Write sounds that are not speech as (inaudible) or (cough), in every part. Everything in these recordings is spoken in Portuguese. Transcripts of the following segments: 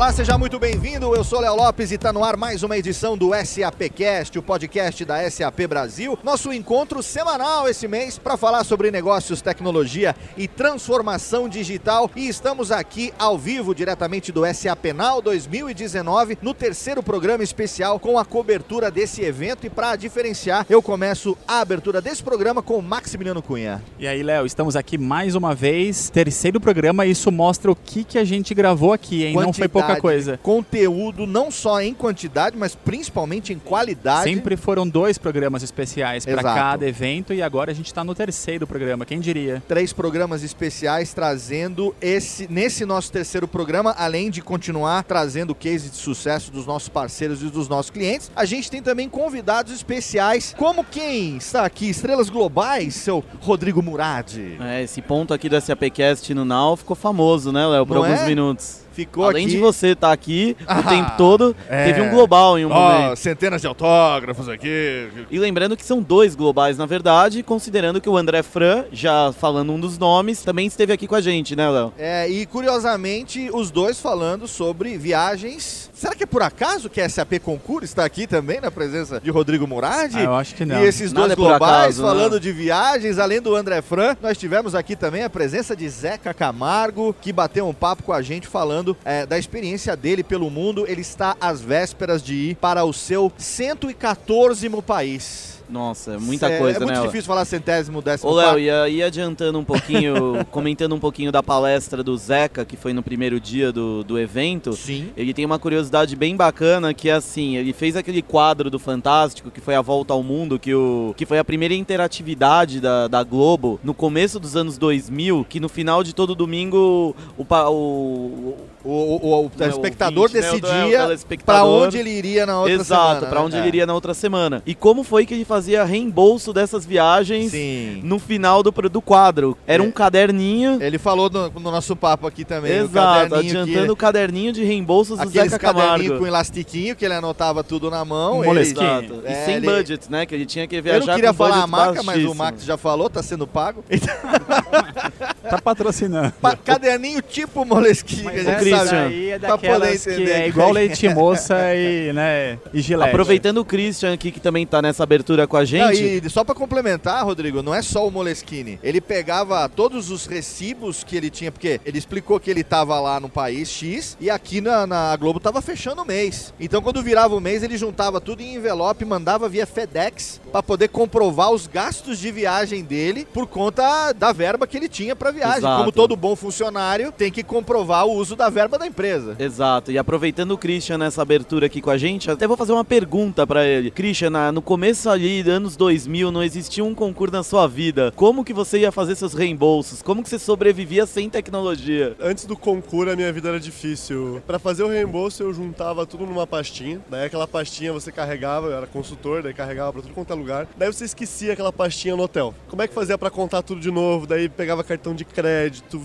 Olá, seja muito bem-vindo. Eu sou Léo Lopes e está no ar mais uma edição do SAPcast, o podcast da SAP Brasil. Nosso encontro semanal esse mês para falar sobre negócios, tecnologia e transformação digital. E estamos aqui ao vivo diretamente do SAP Now 2019, no terceiro programa especial com a cobertura desse evento. E para diferenciar, eu começo a abertura desse programa com o Maximiliano Cunha. E aí, Léo, estamos aqui mais uma vez, terceiro programa. Isso mostra o que, que a gente gravou aqui, hein? Não foi pouco pouca coisa. Conteúdo não só em quantidade, mas principalmente em qualidade. Sempre foram dois programas especiais para cada evento e agora a gente está no terceiro programa, quem diria? Três programas especiais trazendo esse nesse nosso terceiro programa, além de continuar trazendo case de sucesso dos nossos parceiros e dos nossos clientes, a gente tem também convidados especiais, como quem está aqui, estrelas globais, seu Rodrigo Murad. É, esse ponto aqui do SAPcast no Now ficou famoso, né, Léo, por não alguns é? minutos. Ficou Além aqui... de você estar tá aqui ah, o tempo todo, é... teve um global em um oh, momento. Centenas de autógrafos aqui. E lembrando que são dois globais, na verdade, considerando que o André Fran, já falando um dos nomes, também esteve aqui com a gente, né, Léo? É, e curiosamente, os dois falando sobre viagens Será que é por acaso que a SAP Concur está aqui também na presença de Rodrigo Murad? Ah, eu acho que não. E esses Nada dois é globais acaso, falando não. de viagens, além do André Fran, nós tivemos aqui também a presença de Zeca Camargo, que bateu um papo com a gente falando é, da experiência dele pelo mundo. Ele está às vésperas de ir para o seu 114 país. Nossa, muita é, coisa, é né? É muito difícil falar centésimo, décimo. Ô, Léo, ia, ia adiantando um pouquinho, (laughs) comentando um pouquinho da palestra do Zeca, que foi no primeiro dia do, do evento. Sim. Ele tem uma curiosidade bem bacana, que é assim, ele fez aquele quadro do Fantástico, que foi a volta ao mundo, que, o, que foi a primeira interatividade da, da Globo, no começo dos anos 2000, que no final de todo domingo o, o, o, o, o telespectador né, decidia para onde ele iria na outra Exato, semana. Exato, para onde é. ele iria na outra semana. E como foi que ele fazia reembolso dessas viagens Sim. no final do, do quadro? Era é. um caderninho. Ele falou no, no, nosso papo aqui também. Exato, adiantando que... o caderninho de reembolsos do Zeca Camargo. caderninho com elastiquinho que ele anotava tudo na mão. Um ele... Exato. É, e sem ele... budget, né? Que ele tinha que viajar Eu não queria falar a marca, mas o Max já falou, tá sendo pago. tá patrocinando. Pa caderninho tipo Moleskine, que a gente sabe. É daquelas que é igual leite moça e, né, e gilete. Aproveitando o Christian aqui, que também tá nessa abertura com a gente. Não, e só para complementar, Rodrigo, não é só o Moleskine. Ele pegava todos os recibos que ele tinha, porque ele explicou que ele tava lá no país X e aqui na, na Globo tava fechando o mês. Então quando virava o mês, ele juntava tudo em envelope, mandava via FedEx para poder comprovar os gastos de viagem dele por conta da verba que ele tinha para viagem. Exato. Como todo bom funcionário, tem que comprovar o uso da verba da empresa. Exato. E aproveitando o Christian nessa abertura aqui com a gente, até vou fazer uma pergunta para ele. Christian, no começo ali, anos 2000, não existia um concurso na sua vida. Como que você ia fazer seus reembolsos? Como que você sobrevivia sem tecnologia? Antes do concurso, a minha vida era difícil. Para fazer o reembolso, eu juntava tudo numa pastinha. Daí aquela pastinha você carregava, eu era consultor, daí carregava para tudo quanto é lugar. Daí você esquecia aquela pastinha no hotel. Como é que fazia para contar tudo de novo? Daí pegava cartão de crédito.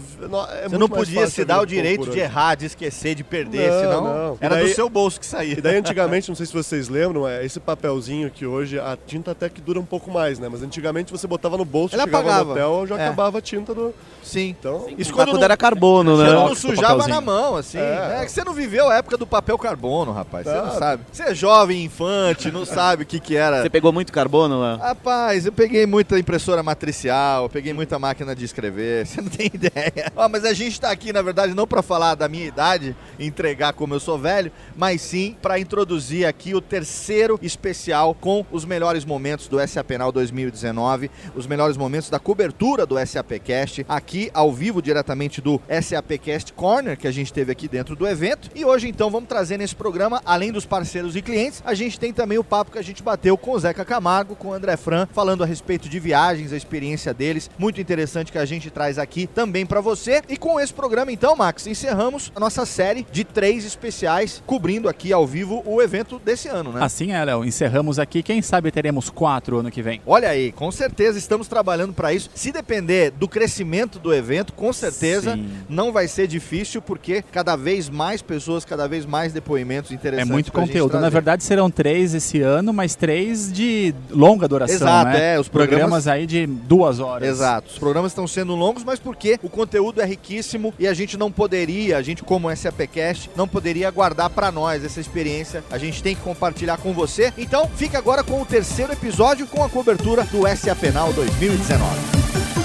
É você não podia se dar o direito de errar, de esquecer, de perder, não, senão não. era daí, do seu bolso que saía. E daí (laughs) antigamente, não sei se vocês lembram, é esse papelzinho que hoje a tinta até que dura um pouco mais, né? Mas antigamente você botava no bolso, Ela chegava apagava. no hotel, já é. acabava a tinta do... Sim. Então, Sim. Isso quando, quando não, era carbono, né? Você não sujava na mão, assim. É. é. que você não viveu a época do papel carbono, rapaz. Você não sabe. Você é jovem, infante, não sabe o que que era. Você pegou muito carbono lá? Rapaz, eu peguei muita impressora matricial, peguei muita máquina de escrever, (laughs) você não tem ideia. Ó, mas a gente tá aqui, na verdade, não para falar da minha idade, entregar como eu sou velho, mas sim para introduzir aqui o terceiro especial com os melhores momentos do SAP Now 2019, os melhores momentos da cobertura do SAPcast, aqui ao vivo diretamente do SAPcast Corner que a gente teve aqui dentro do evento. E hoje então vamos trazer nesse programa, além dos parceiros e clientes, a gente tem também o papo que a gente bateu com o Zeca Camargo, com o André Fran, falando a respeito de viagens, a experiência deles, muito interessante que a gente traz aqui também para você. E com esse programa então, Max, encerramos a nossa série de três especiais cobrindo aqui ao vivo o evento desse ano, né? Assim é, Léo. Encerramos aqui. Quem sabe teremos teremos quatro ano que vem. Olha aí, com certeza estamos trabalhando para isso. Se depender do crescimento do evento, com certeza Sim. não vai ser difícil, porque cada vez mais pessoas, cada vez mais depoimentos É interessantes. muito pra gente conteúdo. Na verdade, serão três esse ano, mas três de longa duração. Exato, né? é, os programas- aí de duas horas. Exato. Os programas estão sendo longos, mas porque o conteúdo é riquíssimo e a gente não poderia, a gente como SAPcast, não poderia guardar para nós essa experiência. A gente tem que compartilhar com você. Então, fica agora com o terceiro episódio com a cobertura do SA Penal 2019.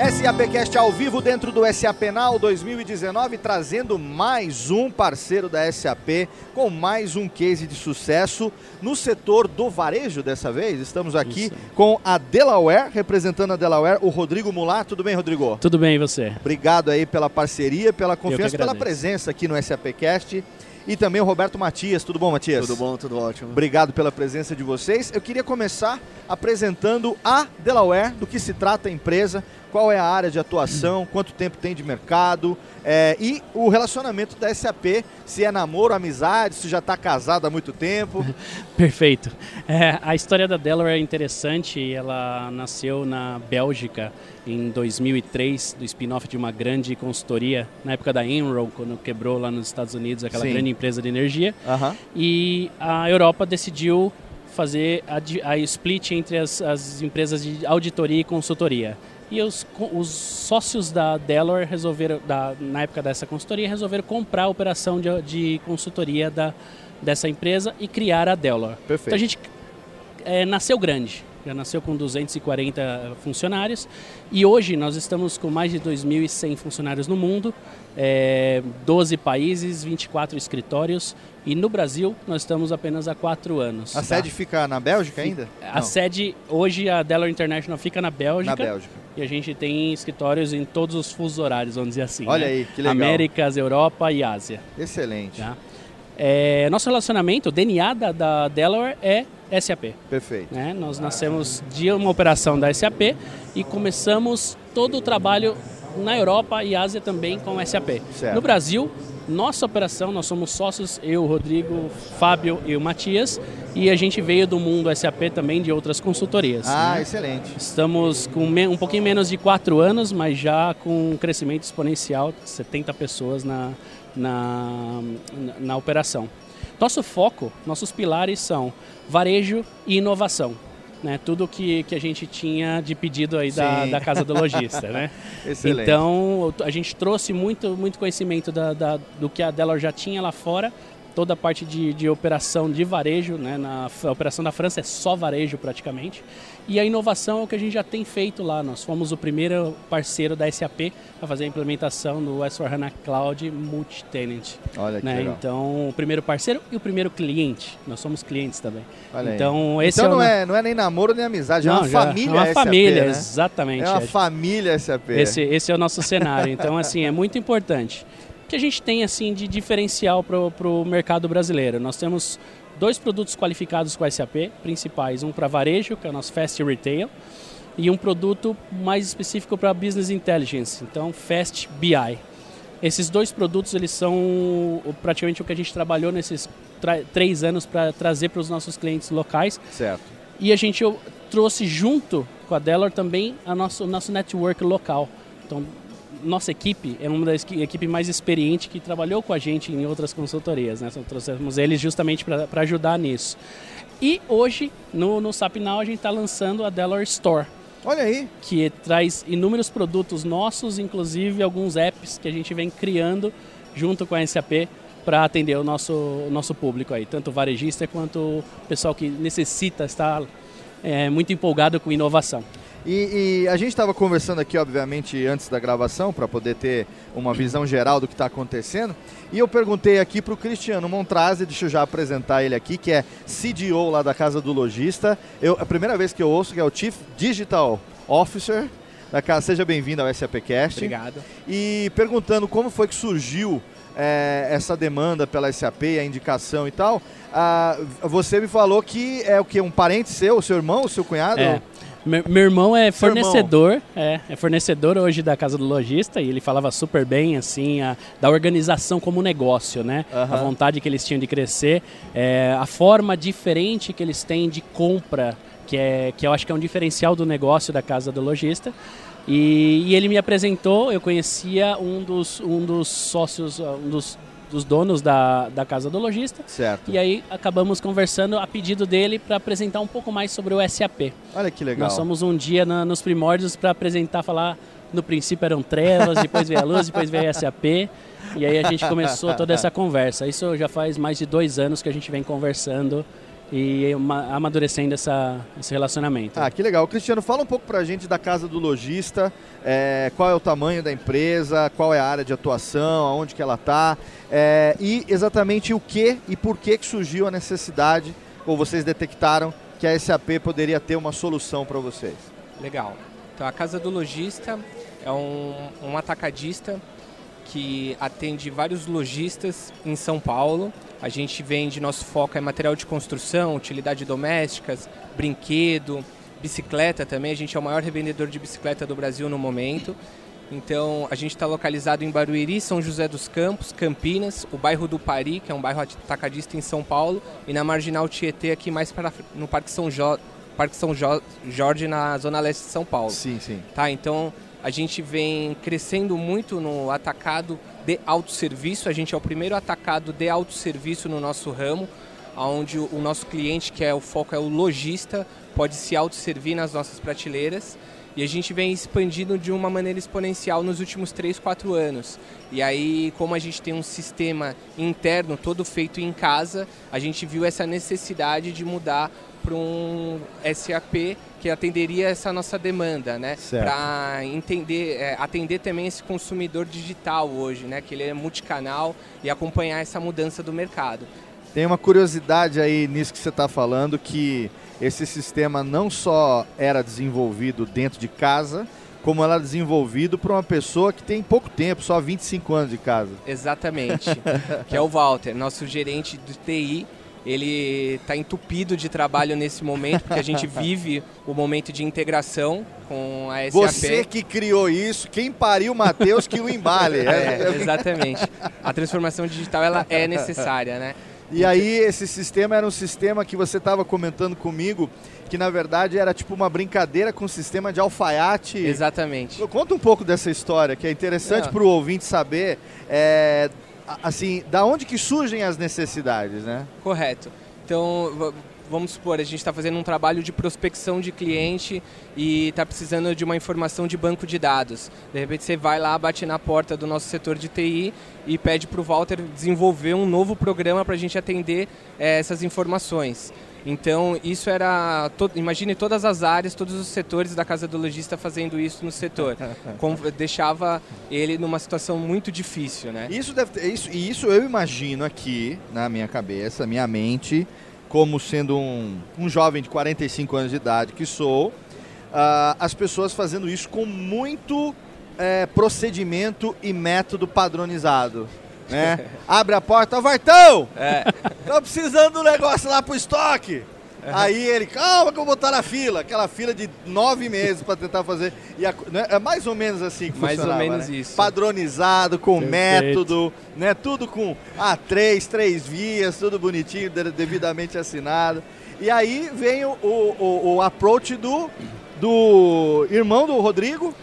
SAPcast ao vivo dentro do SA Penal 2019, trazendo mais um parceiro da SAP com mais um case de sucesso no setor do varejo dessa vez. Estamos aqui Isso. com a Delaware, representando a Delaware, o Rodrigo Mulat. Tudo bem, Rodrigo? Tudo bem, e você? Obrigado aí pela parceria, pela confiança, pela presença aqui no SAPcast. E também o Roberto Matias. Tudo bom, Matias? Tudo bom, tudo ótimo. Obrigado pela presença de vocês. Eu queria começar apresentando a Delaware, do que se trata a empresa, qual é a área de atuação, quanto tempo tem de mercado é, e o relacionamento da SAP, se é namoro, amizade, se já está casado há muito tempo. (laughs) Perfeito. É, a história da Delaware é interessante. Ela nasceu na Bélgica em 2003, do spin-off de uma grande consultoria, na época da Enron, quando quebrou lá nos Estados Unidos aquela Sim. grande empresa de energia. Aham. E a Europa decidiu fazer a, a split entre as, as empresas de auditoria e consultoria. E os, os sócios da Delaware resolveram, da, na época dessa consultoria, resolveram comprar a operação de, de consultoria da, dessa empresa e criar a Delaware. Perfeito. Então a gente é, nasceu grande, já nasceu com 240 funcionários e hoje nós estamos com mais de 2.100 funcionários no mundo, é, 12 países, 24 escritórios e no Brasil nós estamos apenas há 4 anos. A tá? sede fica na Bélgica ainda? A Não, sede, hoje a Delaware International fica na Bélgica, na Bélgica. e a gente tem escritórios em todos os fusos horários, vamos dizer assim. Olha né? aí, que legal. Américas, Europa e Ásia. Excelente. Tá? É, nosso relacionamento, o DNA da, da Delaware é SAP. Perfeito. né? Nós nascemos de uma operação da SAP e começamos todo o trabalho na Europa e Ásia também com SAP. Certo. No Brasil, nossa operação, nós somos sócios, eu, Rodrigo, Fábio e o Matias, e a gente veio do mundo SAP também de outras consultorias. Ah, né? excelente. Estamos com um pouquinho menos de quatro anos, mas já com um crescimento exponencial, 70 pessoas na, na, na, na operação. Nosso foco, nossos pilares são varejo e inovação. Né? Tudo que, que a gente tinha de pedido aí da, da casa do lojista. né? (laughs) Excelente. Então, a gente trouxe muito, muito conhecimento da, da- do que a Delaware já tinha lá fora, toda a parte de, de operação de varejo, né? Na a operação da França é só varejo praticamente. E a inovação é o que a gente já tem feito lá. Nós fomos o primeiro parceiro da SAP a fazer a implementação do S4HANA Cloud Multi-Tenant. Olha que Né? legal. Então, o primeiro parceiro e o primeiro cliente. Nós somos clientes também. Olha aí. então, esse então é não, é, não é nem namoro nem amizade, é Não, uma já- família É uma SAP, família, né? exatamente. É uma É. família SAP. Esse, esse é o nosso cenário. Então, assim, é muito importante. O que a gente tem, assim, de diferencial para o mercado brasileiro? Nós temos dois produtos qualificados com a SAP, principais. Um para varejo, que é o nosso Fast Retail, e um produto mais específico para Business Intelligence, então Fast BI. Esses dois produtos, eles são praticamente o que a gente trabalhou nesses três anos para trazer para os nossos clientes locais. Certo. E a gente trouxe junto com a Delaware também a nosso, o nosso network local. Então, nossa equipe é uma das equi- equipes mais experientes que trabalhou com a gente em outras consultorias. Né? Então, trouxemos eles justamente para ajudar nisso. E hoje, no, no SAP Now, a gente está lançando a Delaware Store, Olha aí. que traz inúmeros produtos nossos, inclusive alguns apps que a gente vem criando junto com a SAP para atender o nosso, o nosso público aí, tanto varejista quanto o pessoal que necessita estar é, muito empolgado com inovação. E, e a gente estava conversando aqui, obviamente, antes da gravação, para poder ter uma visão geral do que está acontecendo. E eu perguntei aqui para o Cristiano Montrazi, deixa eu já apresentar ele aqui, que é CDO lá da Casa do Lojista. Eu, a primeira vez que eu ouço, que é o Chief Digital Officer da casa. Seja bem-vindo ao SAPcast. Obrigado. E perguntando como foi que surgiu é, essa demanda pela SAP, a indicação e tal. Ah, você me falou que é o que? Um parente seu, o seu irmão, o seu cunhado? É, Meu, meu irmão é Seu irmão. fornecedor, é, é fornecedor hoje da casa do lojista e ele falava super bem assim a, da organização como negócio, né? A Aham. vontade que eles tinham de crescer, é, a forma diferente que eles têm de compra, que é que eu acho que é um diferencial do negócio da casa do lojista. E, e ele me apresentou, eu conhecia um dos, um dos sócios, um dos, dos donos da, da casa do lojista. Certo. E aí acabamos conversando a pedido dele para apresentar um pouco mais sobre o SAP. Olha que legal. Nós somos um dia na- nos primórdios para apresentar, falar. No princípio eram trevas, depois veio a luz, depois veio a SAP. E aí a gente começou toda (laughs) essa conversa. Isso já faz mais de dois anos que a gente vem conversando e ama- amadurecendo essa, esse relacionamento. Ah, que legal. Cristiano, fala um pouco pra gente da casa do lojista, é, qual é o tamanho da empresa, qual é a área de atuação, aonde que ela está e exatamente o que e por que, que surgiu a necessidade, ou vocês detectaram que a SAP poderia ter uma solução para vocês. Legal. Então a Casa do Lojista é um, um atacadista que atende vários lojistas em São Paulo. A gente vende, nosso foco é material de construção, utilidade domésticas, brinquedo, bicicleta também. A gente é o maior revendedor de bicicleta do Brasil no momento. Então a gente está localizado em Barueri, São José dos Campos, Campinas, o bairro do Pari, que é um bairro atacadista em São Paulo, e na Marginal Tietê aqui mais para no Parque São, jo Parque São Jo- Jorge, na zona leste de São Paulo. Sim, sim. Tá, então a gente vem crescendo muito no atacado de autosserviço. A gente é o primeiro atacado de autosserviço no nosso ramo, onde o, nosso cliente, que é o foco é o lojista, pode se autosservir nas nossas prateleiras. E a gente vem expandindo de uma maneira exponencial nos últimos 3, 4 anos. E aí, como a gente tem um sistema interno todo feito em casa, a gente viu essa necessidade de mudar para um SAP que atenderia essa nossa demanda, né? Para entender, é, atender também esse consumidor digital hoje, né? Que ele é multicanal e acompanhar essa mudança do mercado. Tem uma curiosidade aí nisso que você está falando, que esse sistema não só era desenvolvido dentro de casa, como ela é desenvolvido para uma pessoa que tem pouco tempo, só 25 anos de casa. Exatamente. (laughs) que é o Walter, nosso gerente do TI. Ele está entupido de trabalho nesse momento, porque a gente (laughs) vive o momento de integração com a SAP. Você que criou isso, quem pariu o Matheus que o embale. (laughs) É, É, exatamente. A transformação digital ela é necessária, né? E aí esse sistema era um sistema que você estava comentando comigo, que na verdade era tipo uma brincadeira com o sistema de alfaiate. Exatamente. Conta um pouco dessa história, que é interessante Não. para o ouvinte saber, é, assim, da onde que surgem as necessidades, né? Correto. Então, vamos supor, a gente está fazendo um trabalho de prospecção de cliente e está precisando de uma informação de banco de dados. De repente você vai lá, bate na porta do nosso setor de TI e pede para o Walter desenvolver um novo programa para a gente atender eh, essas informações. Então, isso era. to- imagine todas as áreas, todos os setores da casa do lojista fazendo isso no setor. (laughs) Com- deixava ele numa situação muito difícil, né? Isso deve ter, isso, e isso eu imagino aqui, na minha cabeça, minha mente, como sendo um, um jovem de 45 anos de idade que sou, ah, as pessoas fazendo isso com muito eh, procedimento e método padronizado. Né? Abre a porta, "Ô, Vartão! É. Tô precisando do negócio lá pro estoque. Aí ele, calma que eu vou botar na fila. Aquela fila de nove meses para tentar fazer. E a né, é mais ou menos assim que Mais ou menos né? isso. Padronizado, com Perfeito. método, né? Tudo com ah, três, três vias, tudo bonitinho, de- devidamente assinado. E aí vem o, o, o- o approach do, do irmão do Rodrigo,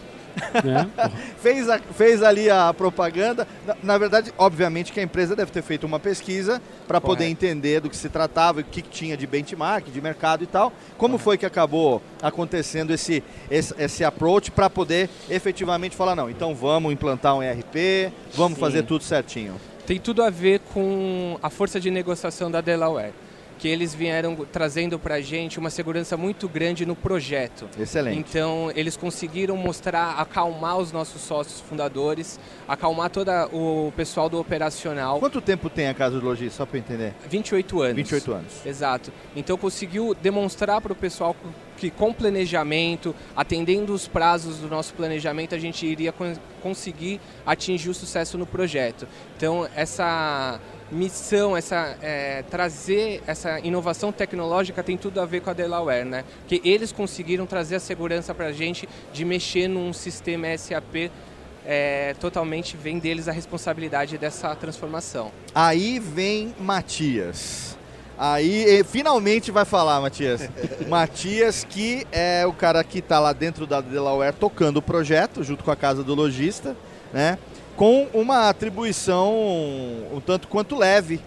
né? (laughs) fez, a- fez ali a propaganda. Na, na verdade, obviamente que a empresa deve ter feito uma pesquisa para poder Correto. entender do que se tratava, o que, que tinha de benchmark, de mercado e tal. Como foi que acabou acontecendo esse, esse, esse approach para poder efetivamente falar, não, então vamos implantar um ERP, vamos Sim. fazer tudo certinho. tem tudo a ver com a força de negociação da Delaware, que eles vieram trazendo para a gente uma segurança muito grande no projeto. Excelente. Então, eles conseguiram mostrar, acalmar os nossos sócios fundadores, acalmar todo o pessoal do operacional. Quanto tempo tem a Casa do Logista, só para entender? 28 anos. 28 anos. Exato. Então conseguiu demonstrar para o pessoal que com planejamento, atendendo os prazos do nosso planejamento, a gente iria con- conseguir atingir o sucesso no projeto. Então essa missão, essa é, trazer essa inovação tecnológica tem tudo a ver com a Delaware, né? Porque eles conseguiram trazer a segurança para a gente de mexer num sistema SAP é, totalmente vem deles a responsabilidade dessa transformação. Aí vem Matias. Aí finalmente vai falar, Matias. (laughs) Matias, que é o cara que está lá dentro da Delaware tocando o projeto, junto com a casa do lojista, né? Com uma atribuição um tanto quanto leve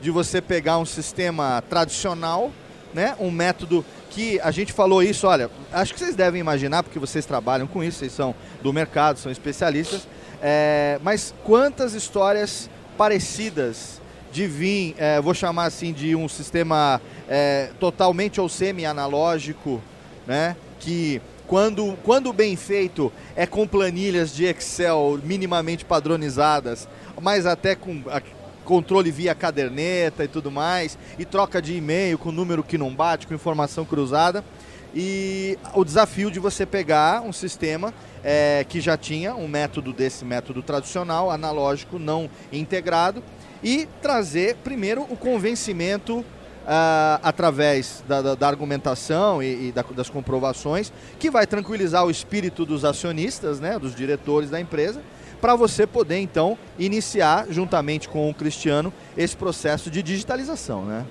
de você pegar um sistema tradicional, né? Um método que a gente falou isso, olha, acho que vocês devem imaginar, porque vocês trabalham com isso, vocês são do mercado, são especialistas, é, mas quantas histórias parecidas de vir, é, vou chamar assim, de um sistema é, totalmente ou semi-analógico, né? Que quando, quando bem feito é com planilhas de Excel minimamente padronizadas, mas até com controle via caderneta e tudo mais, e troca de e-mail com número que não bate, com informação cruzada. E o desafio de você pegar um sistema é, que já tinha um método desse método tradicional, analógico, não integrado, e trazer primeiro o convencimento Uh, através da, da, da argumentação e, e da, das comprovações, que vai tranquilizar o espírito dos acionistas, né, dos diretores da empresa, para você poder então iniciar, juntamente com o Cristiano, esse processo de digitalização. Né?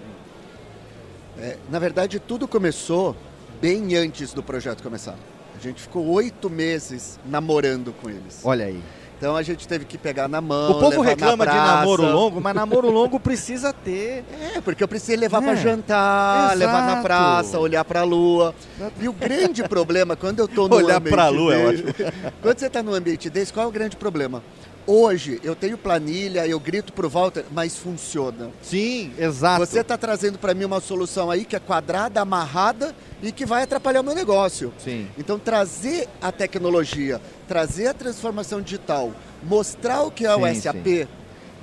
É, na verdade, tudo começou bem antes do projeto começar. A gente ficou oito meses namorando com eles. Olha aí. Então a gente teve que pegar na mão. O povo reclama de namoro longo, mas namoro longo precisa ter. É, porque eu precisei levar é. para jantar, Exato. levar na praça, olhar para a lua. E o grande (laughs) problema quando eu estou no olhar ambiente. Olhar para a lua, é ótimo. (laughs) Quando você está num ambiente desse, qual é o grande problema? Hoje eu tenho planilha, eu grito pro Walter, mas funciona. Sim, exato. Você está trazendo para mim uma solução aí que é quadrada, amarrada e que vai atrapalhar o meu negócio. Sim. Então trazer a tecnologia, trazer a transformação digital, mostrar o que é sim, o SAP sim.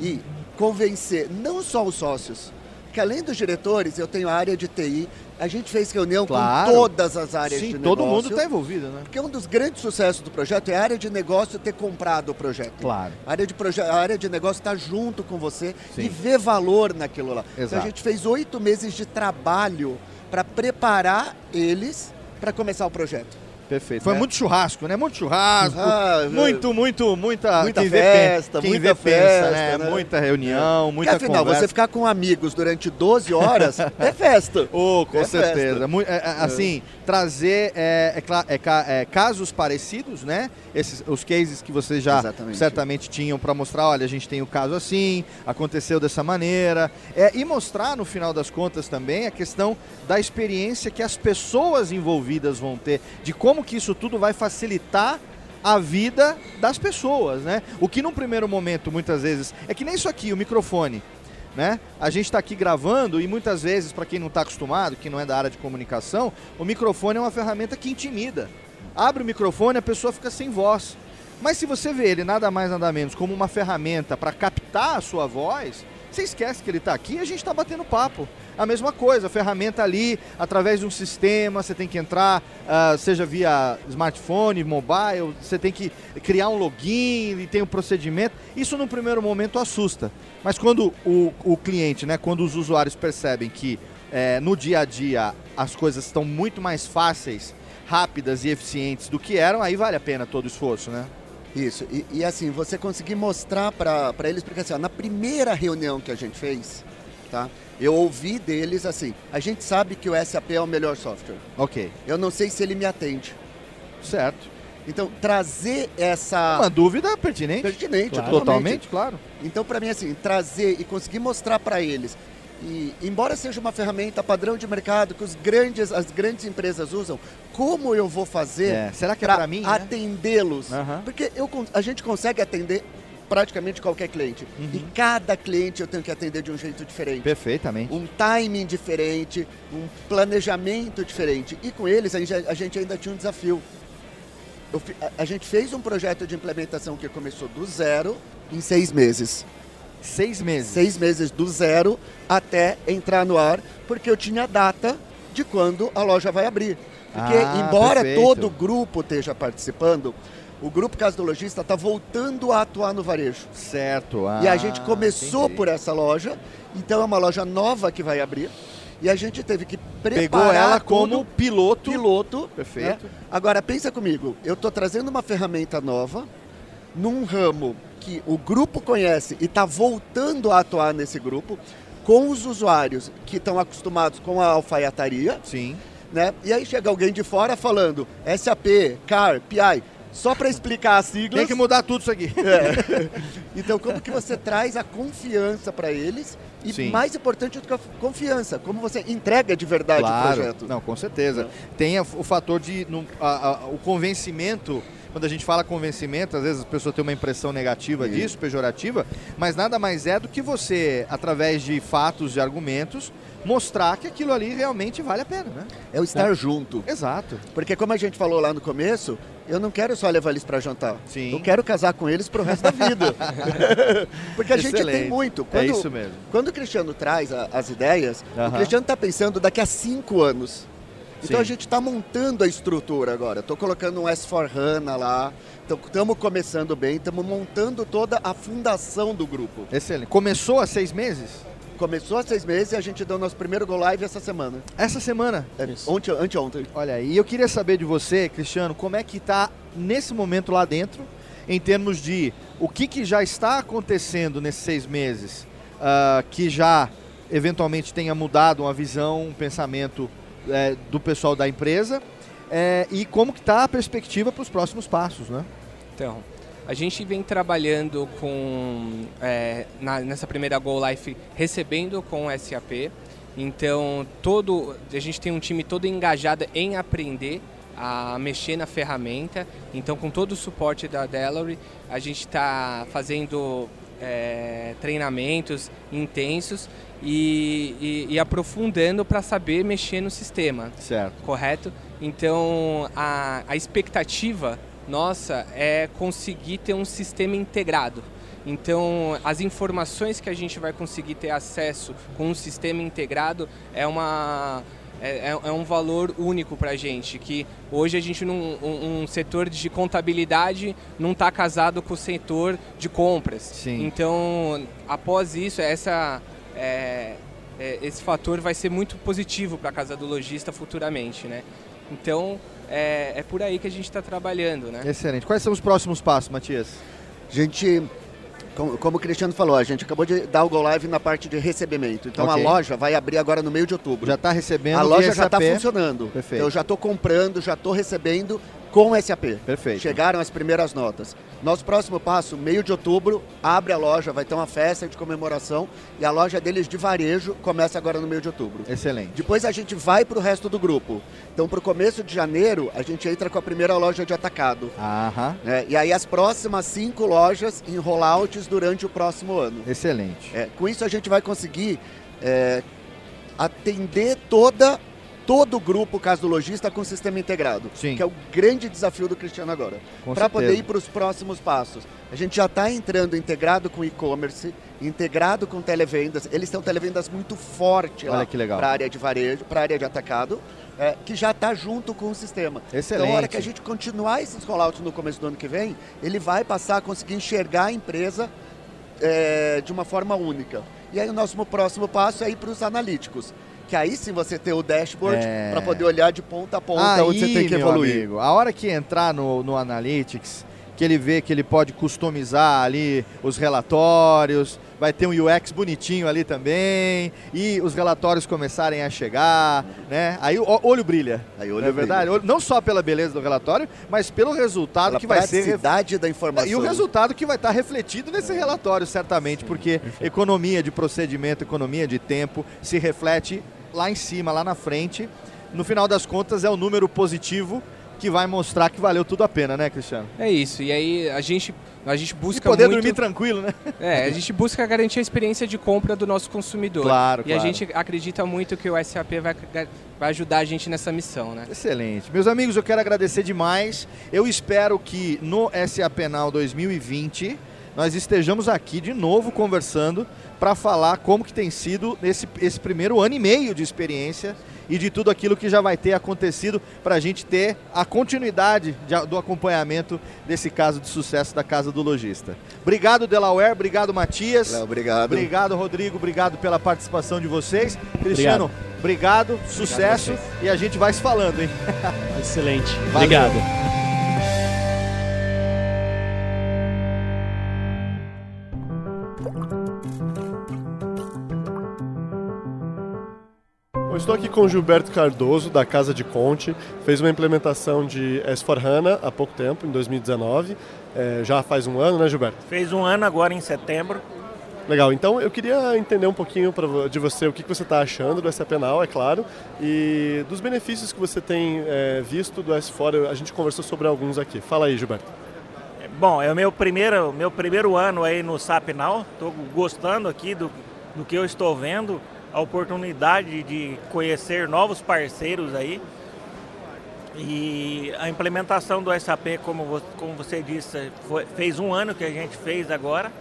e convencer não só os sócios, que além dos diretores, eu tenho a área de TI, a gente fez reunião claro. com todas as áreas Sim, de negócio. todo mundo está envolvido, né? Porque um dos grandes sucessos do projeto é a área de negócio ter comprado o projeto. Claro. A área de, proje a área de negócio está junto com você Sim. e ver valor naquilo lá. Exato. Então a gente fez oito meses de trabalho para preparar eles para começar o projeto. Perfeito. Foi é. muito churrasco, né? Muito churrasco. Ah, muito, muito, muita, muita quem festa, quem muita vê festa, né? né? Muita reunião, é. muita Porque, afinal, conversa. você ficar com amigos durante 12 horas é festa. (laughs) Oh, com é certeza. Festa. É, é, assim, trazer é, é, casos parecidos, né? Esses, os cases que vocês já Exatamente. certamente tinham para mostrar, olha, a gente tem o caso assim, aconteceu dessa maneira. e mostrar, no final das contas, também a questão da experiência que as pessoas envolvidas vão ter, de como como que isso tudo vai facilitar a vida das pessoas, né? O que num primeiro momento, muitas vezes, é que nem isso aqui, o microfone. Né? A gente está aqui gravando e muitas vezes, para quem não está acostumado, que não é da área de comunicação, o microfone é uma ferramenta que intimida. Abre o microfone, a pessoa fica sem voz. Mas se você vê ele nada mais nada menos como uma ferramenta para captar a sua voz, você esquece que ele está aqui e a gente está batendo papo. A mesma coisa, a ferramenta ali, através de um sistema, você tem que entrar, uh, seja via smartphone, mobile, você tem que criar um login e tem um procedimento. Isso no primeiro momento assusta. Mas quando o, o cliente, né, quando os usuários percebem que é, no dia a dia as coisas estão muito mais fáceis, rápidas e eficientes do que eram, aí vale a pena todo o esforço, né? Isso, e, e assim, você conseguir mostrar para eles, porque assim, ó, na primeira reunião que a gente fez, tá? Eu ouvi deles assim, a gente sabe que o SAP é o melhor software. Ok. Eu não sei se ele me atende. Certo. Então, trazer essa... Uma dúvida pertinente. Pertinente, claro. totalmente. claro. Então, para mim, assim, trazer e conseguir mostrar para eles e, embora seja uma ferramenta padrão de mercado que os grandes, as grandes empresas usam, como eu vou fazer é. Será que é para mim né? atendê-los? Porque eu, a gente consegue atender praticamente qualquer cliente. Uhum. E cada cliente eu tenho que atender de um jeito diferente. Perfeitamente. Um timing diferente, um planejamento diferente. E com eles a gente, a ainda tinha um desafio. Eu, a, a gente fez um projeto de implementação que começou do zero em seis meses. Seis meses? Seis meses do zero até entrar no ar, porque eu tinha data de quando a loja vai abrir. Porque, ah, embora perfeito. todo o grupo esteja participando, o Grupo Casa do Logista está voltando a atuar no varejo. Certo. Ah, e a gente começou entendi. por essa loja, então é uma loja nova que vai abrir. E a gente teve que preparar Pegou ela como piloto. piloto. Perfeito. né? Agora pensa comigo, eu estou trazendo uma ferramenta nova num ramo que o grupo conhece e está voltando a atuar nesse grupo com os usuários que estão acostumados com a alfaiataria, Sim. né? E aí chega alguém de fora falando SAP, CAR, PI, só para explicar as siglas. Tem que mudar tudo isso aqui. É. (laughs) Então, como que você traz a confiança para eles? E Sim. mais importante do que a confiança, como você entrega de verdade o Claro. projeto. Não, com certeza. Tem a- o fator de. no- a- a- o convencimento. Quando a gente fala convencimento, às vezes a pessoa tem uma impressão negativa Sim. disso, pejorativa, mas nada mais é do que você, através de fatos, de argumentos, mostrar que aquilo ali realmente vale a pena, né? É o estar junto. Exato. Porque como a gente falou lá no começo, eu não quero só levar eles para jantar. Sim. Eu quero casar com eles pro resto da vida. (laughs) Porque a gente Excelente. tem muito. É Quando, isso mesmo. quando o Cristiano traz a- as ideias, Aham. o Cristiano está pensando daqui a cinco anos. Então Sim. a gente está montando a estrutura agora. Estou colocando um S4HANA lá. Estamos começando bem, estamos montando toda a fundação do grupo. Excelente. Começou há seis meses? Começou há seis meses e a gente deu nosso primeiro Go Live essa semana. Essa semana. É, Isso. ontem, anteontem. Olha, e eu queria saber de você, Cristiano, como é que está nesse momento lá dentro, em termos de o que, que já está acontecendo nesses seis meses, ah, que já eventualmente tenha mudado uma visão, um pensamento eh, do pessoal da empresa, eh, e como que está a perspectiva para os próximos passos, né? Então, a gente vem trabalhando com é, na- nessa primeira Go Life recebendo com o SAP. Então, todo a gente tem um time todo engajado em aprender a mexer na ferramenta. Então, com todo o suporte da Delaware, a gente está fazendo é, treinamentos intensos e, e- e aprofundando para saber mexer no sistema Certo. correto? Então, a, a expectativa nossa é conseguir ter um sistema integrado. Então, as informações que a gente vai conseguir ter acesso com um sistema integrado é uma é, é- é um valor único para a gente, que hoje a gente um, um setor de contabilidade não está casado com o setor de compras. Sim. Então, após isso, essa é, é, esse fator vai ser muito positivo para a casa do lojista futuramente, né? Então é, é por aí que a gente está trabalhando, né? Excelente. Quais são os próximos passos, Matias? A gente, como, como o Cristiano falou, a gente acabou de dar o Go Live na parte de recebimento. Então Ok. a loja vai abrir agora no meio de outubro. Já está recebendo a loja já está funcionando. Perfeito. Eu já estou comprando, já estou recebendo com o SAP. Perfeito. Chegaram as primeiras notas. Nosso próximo passo, meio de outubro, abre a loja, vai ter uma festa de comemoração e a loja deles de varejo começa agora no meio de outubro. Excelente. Depois a gente vai para o resto do grupo. Então, para o começo de janeiro, a gente entra com a primeira loja de atacado. Aham. né? E aí as próximas cinco lojas em rollouts durante o próximo ano. Excelente. É, com isso a gente vai conseguir é, atender toda todo o grupo caso do lojista com sistema integrado, Sim. que é o grande desafio do Cristiano agora. Para poder ir para os próximos passos. A gente já está entrando integrado com e-commerce, integrado com televendas. Eles têm televendas muito forte Olha lá que legal. para a área de varejo, para a área de atacado, é, que já está junto com o sistema. Excelente. Então, a hora que a gente continuar esses rollouts no começo do ano que vem, ele vai passar a conseguir enxergar a empresa é, de uma forma única. E aí o nosso próximo passo é ir para os analíticos. Que aí sim você tem o dashboard É. para poder olhar de ponta a ponta onde você tem que evoluir. amigo, a hora que entrar no, no Analytics, que ele vê que ele pode customizar ali os relatórios, vai ter um UX bonitinho ali também, e os relatórios começarem a chegar, né? Aí o olho brilha. Aí olho não é verdade? Olho- Não só pela beleza do relatório, mas pelo resultado Pela que vai ser da informação. e o resultado que vai estar refletido nesse relatório, certamente, porque economia de procedimento, economia de tempo, se reflete lá em cima, lá na frente. No final das contas, é o número positivo que vai mostrar que valeu tudo a pena, né, Cristiano? É isso. E aí a gente a gente E busca poder muito dormir tranquilo, né? É, a gente busca garantir a experiência de compra do nosso consumidor. Claro, E a claro. gente acredita muito que o SAP vai, vai ajudar a gente nessa missão, né? Excelente. Meus amigos, eu quero agradecer demais. Eu espero que no SAP Now 2020 nós estejamos aqui de novo conversando para falar como que tem sido esse, esse primeiro ano e meio de experiência e de tudo aquilo que já vai ter acontecido para a gente ter a continuidade de, do acompanhamento desse caso de sucesso da Casa do Lojista. Obrigado, Delaware, obrigado, Matias. Não, obrigado. Obrigado, Rodrigo, obrigado pela participação de vocês. Cristiano, obrigado, obrigado sucesso obrigado e a gente vai se falando, hein? Excelente. Valeu. Obrigado. Estou aqui com o Gilberto Cardoso, da Casa de Conte. Fez uma implementação de S4HANA há pouco tempo, em 2019. É, já faz um ano, né, Gilberto? Fez um ano agora em setembro. Legal, então eu queria entender um pouquinho pra, de você o que, que você está achando do SAP Now, é claro, e dos benefícios que você tem é, visto do S4. A gente conversou sobre alguns aqui. Fala aí, Gilberto. Bom, é o meu primeiro, meu primeiro ano aí no SAP Now. Estou gostando aqui do, do que eu estou vendo a oportunidade de conhecer novos parceiros aí. E a implementação do SAP, como, como você disse, foi, fez um ano que a gente fez agora.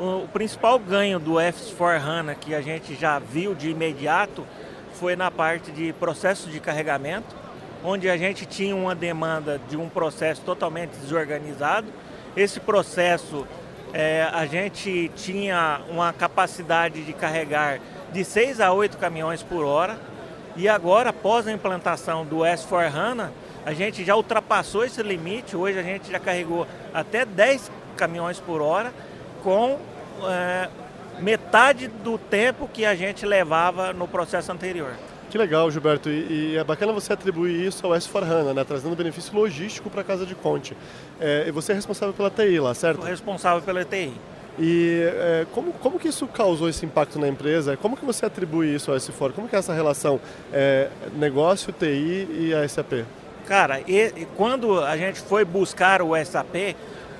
O, o principal ganho do S4HANA que a gente já viu de imediato foi na parte de processo de carregamento, onde a gente tinha uma demanda de um processo totalmente desorganizado. Esse processo, é, a gente tinha uma capacidade de carregar de 6 a 8 caminhões por hora. E agora, após a implantação do S4HANA, a gente já ultrapassou esse limite. Hoje a gente já carregou até 10 caminhões por hora, com é, metade do tempo que a gente levava no processo anterior. Que legal, Gilberto. E, e, é bacana você atribuir isso ao S4HANA, né? trazendo benefício logístico para a Casa de Conte. É, e você é responsável pela TI lá, certo? Sou responsável pela TI. E é, como, como que isso causou esse impacto na empresa? Como que você atribui isso ao S4? Como que é essa relação é, negócio, TI e a SAP? Cara, e, e quando a gente foi buscar o SAP,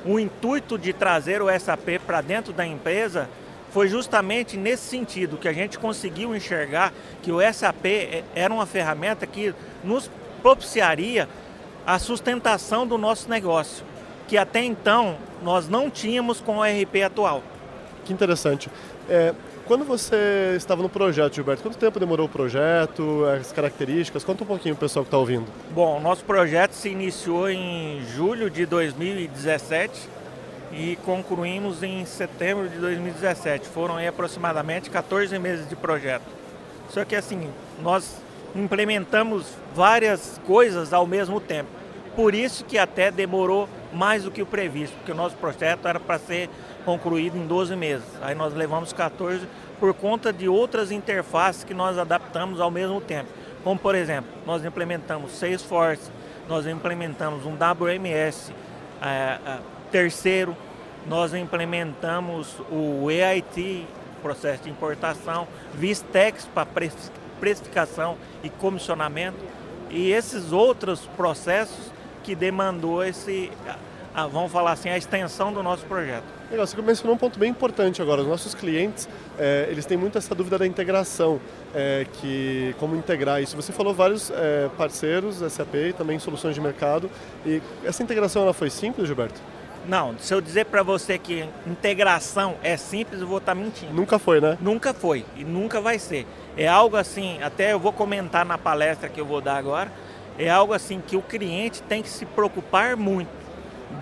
o intuito de trazer o SAP para dentro da empresa foi justamente nesse sentido, que a gente conseguiu enxergar que o SAP é, era uma ferramenta que nos propiciaria a sustentação do nosso negócio que até então nós não tínhamos com o RP atual. Que interessante. É, quando você estava no projeto, Gilberto, quanto tempo demorou o projeto, as características? Conta um pouquinho o pessoal que está ouvindo. Bom, nosso projeto se iniciou em julho de 2017 e concluímos em setembro de 2017. Foram aí aproximadamente 14 meses de projeto. Só que assim, nós implementamos várias coisas ao mesmo tempo. Por isso que até demorou mais do que o previsto, porque o nosso projeto era para ser concluído em 12 meses. Aí nós levamos 14 por conta de outras interfaces que nós adaptamos ao mesmo tempo. Como, por exemplo, nós implementamos Salesforce, nós implementamos um WMS é, é, terceiro, nós implementamos o EIT, processo de importação, Vistex para precificação e comissionamento, e esses outros processos que demandou esse, a, vamos falar assim, a extensão do nosso projeto. Legal, você mencionou um ponto bem importante agora. Os nossos clientes, é, eles têm muito essa dúvida da integração, é, que como integrar isso. Você falou vários é, parceiros, SAP e também soluções de mercado. E essa integração ela foi simples, Gilberto? Não, se eu dizer para você que integração é simples, eu vou estar tá mentindo. Nunca foi, né? Nunca foi e nunca vai ser. É algo assim, até eu vou comentar na palestra que eu vou dar agora, é algo assim que o cliente tem que se preocupar muito,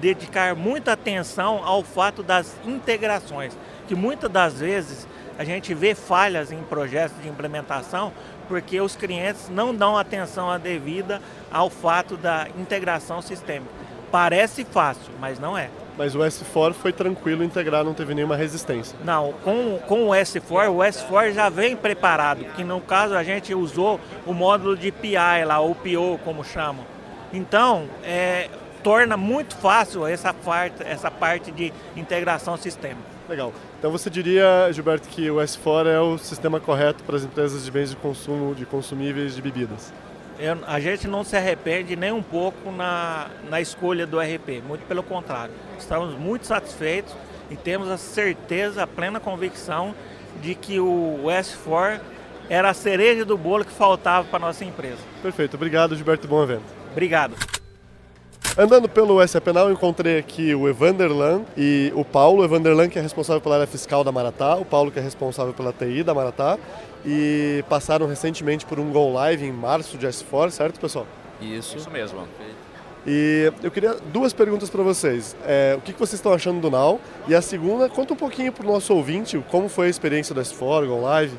dedicar muita atenção ao fato das integrações, que muitas das vezes a gente vê falhas em projetos de implementação porque os clientes não dão atenção a devida ao fato da integração sistêmica. Parece fácil, mas não é. Mas o S4 foi tranquilo integrar, não teve nenhuma resistência. Não, com, com o S4, o S4 já vem preparado, que no caso a gente usou o módulo de PI lá, ou PO como chamam. Então, é, torna muito fácil essa parte, essa parte de integração sistema. Legal. Então você diria, Gilberto, que o S4 é o sistema correto para as empresas de bens de consumo, de consumíveis de bebidas? Eu, a gente não se arrepende nem um pouco na, na escolha do RP, muito pelo contrário. Estamos muito satisfeitos e temos a certeza, a plena convicção de que o S4 era a cereja do bolo que faltava para a nossa empresa. Perfeito, obrigado Gilberto, bom evento. Obrigado. Andando pelo SAP Now, encontrei aqui o Evanderlan e o Paulo. O Evanderlan que é responsável pela área fiscal da Maratá, o Paulo que é responsável pela TI da Maratá. E passaram recentemente por um Go Live em março de S4, certo, pessoal? Isso. Isso mesmo. E eu queria duas perguntas para vocês. É, o que vocês estão achando do Now? E a segunda, conta um pouquinho para o nosso ouvinte como foi a experiência do S4, Go Live.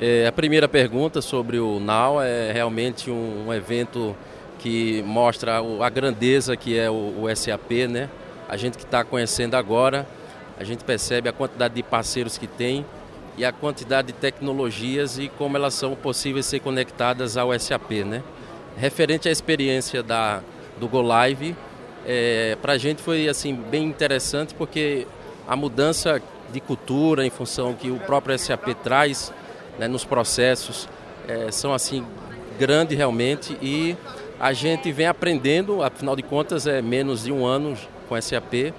É, a primeira pergunta sobre o Now é realmente um, um evento que mostra a grandeza que é o, o SAP, né? A gente que está conhecendo agora, a gente percebe a quantidade de parceiros que tem e a quantidade de tecnologias e como elas são possíveis ser conectadas ao SAP, né? Referente à experiência da, do Go Live, é, para a gente foi assim bem interessante porque a mudança de cultura em função que o próprio SAP traz né, nos processos é, são assim grande realmente e a gente vem aprendendo, afinal de contas é menos de um ano com SAP,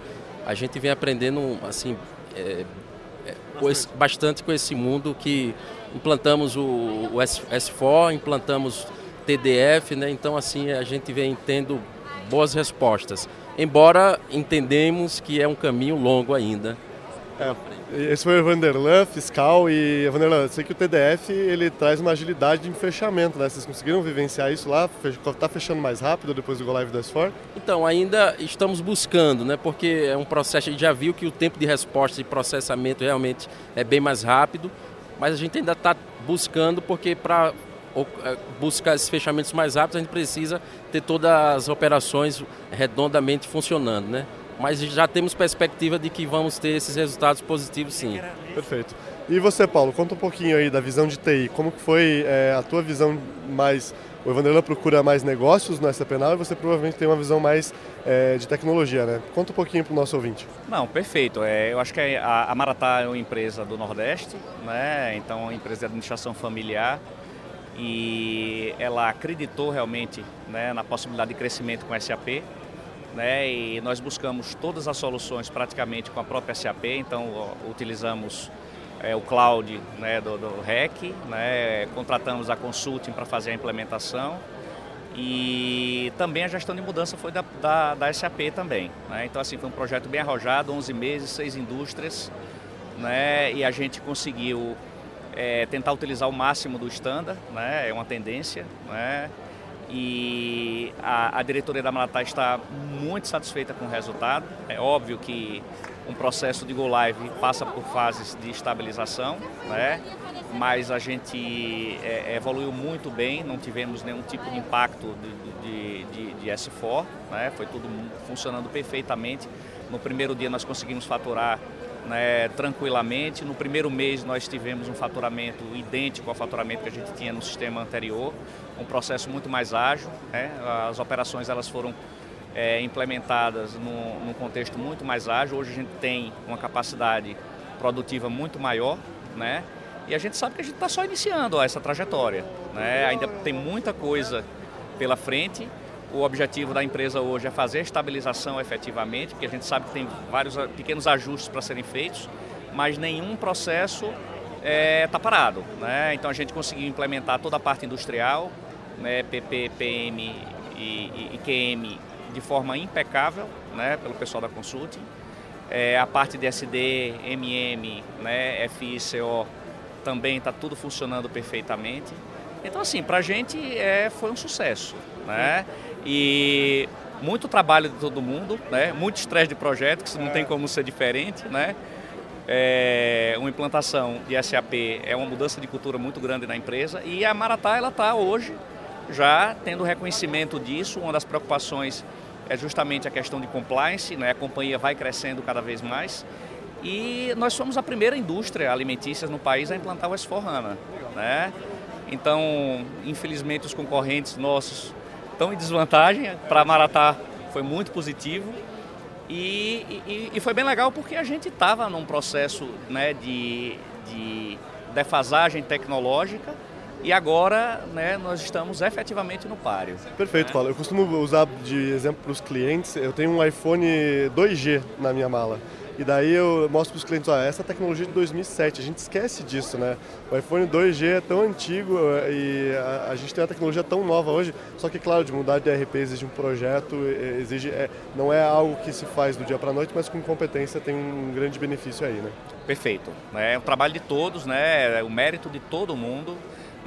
a gente vem aprendendo assim é, é, bastante com esse mundo que implantamos o, o S4, implantamos TDF, né? Então assim a gente vem tendo boas respostas. Embora entendemos que é um caminho longo ainda. É, esse foi o Vanderlan, fiscal, e Vanderlan, sei que o TDF ele traz uma agilidade de fechamento, né? Vocês conseguiram vivenciar isso lá? Está fechando mais rápido depois do Go Live do S4? Então, ainda estamos buscando, né? Porque é um processo, a gente já viu que o tempo de resposta e processamento realmente é bem mais rápido, mas a gente ainda está buscando porque para é, buscar esses fechamentos mais rápidos, a gente precisa ter todas as operações redondamente funcionando, né? Mas já temos perspectiva de que vamos ter esses resultados positivos, sim. Perfeito. E você, Paulo, conta um pouquinho aí da visão de TI. Como que foi é, a tua visão mais... O Evanderlan procura mais negócios no SAP Now e você provavelmente tem uma visão mais é, de tecnologia, né? Conta um pouquinho para o nosso ouvinte. Não, perfeito. É, eu acho que a, a Maratá é uma empresa do Nordeste, né? Então, é uma empresa de administração familiar e ela acreditou realmente né, na possibilidade de crescimento com SAP. Né, e nós buscamos todas as soluções praticamente com a própria SAP, então utilizamos é, o cloud né, do, do REC, né, contratamos a consulting para fazer a implementação e também a gestão de mudança foi da, da, da SAP também. Né, então assim, foi um projeto bem arrojado, 11 meses, 6 indústrias né, e a gente conseguiu é, tentar utilizar o máximo do standard, né? é uma tendência. Né? E a, a diretoria da Malatá está muito satisfeita com o resultado. É óbvio que um processo de Go Live passa por fases de estabilização, né? mas a gente é, evoluiu muito bem, não tivemos nenhum tipo de impacto de, de, de, de S4, né? foi tudo funcionando perfeitamente. No primeiro dia nós conseguimos faturar né, tranquilamente. No primeiro mês nós tivemos um faturamento idêntico ao faturamento que a gente tinha no sistema anterior, um processo muito mais ágil. Né? As operações elas foram é, implementadas num, num, contexto muito mais ágil. Hoje a gente tem uma capacidade produtiva muito maior, né? E a gente sabe que a gente está só iniciando ó, essa trajetória, né? Ainda tem muita coisa pela frente o objetivo da empresa hoje é fazer a estabilização efetivamente, porque a gente sabe que tem vários ah, pequenos ajustes para serem feitos, mas nenhum processo está é, tá parado. Né? Então a gente conseguiu implementar toda a parte industrial, né, PP, PM e, e, QM de forma impecável né, pelo pessoal da Consulting. É, a parte de SD, MM, né, FICO também está tudo funcionando perfeitamente. Então assim, para a gente é, foi um sucesso. Né? E muito trabalho de todo mundo, né? muito estresse de projeto, que isso não tem como ser diferente. Né? É, uma implantação de SAP é uma mudança de cultura muito grande na empresa e a Maratá ela está hoje já tendo reconhecimento disso. Uma das preocupações é justamente a questão de compliance, né? a companhia vai crescendo cada vez mais e nós somos a primeira indústria alimentícia no país a implantar o S4HANA. Né? Então, infelizmente, os concorrentes nossos estão em desvantagem. Para Maratá foi muito positivo. E, e, e, foi bem legal porque a gente estava num processo né, de, de defasagem tecnológica e agora né, nós estamos efetivamente no páreo. Perfeito, Paulo. Eu costumo usar de exemplo para os clientes, eu tenho um iPhone 2G na minha mala. E daí eu mostro para os clientes, ó, essa tecnologia de 2007, a gente esquece disso, né? O iPhone 2G é tão antigo eh, e a, a gente tem uma tecnologia tão nova hoje, só que, claro, de mudar de ERP exige um projeto, exige, é, não é algo que se faz do dia para a noite, mas com competência tem um grande benefício aí, né? Perfeito. É o trabalho de todos, né? É o mérito de todo mundo,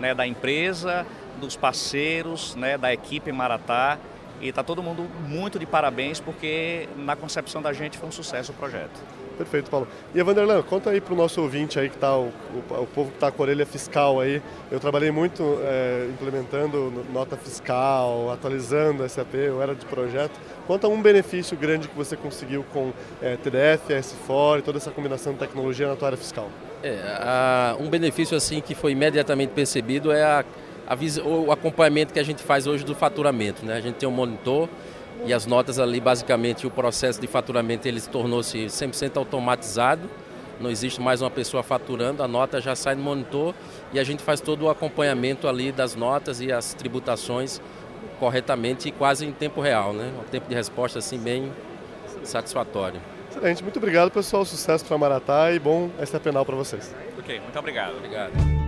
né? da empresa, dos parceiros, né? da equipe Maratá. E está todo mundo muito de parabéns porque na concepção da gente foi um sucesso o projeto. Perfeito, Paulo. E Vanderlan, conta aí para o nosso ouvinte aí que está, o, o, o, povo que está com a orelha fiscal aí. Eu trabalhei muito é, implementando nota fiscal, atualizando SAP, eu era de projeto. Conta um benefício grande que você conseguiu com é, TDF, S4 e toda essa combinação de tecnologia na tua área fiscal. É, a, um benefício assim que foi imediatamente percebido é a o acompanhamento que a gente faz hoje do faturamento. Né? A gente tem um monitor e as notas ali, basicamente, o processo de faturamento ele tornou-se 100% automatizado. Não existe mais uma pessoa faturando, a nota já sai no monitor e a gente faz todo o acompanhamento ali das notas e as tributações corretamente e quase em tempo real, né? Um tempo de resposta assim bem satisfatório. Excelente, muito obrigado pessoal, sucesso para Maratá e bom esta penal para vocês. Ok, muito obrigado. Obrigado.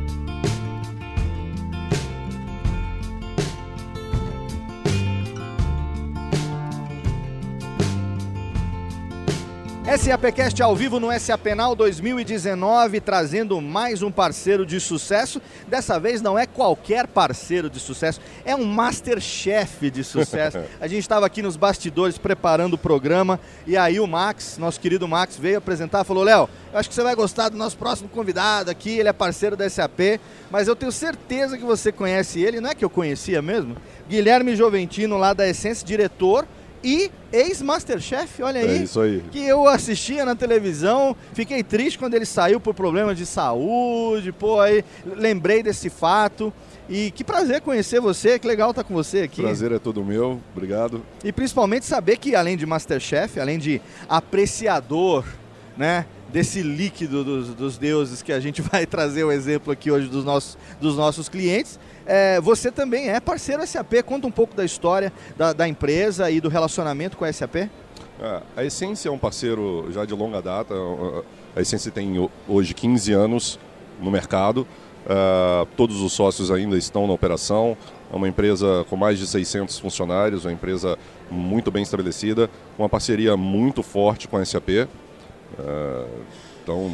SAPcast ao vivo no SAPenal 2019, trazendo mais um parceiro de sucesso. Dessa vez não é qualquer parceiro de sucesso, é um Masterchef de sucesso. (laughs) A gente estava aqui nos bastidores preparando o programa e aí o Max, nosso querido Max, veio apresentar, falou: Léo, eu acho que você vai gostar do nosso próximo convidado aqui, ele é parceiro da SAP, mas eu tenho certeza que você conhece ele, não é que eu conhecia mesmo? Guilherme Joventino, lá da Essência, diretor e ex-Masterchef, olha aí. É isso aí. Que eu assistia na televisão, fiquei triste quando ele saiu por problemas de saúde, pô, aí lembrei desse fato. E que prazer conhecer você, que legal estar com você aqui. Prazer é todo meu, obrigado. E principalmente saber que além de Masterchef, além de apreciador, né, desse líquido dos, dos deuses que a gente (laughs) vai trazer o exemplo aqui hoje dos nossos, dos nossos clientes, é, você também é parceiro SAP. Conta um pouco da história da, da empresa e do relacionamento com a SAP. É, a Essência é um parceiro já de longa data. A Essência tem hoje 15 anos no mercado. Uh, todos os sócios ainda estão na operação. É uma empresa com mais de 600 funcionários, uma empresa muito bem estabelecida, uma parceria muito forte com a SAP. É, então,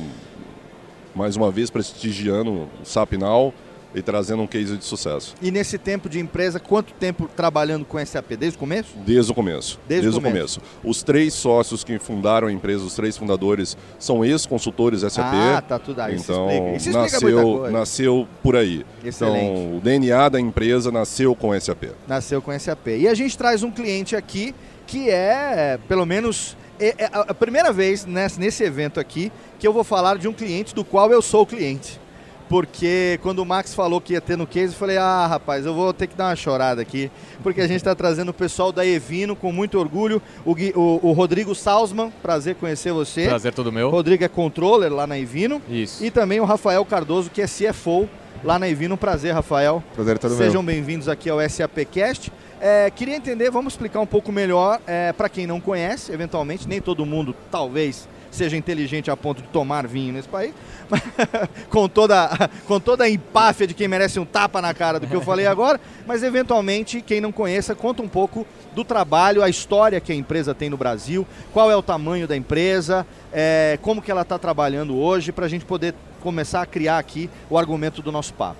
mais uma vez prestigiando o SAP Now e trazendo um case de sucesso. E nesse tempo de empresa, quanto tempo trabalhando com SAP? Desde o começo? Desde o começo. Desde, Desde o começo. começo. Os três sócios que fundaram a empresa, os três fundadores, são ex-consultores SAP. Ah, tá tudo aí. Então, isso explica. Isso nasceu, nasceu por aí. Excelente. Então, o DNA da empresa nasceu com SAP. Nasceu com SAP. E a gente traz um cliente aqui que é, pelo menos, é, é a primeira vez nesse evento aqui que eu vou falar de um cliente do qual eu sou cliente porque quando o Max falou que ia ter no case, eu falei, ah, rapaz, eu vou ter que dar uma chorada aqui, porque a gente está trazendo o pessoal da Evino com muito orgulho, o, o, o, Rodrigo Salzman, prazer conhecer você. Prazer todo meu. Rodrigo é controller lá na Evino. Isso. E também o Rafael Cardoso, que é CFO lá na Evino. Prazer, Rafael. Prazer todo Sejam bem-vindos aqui ao SAPcast. É, queria entender, vamos explicar um pouco melhor é, para quem não conhece, eventualmente, nem todo mundo talvez seja inteligente a ponto de tomar vinho nesse país, (laughs) com, toda, com toda a empáfia de quem merece um tapa na cara do que eu falei (laughs) agora, mas eventualmente, quem não conheça, conta um pouco do trabalho, a história que a empresa tem no Brasil, qual é o tamanho da empresa, é, como que ela está trabalhando hoje, para a gente poder começar a criar aqui o argumento do nosso papo.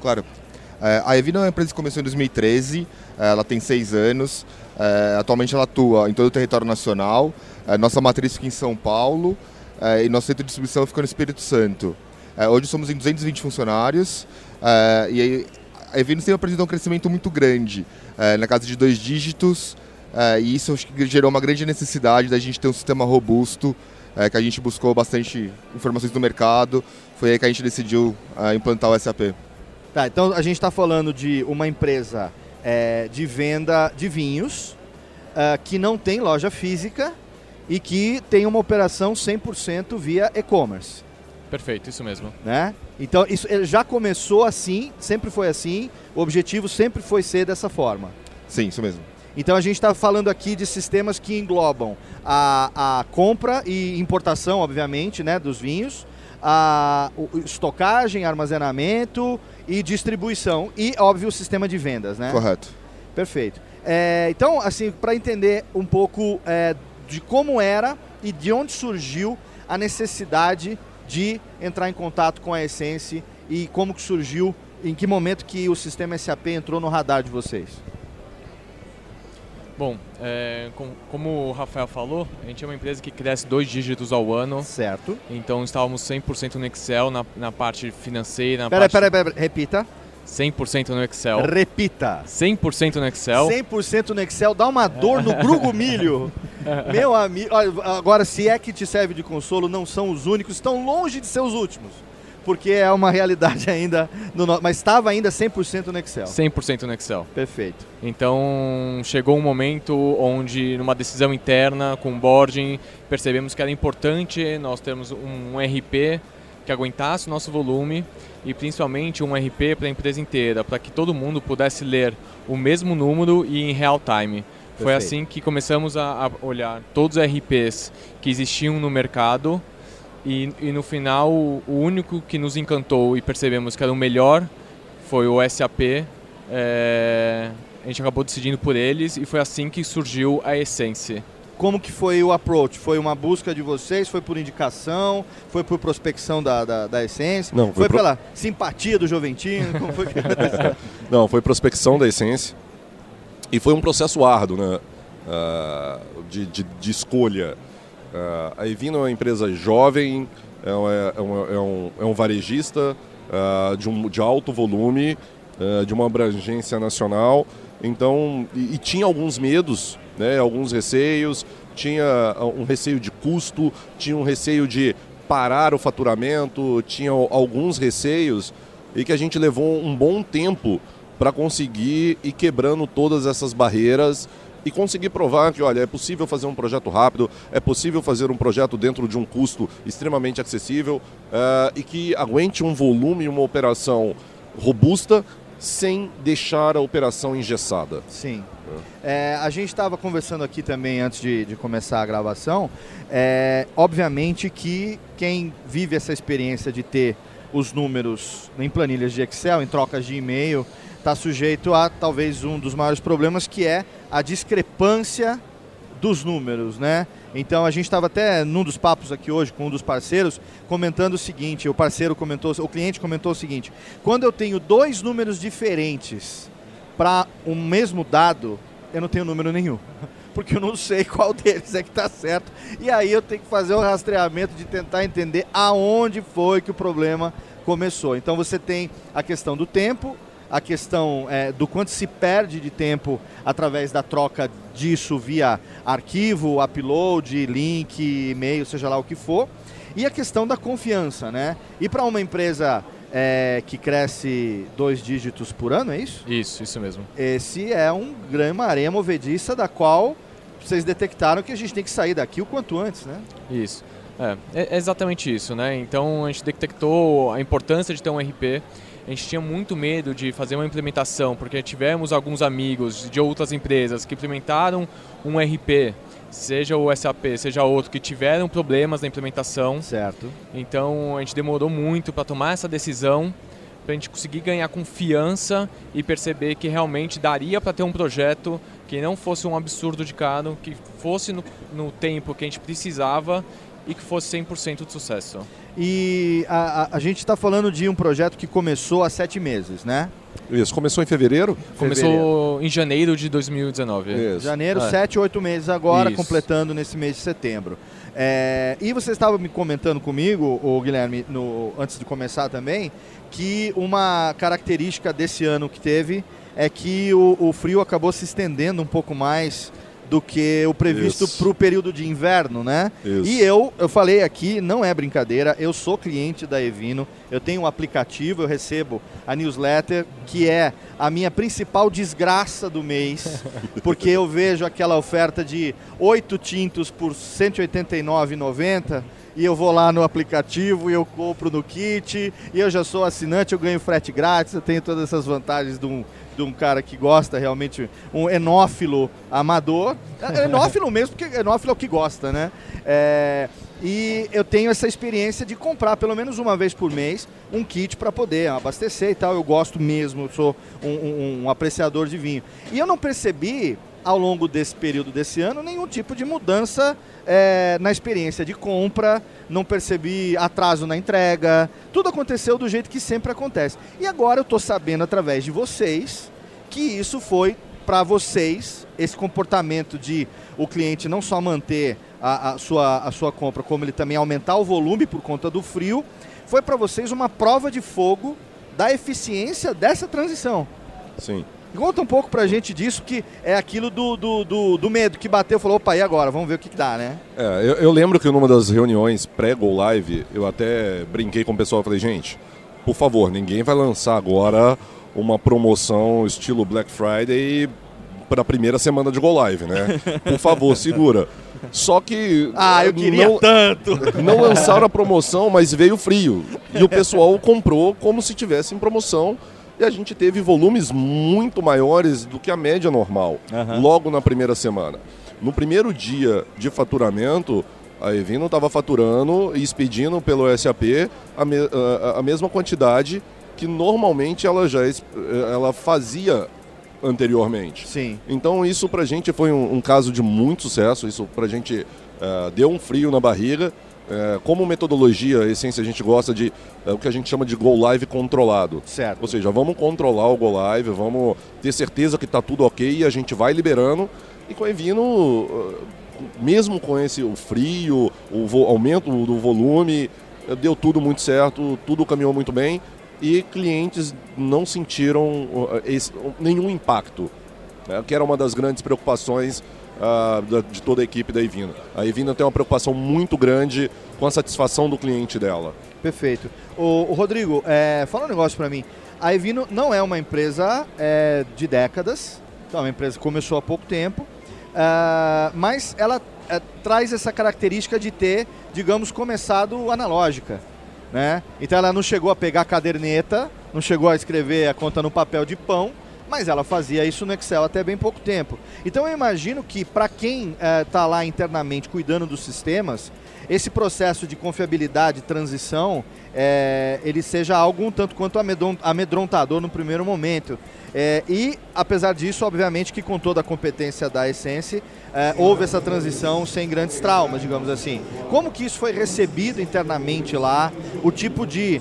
Claro. É, a Evina é uma empresa que começou em 2013, é, ela tem seis anos, é, atualmente ela atua em todo o território nacional, é, nossa matriz fica em São Paulo é, e nosso centro de distribuição fica no Espírito Santo. É, hoje somos em 220 funcionários e a Evenus tem apresentado um crescimento muito grande, na casa de dois dígitos, e isso acho que gerou uma grande necessidade da gente ter um sistema robusto, que a gente buscou bastante informações do mercado, foi aí que a gente decidiu implantar o SAP. Tá, então a gente está falando de uma empresa é, de venda de vinhos que não tem loja física e que tem uma operação 100% via e-commerce. Perfeito, isso mesmo. Né? Então, isso já começou assim, sempre foi assim, o objetivo sempre foi ser dessa forma. Sim, isso mesmo. Então a gente está falando aqui de sistemas que englobam a, a compra e importação, obviamente, né, dos vinhos, a o- estocagem, armazenamento e distribuição e, óbvio, o sistema de vendas, né? Correto. Perfeito. É, então, assim, para entender um pouco é, de como era e de onde surgiu a necessidade de entrar em contato com a Essence e como que surgiu, em que momento que o sistema SAP entrou no radar de vocês. Bom, é, com- como o Rafael falou, a gente é uma empresa que cresce dois dígitos ao ano. Certo. Então estávamos 100% no Excel, na, na parte financeira, na Peraí, parte... peraí, peraí, repita. 100% no Excel. Repita. 100% no Excel. 100% no Excel, dá uma dor no grugo (laughs) milho. Meu amigo, agora se é que te serve de consolo, não são os únicos, estão longe de ser os últimos. Porque é uma realidade ainda, no- mas estava ainda 100% no Excel. 100% no Excel. Perfeito. Então chegou um momento onde, numa decisão interna com o boarding, percebemos que era importante nós termos um RP que aguentasse o nosso volume e principalmente um RP para a empresa inteira, para que todo mundo pudesse ler o mesmo número e em real time. Foi Perfeito. assim que começamos a, a olhar todos os RPs que existiam no mercado e, e no final o único que nos encantou e percebemos que era o melhor foi o SAP. é, a gente acabou decidindo por eles e foi assim que surgiu a Essence. Como que foi o approach? Foi uma busca de vocês? Foi por indicação? Foi por prospecção da, da, da Essence? Não, foi foi pro- pela simpatia do Joventino? (laughs) Como foi que? (laughs) Não, foi prospecção da Essence. E foi um processo árduo, né? Ah, de, de, de escolha. Ah, a Evino é uma empresa jovem, é um, é um, é um, é um varejista ah, de, um, de alto volume, de uma abrangência nacional. Então, e, e tinha alguns medos, né? alguns receios, tinha ah, um receio de custo, tinha um receio de parar o faturamento, tinha alguns receios e que a gente levou um bom tempo para conseguir ir quebrando todas essas barreiras e conseguir provar que, olha, é possível fazer um projeto rápido, é possível fazer um projeto dentro de um custo extremamente acessível eh, e que aguente um volume e uma operação robusta sem deixar a operação engessada. Sim. É, a gente estava conversando aqui também antes de, de começar a gravação. É, obviamente que quem vive essa experiência de ter os números em planilhas de Excel, em trocas de e-mail, está sujeito a talvez um dos maiores problemas que é a discrepância dos números, né? Então a gente estava até num dos papos aqui hoje com um dos parceiros comentando o seguinte, o parceiro comentou, o cliente comentou o seguinte: quando eu tenho dois números diferentes para um mesmo dado, eu não tenho número nenhum. (laughs) Porque eu não sei qual deles é que está certo. E aí eu tenho que fazer o rastreamento de tentar entender aonde foi que o problema começou. Então você tem a questão do tempo, a questão é, do quanto se perde de tempo através da troca disso via arquivo, upload, link, e-mail, seja lá o que for, e a questão da confiança, né? E para uma empresa é, que cresce dois dígitos por ano, é isso? Isso, isso mesmo. Esse é um grande areia movediça da qual vocês detectaram que a gente tem que sair daqui o quanto antes, né? Isso. É, é exatamente isso, né? Então a gente detectou a importância de ter um RP. A gente tinha muito medo de fazer uma implementação, porque tivemos alguns amigos de outras empresas que implementaram um RP, seja o SAP, seja outro, que tiveram problemas na implementação. Certo. Então a gente demorou muito para tomar essa decisão, para a gente conseguir ganhar confiança e perceber que realmente daria para ter um projeto que não fosse um absurdo de caro, que fosse no, no tempo que a gente precisava e que fosse 100% de sucesso. E a, a- a gente está falando de um projeto que começou há sete meses, né? Isso, começou em fevereiro? Começou em janeiro de 2019. Janeiro, É. sete, oito meses agora, Isso. completando nesse mês de setembro. É, e você estava me comentando comigo, o Guilherme, no- antes de começar também, que uma característica desse ano que teve é que o, o frio acabou se estendendo um pouco mais do que o previsto para o período de inverno, né? Isso. E eu, eu falei aqui, não é brincadeira, eu sou cliente da Evino, eu tenho um aplicativo, eu recebo a newsletter, que é a minha principal desgraça do mês, (laughs) porque eu vejo aquela oferta de oito tintos por R$ 189,90 e eu vou lá no aplicativo e eu compro no kit, e eu já sou assinante, eu ganho frete grátis, eu tenho todas essas vantagens de um, de um cara que gosta realmente, um enófilo amador. É enófilo (laughs) mesmo, porque enófilo é o que gosta, né? É, e eu tenho essa experiência de comprar pelo menos uma vez por mês um kit para poder abastecer e tal. Eu gosto mesmo, sou um, um, um apreciador de vinho. E eu não percebi ao longo desse período desse ano nenhum tipo de mudança é, na experiência de compra, não percebi atraso na entrega, tudo aconteceu do jeito que sempre acontece. E agora eu estou sabendo através de vocês que isso foi para vocês, esse comportamento de o cliente não só manter a, a, sua, a sua compra, como ele também aumentar o volume por conta do frio, foi para vocês uma prova de fogo da eficiência dessa transição. Sim. Conta um pouco pra gente disso, que é aquilo do, do, do, do medo que bateu falou, opa, e agora? Vamos ver o que, que dá, né? É, eu, eu, lembro que numa das reuniões pré-Go Live, eu até brinquei com o pessoal, falei, gente, por favor, ninguém vai lançar agora uma promoção estilo Black Friday para a primeira semana de Go Live, né? Por favor, (laughs) segura. Só que. Ah, eu queria não, tanto! Não lançaram a promoção, mas veio frio. E o pessoal comprou como se tivesse em promoção e a gente teve volumes muito maiores do que a média normal, uhum. logo na primeira semana. No primeiro dia de faturamento, a Evino estava faturando e expedindo pelo SAP a, me, a, a, mesma quantidade que normalmente ela já ela fazia anteriormente. Sim. Então isso para a gente foi um, um, caso de muito sucesso, isso para a gente uh, deu um frio na barriga é, como metodologia, a essência, a gente gosta de é, o que a gente chama de Go Live controlado. Certo. Ou seja, vamos controlar o Go Live, vamos ter certeza que está tudo ok e a gente vai liberando. E com o Evino, mesmo com esse o frio, o aumento do volume, deu tudo muito certo, tudo caminhou muito bem e clientes não sentiram esse, nenhum impacto, né, que era uma das grandes preocupações uh, de toda a equipe da Evina. A Evina tem uma preocupação muito grande com a satisfação do cliente dela. Perfeito. O, o Rodrigo, é, fala um negócio para mim. A Evino não é uma empresa é, de décadas, então é uma empresa que começou há pouco tempo, uh, mas ela é, traz essa característica de ter, digamos, começado analógica. Né? Então ela não chegou a pegar a caderneta, não chegou a escrever a conta no papel de pão, mas ela fazia isso no Excel até bem pouco tempo. Então eu imagino que para quem está eh, lá internamente cuidando dos sistemas, esse processo de confiabilidade, transição, é, ele seja algo um tanto quanto amedrontador no primeiro momento. É, e, apesar disso, obviamente que com toda a competência da Essence, é, houve essa transição sem grandes traumas, digamos assim. Como que isso foi recebido internamente lá? O tipo de,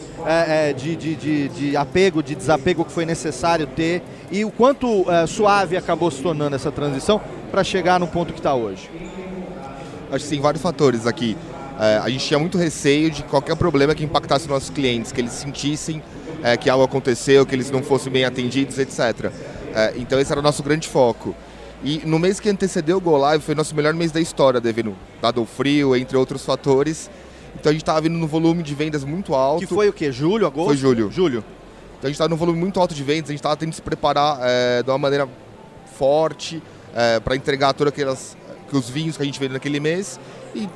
de, de, de, de apego, de desapego que foi necessário ter e o quanto suave acabou se tornando essa transição para chegar no ponto que está hoje? Acho que tem vários fatores aqui. É, a gente tinha muito receio de qualquer problema que impactasse os nossos clientes, que eles sentissem é, que algo aconteceu, que eles não fossem bem atendidos, etc. É, então esse era o nosso grande foco. E no mês que antecedeu o Go Live foi nosso melhor mês da história, devendo, dado o frio, entre outros fatores. Então a gente estava vindo num volume de vendas muito alto. Que foi o quê? Julho, agosto? Foi julho. Julho. Então a gente estava num volume muito alto de vendas, a gente estava tendo que se preparar é, de uma maneira forte é, para entregar todos aqueles os vinhos que a gente vendeu naquele mês e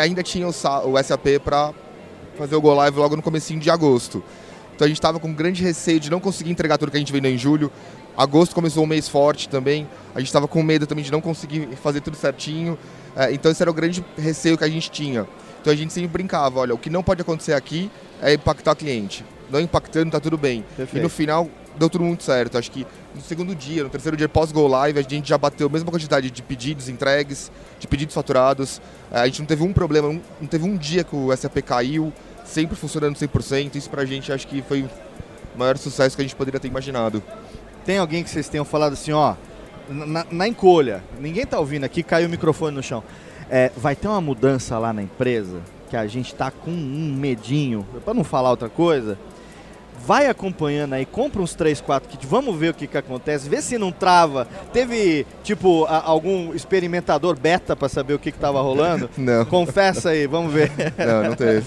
ainda tinha o, o SAP para fazer o Go Live logo no comecinho de agosto. Então a gente estava com grande receio de não conseguir entregar tudo que a gente vendeu em julho. Agosto começou um mês forte também. A gente estava com medo também de não conseguir fazer tudo certinho. É, então esse era o grande receio que a gente tinha. Então a gente sempre brincava, olha, o que não pode acontecer aqui é impactar o cliente. Não impactando, tá tudo bem. Perfeito. E no final deu tudo muito certo. Acho que no segundo dia, no terceiro dia pós-go live, a gente já bateu a mesma quantidade de pedidos entregues, de pedidos faturados. É, a gente não teve um problema, não teve um dia que o SAP caiu, sempre funcionando 100%. Isso pra gente acho que foi o maior sucesso que a gente poderia ter imaginado. Tem alguém que vocês tenham falado assim, ó, na, na encolha, ninguém tá ouvindo aqui, caiu o microfone no chão. É, vai ter uma mudança lá na empresa que a gente tá com um medinho, para não falar outra coisa, vai acompanhando aí, compra uns 3, 4 kits, vamos ver o que, que acontece, vê se não trava. Teve, tipo, a, algum experimentador beta para saber o que, que tava rolando? (laughs) Não. Confessa aí, vamos ver. (laughs) Não, não teve.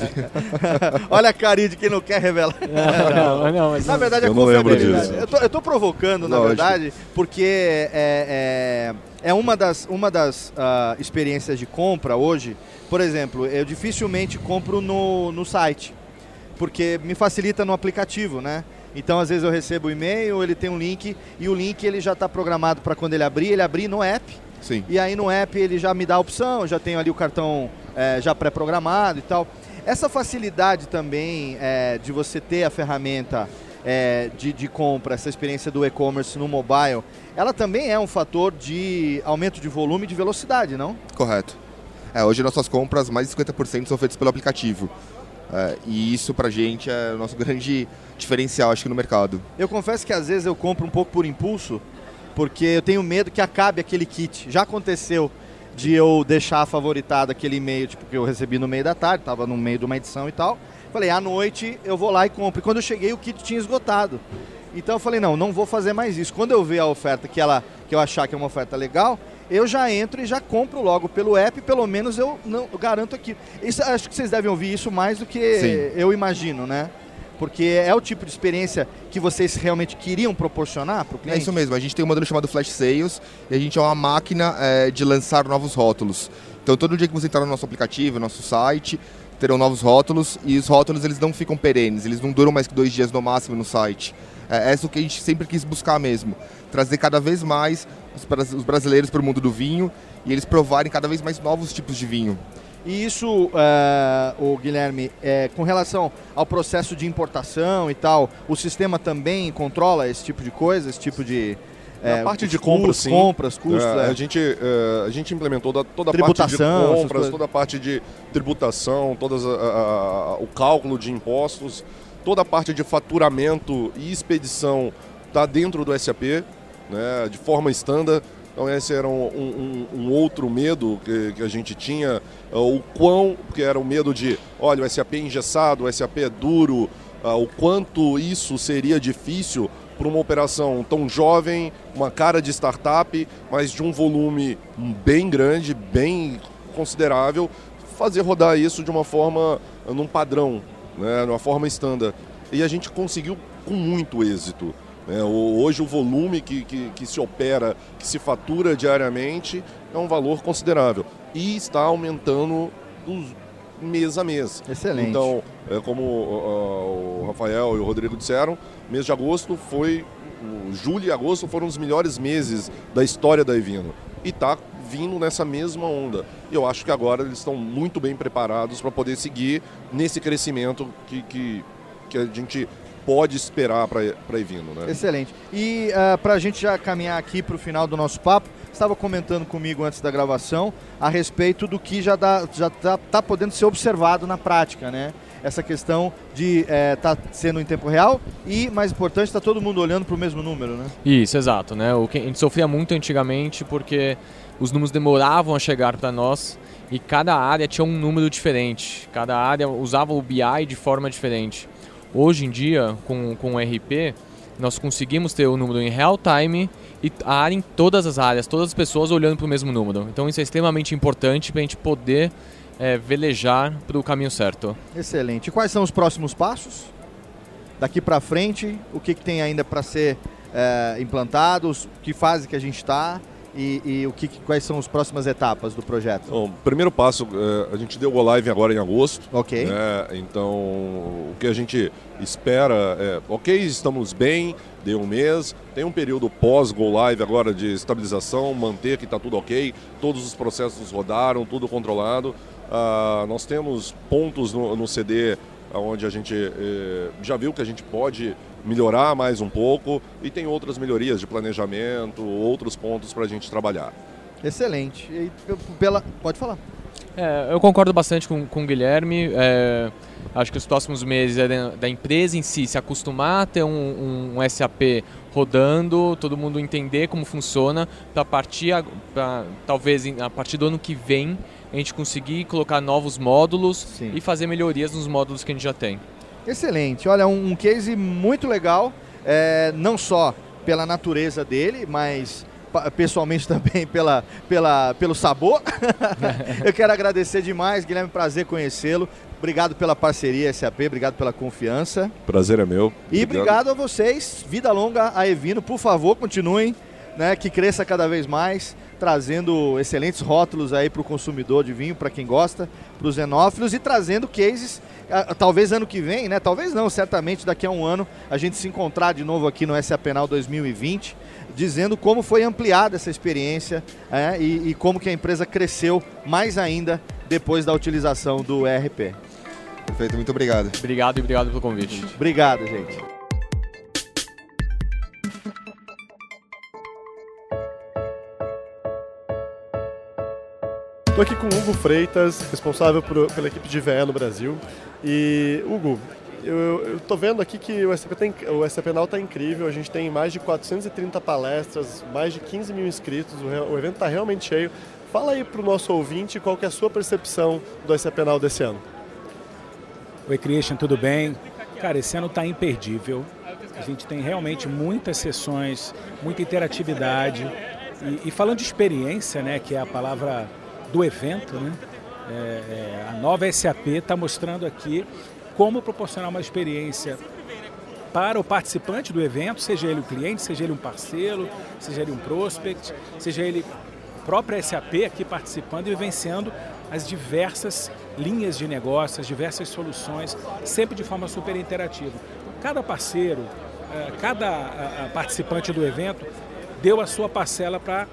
(laughs) Olha a carinha de quem não quer revelar. Não, não, não mas na verdade, eu não lembro disso. Eu tô, eu tô provocando, na Lógico. verdade, porque é, é, é uma das, uma das uh, experiências de compra hoje. Por exemplo, eu dificilmente compro no, no site porque me facilita no aplicativo, né? Então, às vezes eu recebo o e-mail, ele tem um link e o link ele já está programado para quando ele abrir, ele abrir no app. Sim. E aí no app ele já me dá a opção, já tenho ali o cartão é, já pré-programado e tal. Essa facilidade também é, de você ter a ferramenta é, de, de, compra, essa experiência do e-commerce no mobile, ela também é um fator de aumento de volume e de velocidade, não? Correto. É, hoje nossas compras, mais de 50% são feitas pelo aplicativo. É, e isso pra gente é o nosso (laughs) grande diferencial, acho que, no mercado. Eu confesso que às vezes eu compro um pouco por impulso, porque eu tenho medo que acabe aquele kit. Já aconteceu de eu deixar favoritado aquele e-mail, tipo, que eu recebi no meio da tarde, estava no meio de uma edição e tal. Falei, à noite eu vou lá e compro. E quando eu cheguei, o kit tinha esgotado. Então eu falei, não, não vou fazer mais isso. Quando eu ver a oferta que, ela, que eu achar que é uma oferta legal, eu já entro e já compro logo pelo app, pelo menos eu não eu garanto aqui. Isso, acho que vocês devem ouvir isso mais do que Sim. eu imagino, né? Porque é o tipo de experiência que vocês realmente queriam proporcionar para o cliente? É isso mesmo, a gente tem um modelo chamado Flash Sales e a gente é uma máquina é, de lançar novos rótulos. Então todo dia que você entrar no nosso aplicativo, no nosso site, terão novos rótulos e os rótulos eles não ficam perenes, eles não duram mais que dois dias no máximo no site. É, é isso que a gente sempre quis buscar mesmo, trazer cada vez mais os brasileiros para o mundo do vinho e eles provarem cada vez mais novos tipos de vinho. E isso, uh, o Guilherme, é, com relação ao processo de importação e tal, o sistema também controla esse tipo de coisa, esse tipo de é, a parte de compras, sim. compras, custos. É, é. A, gente, é, a gente implementou toda, toda a parte de compras, toda a parte de tributação, todas a, a, o cálculo de impostos, toda a parte de faturamento e expedição está dentro do SAP, né, de forma estándar. Então esse era um, um, um outro medo que, que, a gente tinha, uh, o quão, que era o medo de, olha, o SAP é engessado, o SAP é duro, uh, o quanto isso seria difícil para uma operação tão jovem, uma cara de startup, mas de um volume bem grande, bem considerável, fazer rodar isso de uma forma, num padrão, né, numa forma estándar. E a gente conseguiu com muito êxito. É, hoje o volume que, que, que, se opera, que se fatura diariamente, é um valor considerável. E está aumentando dos mês a mês. Excelente. Então, é, como uh, o Rafael e o Rodrigo disseram, mês de agosto foi. Julho e agosto foram os melhores meses da história da Evino. E está vindo nessa mesma onda. E eu acho que agora eles estão muito bem preparados para poder seguir nesse crescimento que, que, que a gente pode esperar para a Evino. Né? Excelente. E uh, para a gente já caminhar aqui para o final do nosso papo, estava comentando comigo antes da gravação a respeito do que já está já tá, tá podendo ser observado na prática, né? Essa questão de estar é, tá sendo em tempo real e, mais importante, está todo mundo olhando para o mesmo número, né? Isso, exato. Né? O que a gente sofria muito antigamente porque os números demoravam a chegar para nós e cada área tinha um número diferente. Cada área usava o BI de forma diferente. Hoje em dia, com, com o RP, nós conseguimos ter o número em real time e a área em todas as áreas, todas as pessoas olhando para o mesmo número. Então isso é extremamente importante para a gente poder é, velejar para o caminho certo. Excelente. Quais são os próximos passos? Daqui para frente, o que, que tem ainda para ser é, implantado? Que fase que a gente está? E, e o que, quais são as próximas etapas do projeto? Bom, primeiro passo, é, a gente deu o live agora em agosto. Ok. Né? Então, o que a gente espera é, ok, estamos bem, deu um mês, tem um período pós-go live agora de estabilização, manter que está tudo ok, todos os processos rodaram, tudo controlado. Uh, nós temos pontos no, no CD onde a gente eh, já viu que a gente pode melhorar mais um pouco e tem outras melhorias de planejamento, outros pontos para a gente trabalhar. Excelente. E pela... Pode falar. É, eu concordo bastante com, com o Guilherme. É, acho que os próximos meses é da, empresa em si se acostumar a ter um, um, SAP rodando, todo mundo entender como funciona, para partir, pra, talvez a partir do ano que vem, a gente conseguir colocar novos módulos Sim. e fazer melhorias nos módulos que a gente já tem. Excelente. Olha, um, um case muito legal, é, não só pela natureza dele, mas pessoalmente (laughs) também pela, pela, pelo sabor. (laughs) Eu quero agradecer demais, Guilherme, prazer conhecê-lo. Obrigado pela parceria SAP, obrigado pela confiança. Prazer é meu. E obrigado, obrigado a vocês. Vida longa a Evino, por favor, continuem, né, que cresça cada vez mais trazendo excelentes rótulos aí para o consumidor de vinho, para quem gosta, para os enófilos e trazendo cases, talvez ano que vem, né? Talvez não, certamente daqui a um ano a gente se encontrar de novo aqui no SA Penal 2020, dizendo como foi ampliada essa experiência é, e, e como que a empresa cresceu mais ainda depois da utilização do ERP. Perfeito, muito obrigado. Obrigado e obrigado pelo convite. Obrigado, gente. Estou aqui com o Hugo Freitas, responsável por, pela equipe de VE no Brasil. E, Hugo, eu estou vendo aqui que o SAP, tem, o SAP Now está incrível, a gente tem mais de 430 palestras, mais de 15 mil inscritos, o, o evento está realmente cheio. Fala aí para o nosso ouvinte qual que é a sua percepção do SAP Now desse ano. Oi Christian, tudo bem? Cara, esse ano está imperdível. A gente tem realmente muitas sessões, muita interatividade. E, e, falando de experiência, né, que é a palavra do evento, né, é, é, a nova SAP está mostrando aqui como proporcionar uma experiência para o participante do evento, seja ele o cliente, seja ele um parceiro, seja ele um prospect, seja ele própria SAP aqui participando e vivenciando as diversas linhas de negócio, as diversas soluções, sempre de forma super interativa. Cada parceiro, eh, cada participante do evento deu a sua parcela para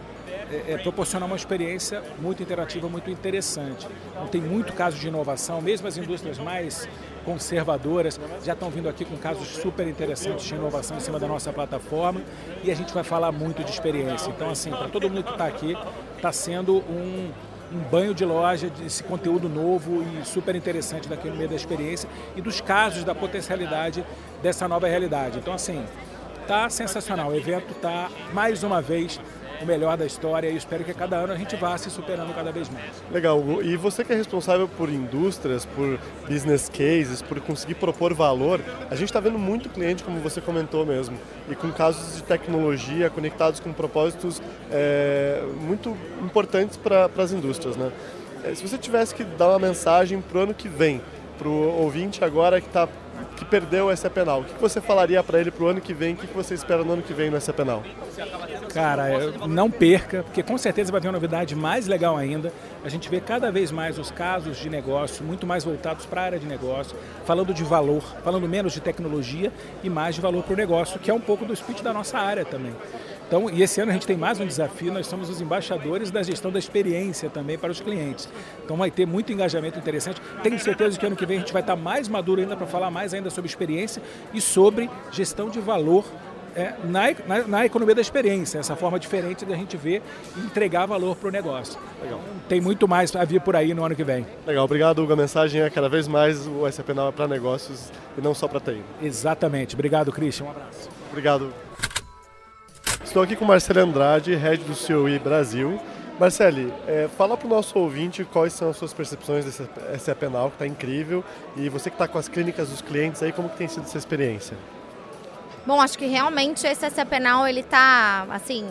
é, é, uma experiência muito interativa, muito interessante. Então, tem muito caso de inovação, mesmo as indústrias mais conservadoras já estão vindo aqui com casos super interessantes de inovação em cima da nossa plataforma e a gente vai falar muito de experiência. Então, assim, para todo mundo que está aqui, está sendo um, um banho de loja desse conteúdo novo e super interessante daqui no meio da experiência e dos casos da potencialidade dessa nova realidade. Então, assim, tá sensacional. O evento tá mais uma vez o melhor da história e espero que a cada ano a gente vá se superando cada vez mais. Legal. E você que é responsável por indústrias, por business cases, por conseguir propor valor, a gente está vendo muito cliente, como você comentou mesmo, e com casos de tecnologia conectados com propósitos é, muito importantes para as indústrias. Né? É, se você tivesse que dar uma mensagem para o ano que vem, para o ouvinte agora que, tá, que perdeu essa penal, o que você falaria para ele para o ano que vem? O que você espera no ano que vem no essa penal? Cara, não perca, porque com certeza vai ter uma novidade mais legal ainda. A gente vê cada vez mais os casos de negócio muito mais voltados para a área de negócio, falando de valor, falando menos de tecnologia e mais de valor para o negócio, que é um pouco do speech da nossa área também. Então, e esse ano a gente tem mais um desafio, nós somos os embaixadores da gestão da experiência também para os clientes. Então vai ter muito engajamento interessante. Tenho certeza que ano que vem a gente vai estar mais maduro ainda para falar mais ainda sobre experiência e sobre gestão de valor é, na, na, na, economia da experiência, essa forma diferente da gente ver e entregar valor para o negócio. Legal. Tem muito mais a vir por aí no ano que vem. Legal, obrigado Hugo. A mensagem é cada vez mais o SAP é para negócios e não só para TI. Exatamente. Obrigado, Christian. Um abraço. Obrigado. Estou aqui com Marcelo Andrade, head do COI Brasil. Marcele, é, fala para o nosso ouvinte quais são as suas percepções desse SAP Now, que está incrível, e você que está com as clínicas dos clientes aí, como que tem sido essa experiência? Bom, acho que realmente esse SC Penal ele tá assim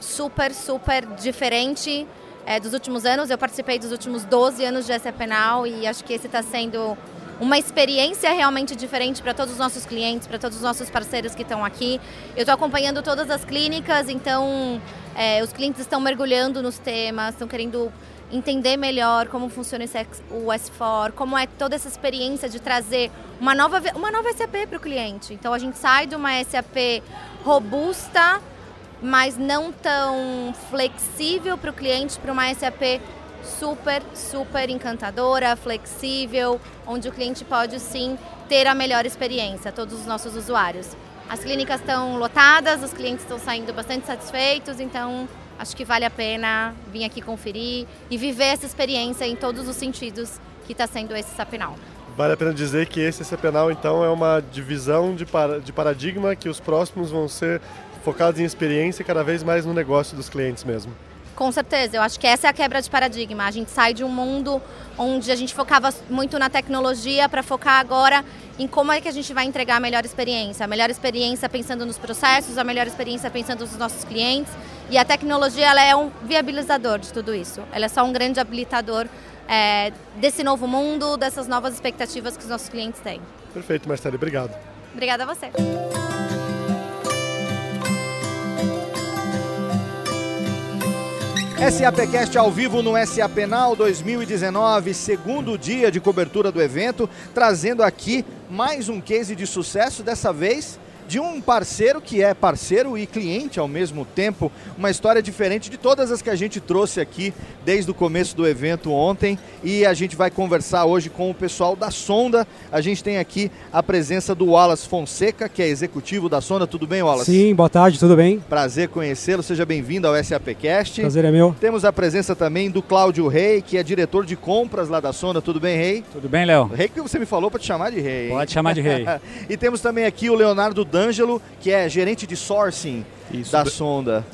super super diferente é, dos últimos anos. Eu participei dos últimos 12 anos de SC Penal e acho que esse está sendo uma experiência realmente diferente para todos os nossos clientes, para todos os nossos parceiros que estão aqui. Eu estou acompanhando todas as clínicas, então é, os clientes estão mergulhando nos temas, estão querendo entender melhor como funciona o S4, como é toda essa experiência de trazer uma nova, uma nova SAP para o cliente. Então a gente sai de uma SAP robusta, mas não tão flexível para o cliente, para uma SAP super, super encantadora, flexível, onde o cliente pode sim ter a melhor experiência, todos os nossos usuários. As clínicas estão lotadas, os clientes estão saindo bastante satisfeitos, então acho que vale a pena vir aqui conferir e viver essa experiência em todos os sentidos que está sendo esse Sapenal. Vale a pena dizer que esse Sapenal, então, é uma divisão de, para, de paradigma que os próximos vão ser focados em experiência e cada vez mais no negócio dos clientes mesmo. Com certeza, eu acho que essa é a quebra de paradigma. A gente sai de um mundo onde a gente focava muito na tecnologia para focar agora em como é que a gente vai entregar a melhor experiência. A melhor experiência pensando nos processos, a melhor experiência pensando nos nossos clientes. E a tecnologia ela é um viabilizador de tudo isso. Ela é só um grande habilitador é, desse novo mundo, dessas novas expectativas que os nossos clientes têm. Perfeito, Marcelo. Obrigado. Obrigada a você. SAPcast ao vivo no SAP Now 2019, segundo dia de cobertura do evento, trazendo aqui mais um case de sucesso, dessa vez de um parceiro que é parceiro e cliente ao mesmo tempo. Uma história diferente de todas as que a gente trouxe aqui desde o começo do evento ontem. E a gente vai conversar hoje com o pessoal da Sonda. A gente tem aqui a presença do Wallace Fonseca, que é executivo da Sonda. Tudo bem, Wallace? Sim, boa tarde, tudo bem? Prazer conhecê-lo. Seja bem-vindo ao SAPcast. Prazer é meu. Temos a presença também do Cláudio Rei, que é diretor de compras lá da Sonda. Tudo bem, Rei? Tudo bem, Léo? Rei que você me falou para te chamar de Rei. Pode chamar de Rei. (laughs) e temos também aqui o Leonardo D'Angelo, que é gerente de sourcing Isso. da Sonda.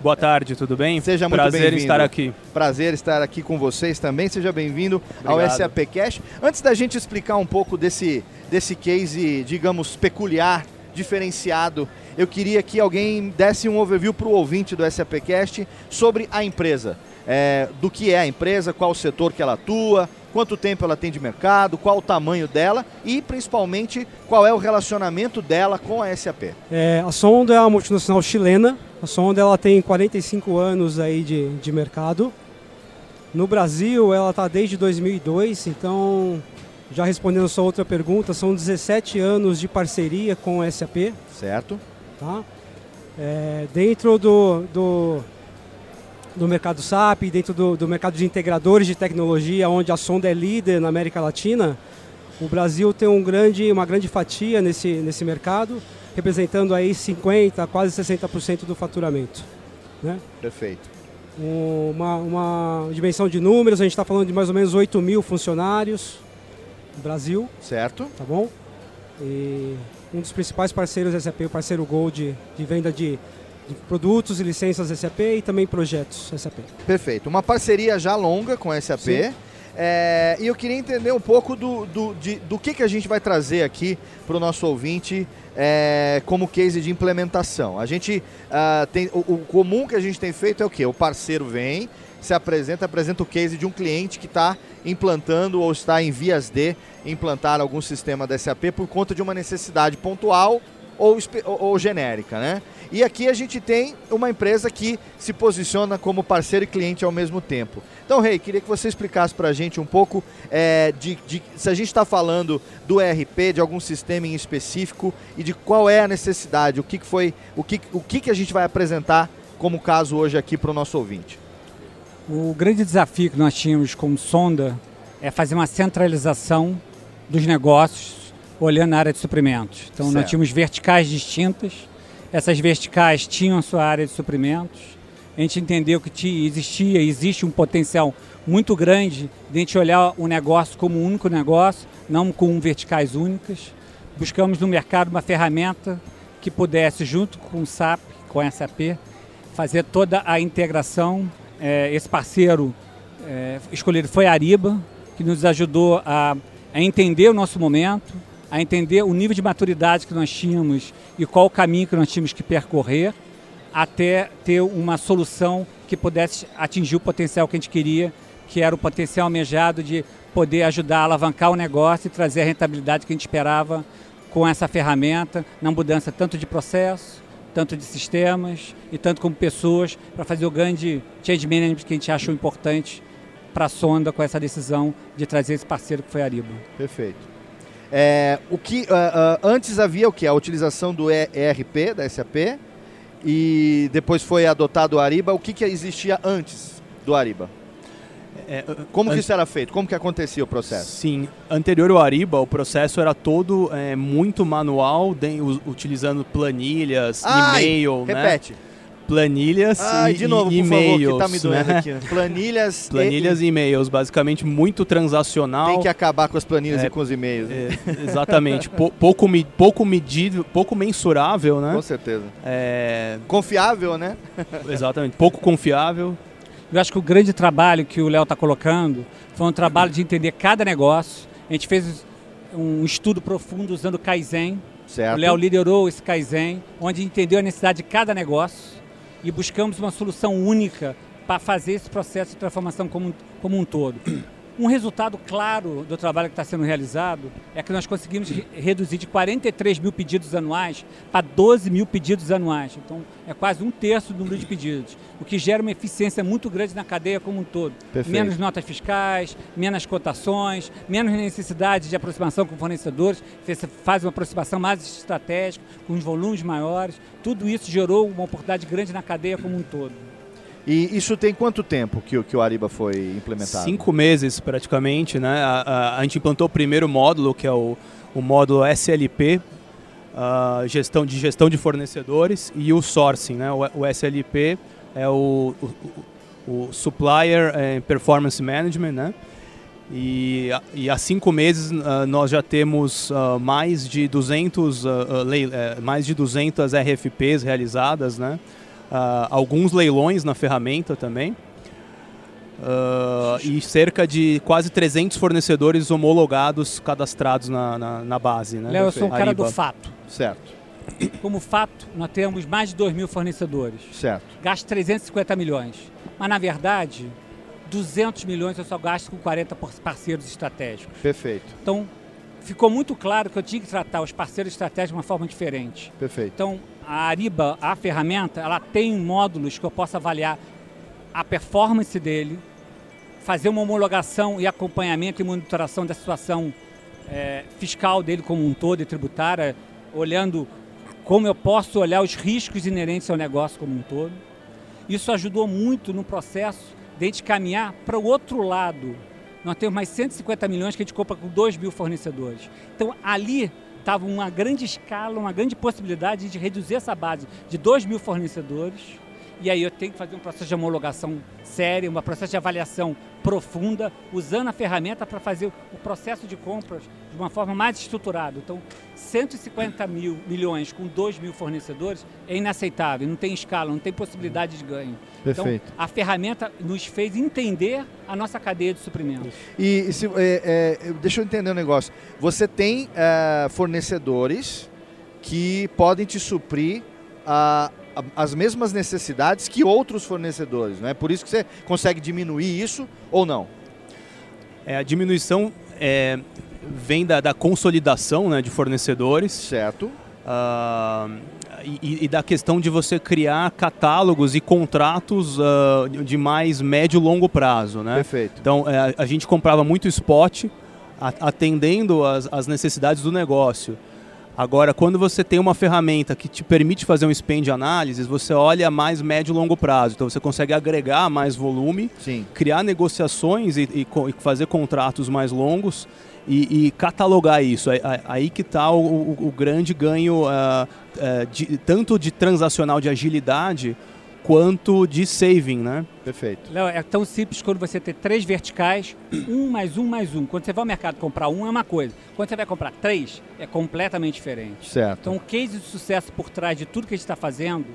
Boa tarde, tudo bem? Seja muito Prazer bem-vindo. estar aqui. Prazer estar aqui com vocês também. Seja bem-vindo ao. SAP Cash. Antes da gente explicar um pouco desse, desse case, digamos, peculiar, diferenciado, eu queria que alguém desse um overview para o ouvinte do SAP Cast sobre a empresa. É, do que é a empresa, qual o setor que ela atua, quanto tempo ela tem de mercado, qual o tamanho dela e, principalmente, qual é o relacionamento dela com a SAP. É, a Sonda é uma multinacional chilena. A Sonda ela tem 45 anos aí de, de mercado. No Brasil, ela está desde 2002, então, já respondendo a sua outra pergunta, são 17 anos de parceria com a SAP. Certo. Tá? É, dentro do, do, do mercado SAP, dentro do, do mercado de integradores de tecnologia, onde a Sonda é líder na América Latina, o Brasil tem um grande, uma grande fatia nesse, nesse mercado, representando aí 50%, quase 60% do faturamento. Né? Perfeito. Uma, uma dimensão de números, a gente está falando de mais ou menos 8 mil funcionários no Brasil. Certo. Tá bom? E um dos principais parceiros da SAP, o parceiro Gold de venda de, de produtos e licenças SAP e também projetos SAP. Perfeito. Uma parceria já longa com a SAP. Sim. É, e eu queria entender um pouco do, do, de, do que, que a gente vai trazer aqui para o nosso ouvinte é, como case de implementação. A gente ah, tem. O, o comum que a gente tem feito é o quê? O parceiro vem, se apresenta, apresenta o case de um cliente que está implantando ou está em vias de implantar algum sistema da SAP por conta de uma necessidade pontual ou, ou- genérica, né? E aqui a gente tem uma empresa que se posiciona como parceiro e cliente ao mesmo tempo. Então, Rei, queria que você explicasse para a gente um pouco é, de, de- se a gente está falando do ERP, de algum sistema em específico e de qual é a necessidade, o que, que foi, o que, o que, que a gente vai apresentar como caso hoje aqui para o nosso ouvinte. O grande desafio que nós tínhamos como sonda é fazer uma centralização dos negócios olhando a área de suprimentos. Então nós Certo. tínhamos verticais distintas, essas verticais tinham sua área de suprimentos. A gente entendeu que ti- existia, existe um potencial muito grande de a gente olhar o negócio como um único negócio, não com verticais únicas. Buscamos no mercado uma ferramenta que pudesse, junto com o SAP, com a SAP, fazer toda a integração. É, esse parceiro é, escolhido foi a Ariba, que nos ajudou a, a entender o nosso momento, a entender o nível de maturidade que nós tínhamos e qual o caminho que nós tínhamos que percorrer, até ter uma solução que pudesse atingir o potencial que a gente queria, que era o potencial almejado de poder ajudar a alavancar o negócio e trazer a rentabilidade que a gente esperava com essa ferramenta, na mudança tanto de processo, tanto de sistemas e tanto como pessoas, para fazer o grande change management que a gente achou importante para a Sonda com essa decisão de trazer esse parceiro que foi a Ariba. Perfeito. É, o que ah, ah, antes havia o que a utilização do ERP da SAP e depois foi adotado o Ariba. O que, que existia antes do Ariba? Como que isso era feito? Como que acontecia o processo? Sim, anterior ao Ariba, o processo era todo é, muito manual, de- utilizando planilhas, Ai, e-mail, repete. né? Planilhas Ai, e, de novo, e por favor, que e-mails, tá me doendo né? aqui. Planilhas, (laughs) Planilhas e, e e-mails, basicamente muito transacional. Tem que acabar com as planilhas É, e com os e-mails. é, exatamente, Pou- pouco, pouco medido, pouco mensurável, né? Com certeza. É... Confiável, né? (laughs) Exatamente, pouco confiável. Eu acho que o grande trabalho que o Léo está colocando foi um trabalho de entender cada negócio. A gente fez um estudo profundo usando o Kaizen. Certo. O Léo liderou esse Kaizen, onde entendeu a necessidade de cada negócio e buscamos uma solução única para fazer esse processo de transformação como, como um todo. Um resultado claro do trabalho que está sendo realizado é que nós conseguimos re reduzir de 43 mil pedidos anuais para 12 mil pedidos anuais. Então, é quase um terço do número de pedidos, o que gera uma eficiência muito grande na cadeia como um todo. Perfeito. Menos notas fiscais, menos cotações, menos necessidade de aproximação com fornecedores, você faz uma aproximação mais estratégica, com os volumes maiores. Tudo isso gerou uma oportunidade grande na cadeia como um todo. E isso tem quanto tempo que, o- que o Ariba foi implementado? Cinco meses praticamente, né? A, a- a gente implantou o primeiro módulo, que é o, o módulo SLP, ah, gestão de gestão de fornecedores, e o sourcing, né? O, o SLP é o, o, o Supplier Performance Management, né? E, e há cinco meses ah, nós já temos ah, mais de 200 ah, ah, lei- eh, mais de 200 RFPs realizadas, né? Ah, alguns leilões na ferramenta também. Ah, e cerca de quase 300 fornecedores homologados cadastrados na, na, na base. Né? Léo, eu sou um cara do fato. Certo. Como fato, nós temos mais de 2 mil fornecedores. Certo. Gasto 350 milhões. Mas, na verdade, 200 milhões eu só gasto com 40 por- parceiros estratégicos. Perfeito. Então, ficou muito claro que eu tinha que tratar os parceiros estratégicos de uma forma diferente. Perfeito. Então, a Ariba, a ferramenta, ela tem módulos que eu posso avaliar a performance dele, fazer uma homologação e acompanhamento e monitoração da situação eh, fiscal dele como um todo e tributária, olhando como eu posso olhar os riscos inerentes ao negócio como um todo. Isso ajudou muito no processo de a gente caminhar para o outro lado. Nós temos mais 150 milhões que a gente compra com 2 mil fornecedores. Então, ali estava uma grande escala, uma grande possibilidade de reduzir essa base de 2 mil fornecedores. E aí eu tenho que fazer um processo de homologação sério, um processo de avaliação profunda, usando a ferramenta para fazer o processo de compras de uma forma mais estruturada. Então, 150 mil milhões com 2 mil fornecedores é inaceitável, não tem escala, não tem possibilidade de ganho. Perfeito. Então, a ferramenta nos fez entender a nossa cadeia de suprimentos. E, se- é, é, deixa eu entender um negócio. Você tem é, fornecedores que podem te suprir a- a- as mesmas necessidades que outros fornecedores, não é? Por isso que você consegue diminuir isso ou não? É, a diminuição é, vem da, da consolidação né, de fornecedores. Certo. e, e da questão de você criar catálogos e contratos ah, de mais médio e longo prazo. Né? Perfeito. Então, é, a gente comprava muito spot, a- atendendo as necessidades do negócio. Agora, quando você tem uma ferramenta que te permite fazer um spend análise, você olha mais médio e longo prazo. Então você consegue agregar mais volume, Sim. criar negociações e, e e fazer contratos mais longos e, e catalogar isso. Aí, aí- que está o, o- o grande ganho ah, ah, de- tanto de transacional de agilidade quanto de saving, né? Perfeito. Léo, é tão simples quando você ter três verticais, um mais um mais um. Quando você vai ao mercado comprar um é uma coisa. Quando você vai comprar três, é completamente diferente. Certo. Então o case de sucesso por trás de tudo que a gente está fazendo,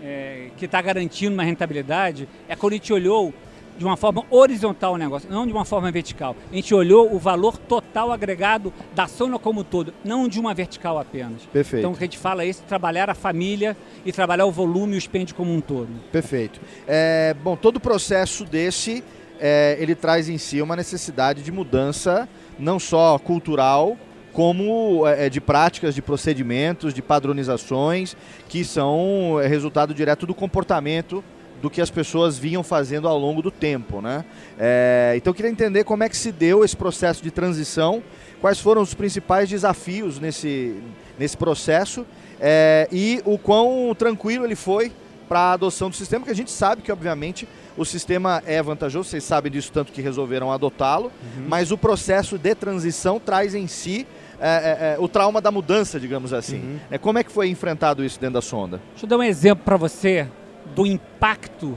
é, que está garantindo uma rentabilidade, é quando a gente olhou de uma forma horizontal o negócio, não de uma forma vertical. A gente olhou o valor total agregado da ação como um todo, não de uma vertical apenas. Perfeito. Então o que a gente fala é isso, trabalhar a família e trabalhar o volume e o spend como um todo. Perfeito. É, bom, todo processo desse, é, ele traz em si uma necessidade de mudança, não só cultural, como é, de práticas, de procedimentos, de padronizações, que são é, resultado direto do comportamento do que as pessoas vinham fazendo ao longo do tempo, né? É, então eu queria entender como é que se deu esse processo de transição, quais foram os principais desafios nesse, nesse processo é, e o quão tranquilo ele foi para a adoção do sistema, que a gente sabe que, obviamente, o sistema é vantajoso, vocês sabem disso tanto que resolveram adotá-lo, mas o processo de transição traz em si é, é, é, o trauma da mudança, digamos assim. É, como é que foi enfrentado isso dentro da sonda? Deixa eu dar um exemplo para você do impacto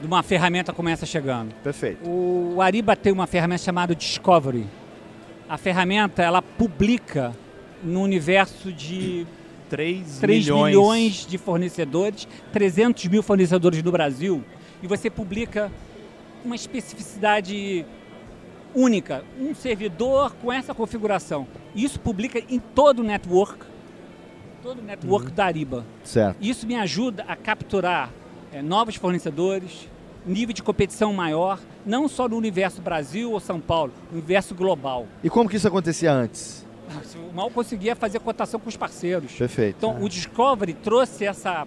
de uma ferramenta como essa chegando. Perfeito. O Ariba tem uma ferramenta chamada Discovery. A ferramenta ela publica no universo de 3, 3 milhões. milhões. de fornecedores, 300 mil fornecedores no Brasil, e você publica uma especificidade única, um servidor com essa configuração. Isso publica em todo o network, todo o network da Ariba. Certo. Isso me ajuda a capturar eh, novos fornecedores, nível de competição maior, não só no universo Brasil ou São Paulo, no universo global. E como que isso acontecia antes? Mal conseguia fazer cotação com os parceiros. Perfeito. Então, o Discovery trouxe essa,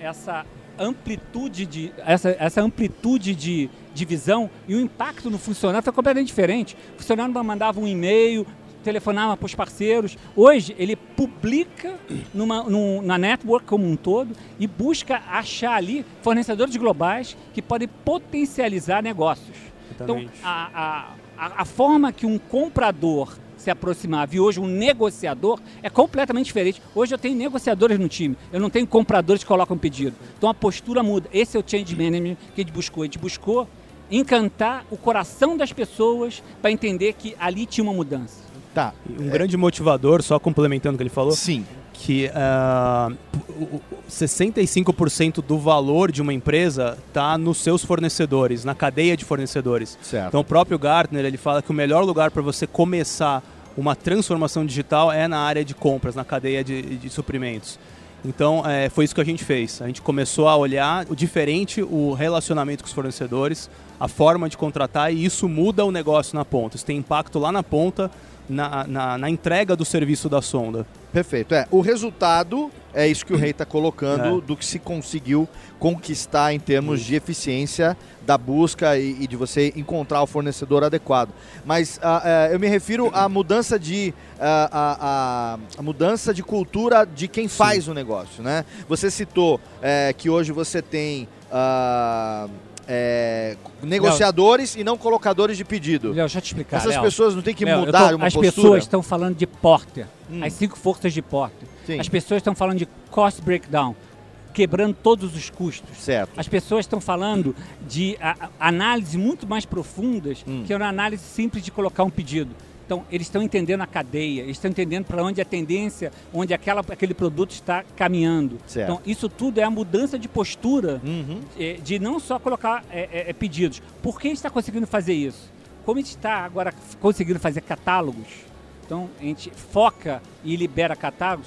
essa amplitude de essa, essa amplitude de, de visão e o impacto no funcionário foi completamente diferente. O funcionário mandava um e-mail, telefonava para os parceiros. Hoje ele publica numa, num, na network como um todo e busca achar ali fornecedores globais que podem potencializar negócios. Exatamente. Então a, a, a forma que um comprador se aproximava e hoje um negociador é completamente diferente. Hoje eu tenho negociadores no time, eu não tenho compradores que colocam pedido. Então a postura muda. Esse é o change management que a gente buscou. A gente buscou encantar o coração das pessoas para entender que ali tinha uma mudança. Tá. Um grande motivador, só complementando o que ele falou. Sim. Que uh, 65% do valor de uma empresa está nos seus fornecedores, na cadeia de fornecedores. Certo. Então o próprio Gartner ele fala que o melhor lugar para você começar uma transformação digital é na área de compras, na cadeia de, de suprimentos. Então é, foi isso que a gente fez. A gente começou a olhar o diferente, o relacionamento com os fornecedores, a forma de contratar e isso muda o negócio na ponta. Isso tem impacto lá na ponta, na, na, na entrega do serviço da sonda. Perfeito. É, o resultado é isso que o Rei está colocando É. do que se conseguiu conquistar em termos de eficiência da busca e, e de você encontrar o fornecedor adequado. Mas ah, é, eu me refiro à mudança de ah, a, a- mudança de cultura de quem faz o negócio, né? Você citou é, que hoje você tem ah, é, negociadores e não colocadores de pedido. Léo, deixa eu te explicar. Essas Léo. pessoas não têm que Léo, mudar tô- uma As postura? pessoas estão falando de Porter, Hum. as cinco forças de Porter. Sim. As pessoas estão falando de cost breakdown, quebrando todos os custos. Certo. As pessoas estão falando de a- a- análises muito mais profundas Hum. que uma análise simples de colocar um pedido. Então, eles estão entendendo a cadeia, eles estão entendendo para onde a tendência, onde aquela, aquele produto está caminhando. Certo. Então, isso tudo é a mudança de postura Uhum. eh, de não só colocar eh, eh, eh, pedidos. Por que a gente está conseguindo fazer isso? Como a gente está agora conseguindo fazer catálogos, então a gente foca e libera catálogos,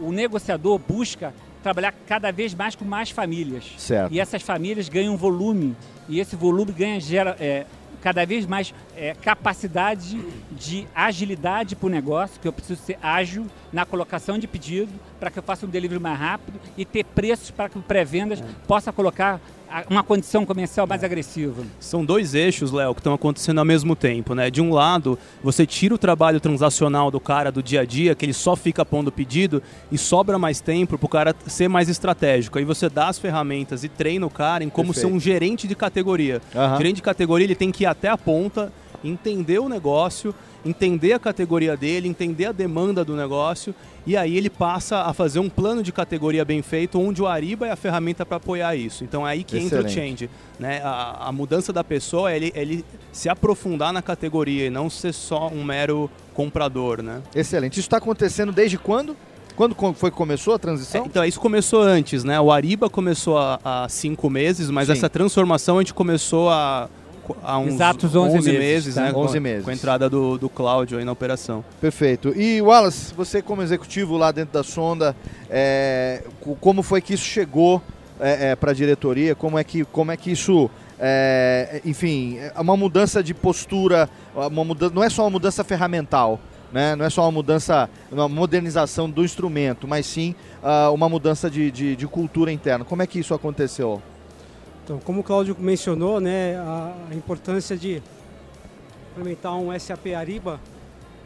o negociador busca trabalhar cada vez mais com mais famílias. Certo. E essas famílias ganham volume. E esse volume ganha, gera eh, cada vez mais eh, capacidade de agilidade para o negócio, que eu preciso ser ágil na colocação de pedido, para que eu faça um delivery mais rápido e ter preços para que o pré-vendas possa colocar uma condição comercial mais agressiva. São dois eixos, Léo, que estão acontecendo ao mesmo tempo, né? De um lado, você tira o trabalho transacional do cara do dia a dia, que ele só fica pondo pedido e sobra mais tempo para o cara ser mais estratégico. Aí você dá as ferramentas e treina o cara em como Perfeito. ser um gerente de categoria. Aham. Gerente de categoria, ele tem que ir até a ponta, entender o negócio, entender a categoria dele, entender a demanda do negócio e aí ele passa a fazer um plano de categoria bem feito, onde o Ariba é a ferramenta para apoiar isso. Então é aí que entra o Excelente. change. Né? A, a mudança da pessoa é ele, ele se aprofundar na categoria e não ser só um mero comprador. Né? Excelente. Isso está acontecendo desde quando? Quando foi que começou a transição? É, então, isso começou antes, né? O Ariba começou há, há cinco meses, mas Sim. essa transformação a gente começou há, há uns Exatos 11 meses, tá? né? 11 com, meses. Com a entrada do, do Cláudio aí na operação. Perfeito. E Wallace, você como executivo lá dentro da Sonda, é, co- como foi que isso chegou para a diretoria? Como é que, como é que isso, é, enfim, é uma mudança de postura, uma mudança, não é só uma mudança ferramental, né? não é só uma mudança, uma modernização do instrumento, mas sim ah, uma mudança de, de, de cultura interna. Como é que isso aconteceu? Então, como o Cláudio mencionou, né, a, a importância de implementar um SAP Ariba,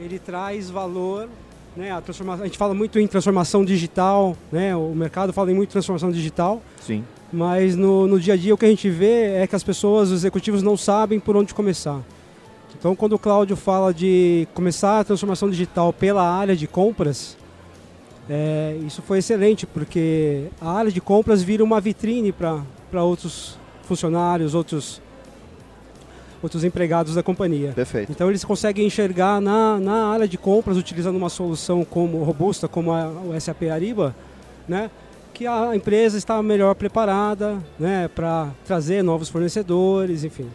ele traz valor, né, a transformação. A gente fala muito em transformação digital, né, o mercado fala em muito transformação digital, Sim. mas no, no dia a dia o que a gente vê é que as pessoas, os executivos não sabem por onde começar. Então, quando o Cláudio fala de começar a transformação digital pela área de compras, é, isso foi excelente, porque a área de compras vira uma vitrine para outros funcionários, outros, outros empregados da companhia. Perfeito. Então eles conseguem enxergar na, na área de compras, utilizando uma solução como robusta, como a, o SAP Ariba, né, que a empresa está melhor preparada né, para trazer novos fornecedores, enfim.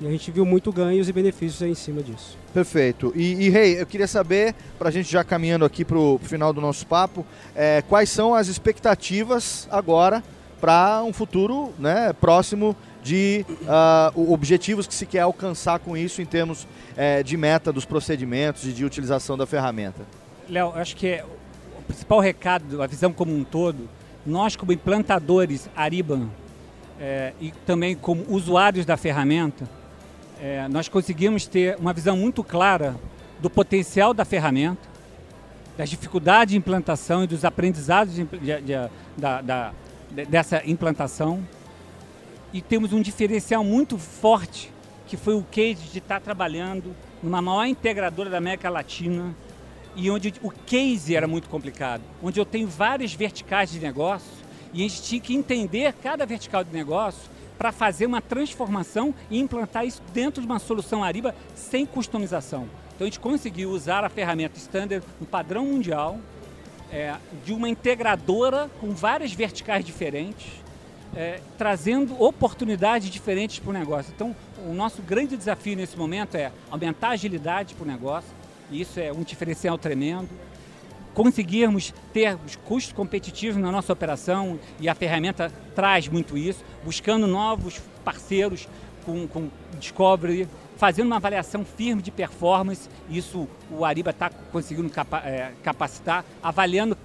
E a gente viu muito ganhos e benefícios em cima disso. Perfeito. E, e Rei, eu queria saber, para a gente já caminhando aqui para o final do nosso papo, é, quais são as expectativas agora para um futuro né, próximo de uh, objetivos que se quer alcançar com isso em termos uh, de meta dos procedimentos e de utilização da ferramenta? Léo, acho que é o principal recado, a visão como um todo, nós como implantadores Ariban é, e também como usuários da ferramenta, é, nós conseguimos ter uma visão muito clara do potencial da ferramenta, das dificuldades de implantação e dos aprendizados de, de, de, da, da, dessa implantação. E temos um diferencial muito forte, que foi o case de estar trabalhando numa maior integradora da América Latina, e onde o case era muito complicado, onde eu tenho várias verticais de negócio e a gente tinha que entender cada vertical de negócio para fazer uma transformação e implantar isso dentro de uma solução Ariba sem customização. Então a gente conseguiu usar a ferramenta standard, um padrão mundial, é, de uma integradora com várias verticais diferentes, é, trazendo oportunidades diferentes para o negócio. Então, o nosso grande desafio nesse momento é aumentar a agilidade para o negócio, e isso é um diferencial tremendo. Conseguirmos ter os custos competitivos na nossa operação, e a ferramenta traz muito isso, buscando novos parceiros com, com Discovery, fazendo uma avaliação firme de performance, isso o Ariba está conseguindo capa é, capacitar, avaliando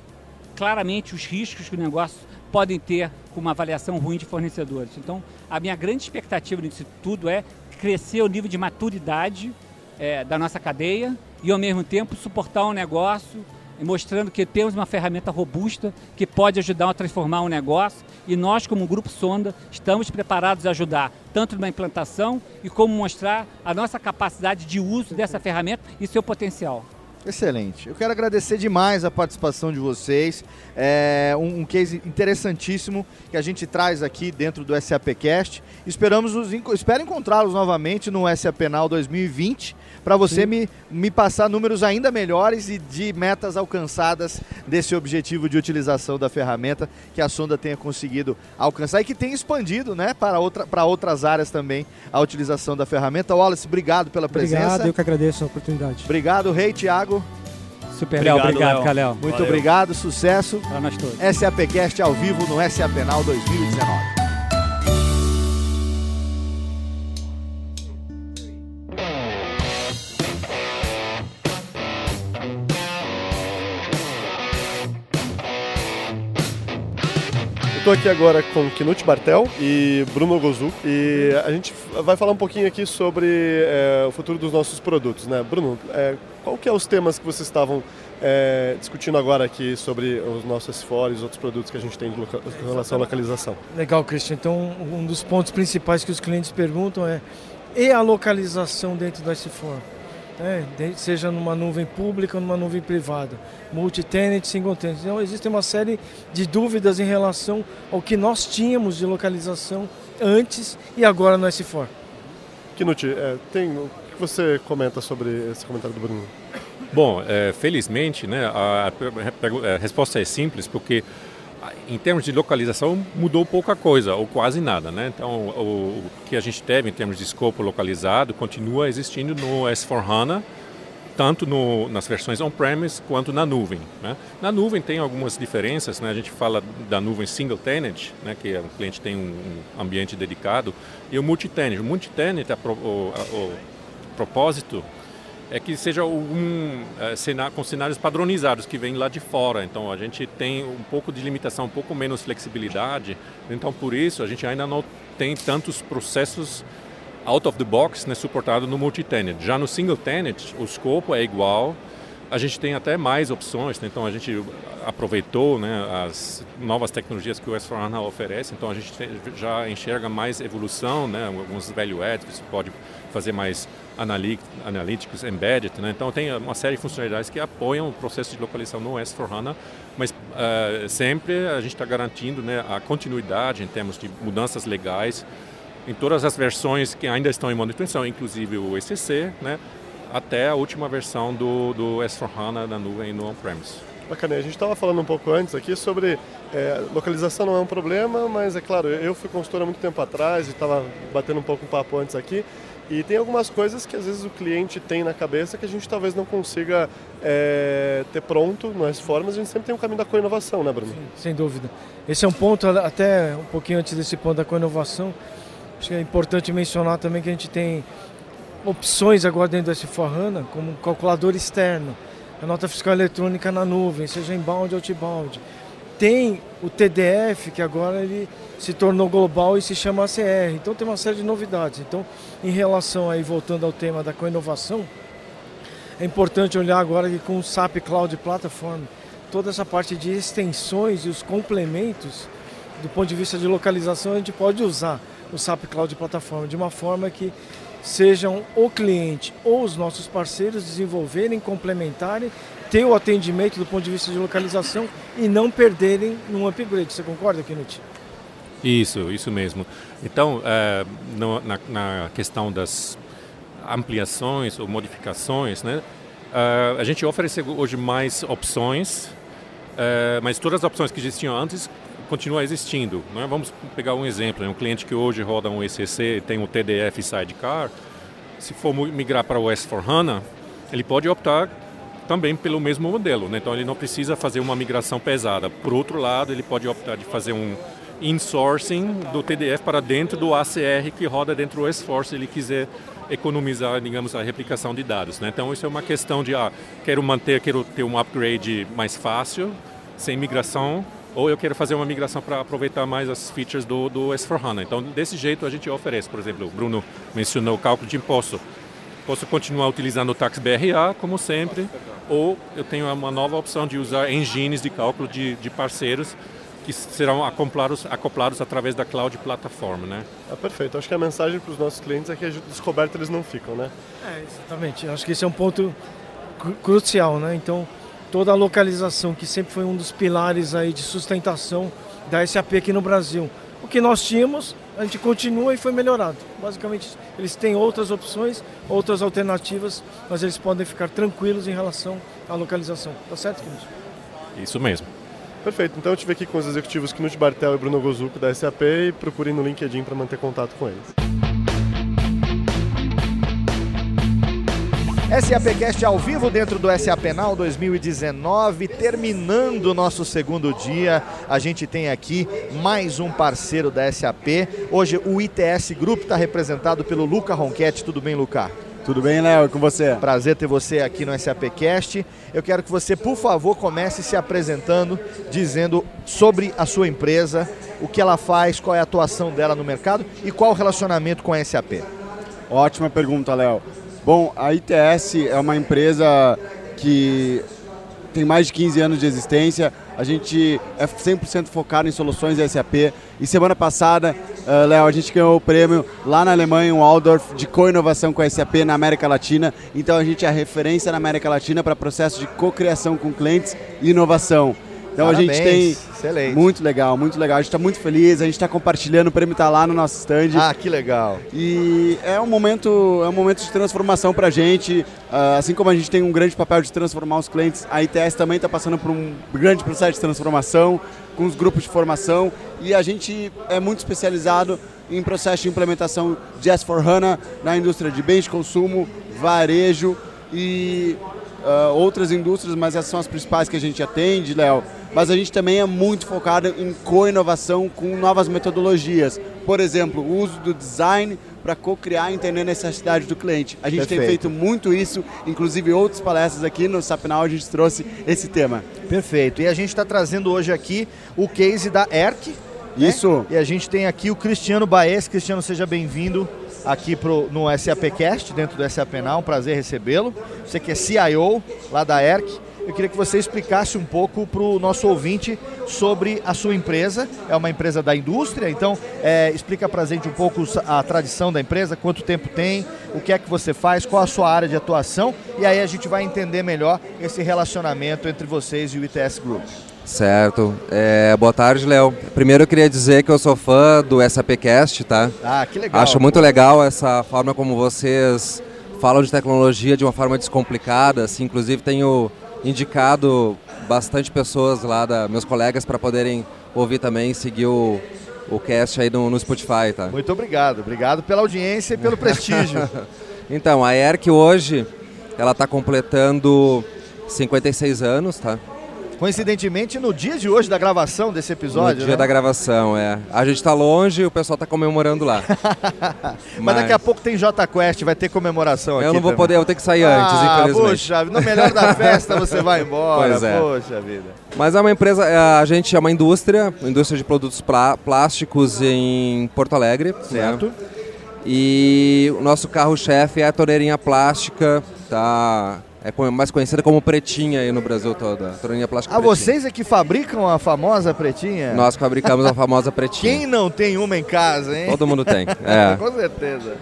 claramente os riscos que o negócio podem ter com uma avaliação ruim de fornecedores. Então, a minha grande expectativa nisso tudo é crescer o nível de maturidade é, da nossa cadeia e, ao mesmo tempo, suportar um negócio, mostrando que temos uma ferramenta robusta que pode ajudar a transformar um negócio e nós, como Grupo Sonda, estamos preparados a ajudar tanto na implantação e como mostrar a nossa capacidade de uso dessa ferramenta e seu potencial. Excelente. Eu quero agradecer demais a participação de vocês. É um, um case interessantíssimo que a gente traz aqui dentro do SAPcast. Esperamos os, espero encontrá-los novamente no SAP Now 2020 para você me, me passar números ainda melhores e de metas alcançadas desse objetivo de utilização da ferramenta que a Sonda tenha conseguido alcançar e que tenha expandido né, para, outra, para outras áreas também a utilização da ferramenta. Wallace, obrigado pela presença. Obrigado, eu que agradeço a oportunidade. Obrigado, Rei Tiago. Super, Léo. Obrigado, Calel. Muito Valeu. obrigado, sucesso. Para nós todos. SAPcast ao vivo no SAP Now 2019. Estou aqui agora com Knut Bartel e Bruno Gozu e a gente vai falar um pouquinho aqui sobre é, o futuro dos nossos produtos, né? Bruno, é, qual que é os temas que vocês estavam é, discutindo agora aqui sobre os nossos S4 e os outros produtos que a gente tem com relação à localização? Legal, Christian. Então, um dos pontos principais que os clientes perguntam é e a localização dentro do S4? É, seja numa nuvem pública ou numa nuvem privada, multi-tenant, single-tenant. Então, existe uma série de dúvidas em relação ao que nós tínhamos de localização antes e agora no S4. Knut, é, tem, o que você comenta sobre esse comentário do Bruno? Bom, é, felizmente, né, a, a, a resposta é simples, porque em termos de localização mudou pouca coisa ou quase nada, né? Então o, o que a gente teve em termos de escopo localizado continua existindo no S4HANA, tanto no, nas versões on-premise quanto na nuvem. Né? Na nuvem tem algumas diferenças, né? a gente fala da nuvem single tenant, né? que o cliente tem um, um ambiente dedicado, e o multi-tenant. O multi-tenant, o, o, o propósito é que seja um, é, com cenários padronizados que vêm lá de fora. Então a gente tem um pouco de limitação, um pouco menos flexibilidade. Então por isso a gente ainda não tem tantos processos out of the box né, suportado no multi-tenant. Já no single tenant o escopo é igual. A gente tem até mais opções, né? então a gente aproveitou né, as novas tecnologias que o S4HANA oferece, então a gente já enxerga mais evolução, né, alguns value adds, você pode fazer mais analíticos embedded, né? então tem uma série de funcionalidades que apoiam o processo de localização no S4HANA, mas uh, sempre a gente está garantindo né, a continuidade em termos de mudanças legais em todas as versões que ainda estão em manutenção, inclusive o ECC, né, até a última versão do, do S4HANA na nuvem no on-premise. Bacana, a gente estava falando um pouco antes aqui sobre é, localização não é um problema, mas é claro, eu fui consultor há muito tempo atrás e estava batendo um pouco o papo antes aqui. E tem algumas coisas que às vezes o cliente tem na cabeça que a gente talvez não consiga é, ter pronto nas formas. A gente sempre tem um caminho da co-inovação, né, Bruno? Sim, sem dúvida. Esse é um ponto, até um pouquinho antes desse ponto da co-inovação, Acho que é importante mencionar também que a gente tem opções agora dentro do S4HANA, como um calculador externo, a nota fiscal eletrônica na nuvem, seja inbound ou outbound. Tem o TDF, que agora ele se tornou global e se chama ACR. Então tem uma série de novidades. Então, em relação aí, voltando ao tema da coinovação, é importante olhar agora que com o SAP Cloud Platform, toda essa parte de extensões e os complementos, do ponto de vista de localização, a gente pode usar o SAP Cloud Platform de uma forma que sejam o cliente ou os nossos parceiros desenvolverem, complementarem, ter o atendimento do ponto de vista de localização e não perderem num upgrade. Você concorda, Knut? Isso, isso mesmo. Então, é, no, na, na, questão das ampliações ou modificações, né, é, a gente oferece hoje mais opções, é, mas todas as opções que existiam antes continua existindo. Né? Vamos pegar um exemplo, né? um cliente que hoje roda um ECC tem um TDF Sidecar, se for migrar para o S4HANA, ele pode optar também pelo mesmo modelo, né? então ele não precisa fazer uma migração pesada. Por outro lado, ele pode optar de fazer um insourcing do TDF para dentro do ACR que roda dentro do S4 se ele quiser economizar, digamos, a replicação de dados. Né? Então isso é uma questão de, ah, quero manter, quero ter um upgrade mais fácil, sem migração, ou eu quero fazer uma migração para aproveitar mais as features do, do S4HANA. Então, desse jeito a gente oferece, por exemplo, o Bruno mencionou o cálculo de imposto. Posso continuar utilizando o Tax BRA, como sempre, ou eu tenho uma nova opção de usar engines de cálculo de, de parceiros que serão acoplados, acoplados através da cloud plataforma, né? Ah, perfeito. Acho que a mensagem para os nossos clientes é que a descoberta eles não ficam, né? É, exatamente. Acho que esse é um ponto crucial, né? Então, toda a localização, que sempre foi um dos pilares aí de sustentação da SAP aqui no Brasil. O que nós tínhamos, a gente continua e foi melhorado. Basicamente, eles têm outras opções, outras alternativas, mas eles podem ficar tranquilos em relação à localização. Tá certo, Knut? Isso mesmo. Perfeito. Então eu estive aqui com os executivos Knut Bartel e Bruno Gozuco da SAP e procurem no LinkedIn para manter contato com eles. SAPcast ao vivo dentro do SA Penal 2019, terminando o nosso segundo dia. A gente tem aqui mais um parceiro da SAP. Hoje o ITS Group está representado pelo Luca Ronquete. Tudo bem, Luca? Tudo bem, Léo? Com você? Prazer ter você aqui no SAPcast. Eu quero que você, por favor, comece se apresentando, dizendo sobre a sua empresa, o que ela faz, qual é a atuação dela no mercado e qual o relacionamento com a SAP. Ótima pergunta, Léo. Bom, a ITS é uma empresa que tem mais de 15 anos de existência. A gente é 100% focado em soluções SAP. E semana passada, uh, Léo, a gente ganhou o prêmio lá na Alemanha, um Waldorf, de co-inovação com a SAP na América Latina. Então a gente é referência na América Latina para processo de co-criação com clientes e inovação. Então Parabéns. a gente tem. Excelente. Muito legal, muito legal. A gente está muito feliz, a gente está compartilhando, o prêmio está lá no nosso stand. Ah, que legal. E é um momento, é um momento de transformação para a gente. Uh, assim como a gente tem um grande papel de transformar os clientes, a ITS também está passando por um grande processo de transformação com os grupos de formação e a gente é muito especializado em processo de implementação de S4HANA na indústria de bens de consumo, varejo e uh, outras indústrias, mas essas são as principais que a gente atende, Léo. Mas a gente também é muito focado em co-inovação com novas metodologias. Por exemplo, o uso do design para co-criar e entender a necessidade do cliente. A gente Perfeito. tem feito muito isso, inclusive outras palestras aqui no Sapinal a gente trouxe esse tema. Perfeito. E a gente está trazendo hoje aqui o case da ERC. Né? Isso. Né? E a gente tem aqui o Cristiano Baez. Cristiano, seja bem-vindo aqui pro, no SAPcast, dentro do SAP Now, um prazer recebê-lo. Você que é CIO lá da ERC. Eu queria que você explicasse um pouco para o nosso ouvinte sobre a sua empresa. É uma empresa da indústria, então é, explica para a gente um pouco a tradição da empresa, quanto tempo tem, o que é que você faz, qual a sua área de atuação e aí a gente vai entender melhor esse relacionamento entre vocês e o ITS Group. Certo. É, boa tarde, Léo. Primeiro eu queria dizer que eu sou fã do SAPcast, tá? Ah, que legal. Acho muito legal essa forma como vocês falam de tecnologia de uma forma descomplicada. Assim, inclusive tenho indicado bastante pessoas lá, da, meus colegas, para poderem ouvir também, seguir o, o cast aí no, no Spotify, tá? Muito obrigado. Obrigado pela audiência e pelo prestígio. (laughs) então, a ERC hoje, ela está completando 56 anos, tá? Coincidentemente, no dia de hoje da gravação desse episódio. No dia né? da gravação, é. A gente tá longe e o pessoal tá comemorando lá. (laughs) Mas daqui a pouco tem J Quest, vai ter comemoração aqui. Eu não vou também. poder, eu vou ter que sair antes, ah, infelizmente. Puxa, no melhor da festa você vai embora. Pois é. Poxa vida. Mas é uma empresa, é, a gente é uma indústria, indústria de produtos plá- plásticos em Porto Alegre. Certo. né? E o nosso carro-chefe é a torneirinha plástica, tá? É mais conhecida como pretinha aí no Brasil todo. a Torneirinha plástica Ah, pretinha. vocês é que fabricam a famosa pretinha? Nós fabricamos a famosa pretinha. Quem não tem uma em casa, hein? Todo mundo tem, (laughs) é. Com certeza.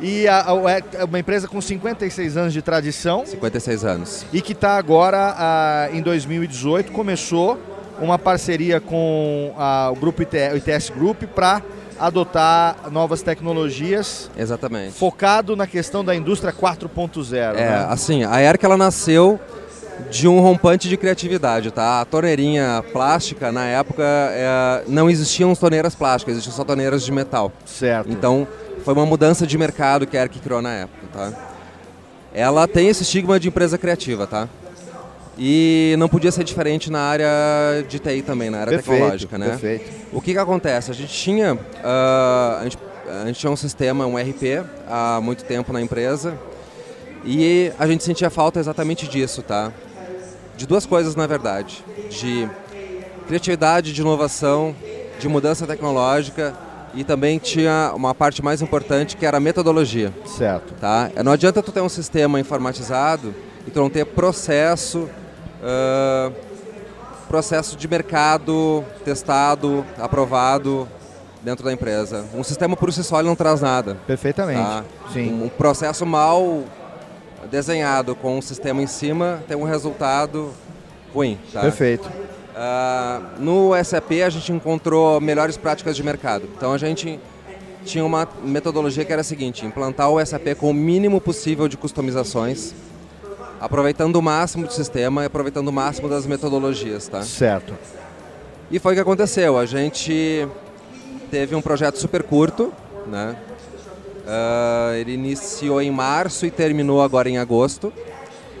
E a, a- é uma empresa com 56 anos de tradição 56 anos. e que está agora, ah, em 2018, começou uma parceria com o grupo IT, o ITS Group para adotar novas tecnologias Exatamente. focado na questão da indústria 4.0. É, né? assim, a ERC ela nasceu de um rompante de criatividade, tá? A torneirinha plástica, na época, é, não existiam torneiras plásticas, existiam só torneiras de metal. Certo. Então, foi uma mudança de mercado que a ERC criou na época, tá? Ela tem esse estigma de empresa criativa, tá? E não podia ser diferente na área de TI também, na área Perfeito, tecnológica, né? perfeito. O que que acontece? A gente tinha, ah, a, gente, a gente tinha um sistema, um RP, há muito tempo na empresa e a gente sentia falta exatamente disso, tá? De duas coisas, na verdade. De criatividade, de inovação, de mudança tecnológica e também tinha uma parte mais importante que era a metodologia. Certo. Tá? Não adianta tu ter um sistema informatizado e tu não ter processo, ah, processo de mercado testado, aprovado dentro da empresa. Um sistema por si só não traz nada. Perfeitamente. Tá? Sim. Um, processo mal desenhado com um sistema em cima tem um resultado ruim. Tá? Perfeito. Ah, no SAP a gente encontrou melhores práticas de mercado. Então a gente tinha uma metodologia que era a seguinte: implantar o SAP com o mínimo possível de customizações, aproveitando o máximo do sistema e aproveitando o máximo das metodologias, tá? Certo. E foi o que aconteceu. A gente teve um projeto super curto, né? Ah, ele iniciou em março e terminou agora em agosto.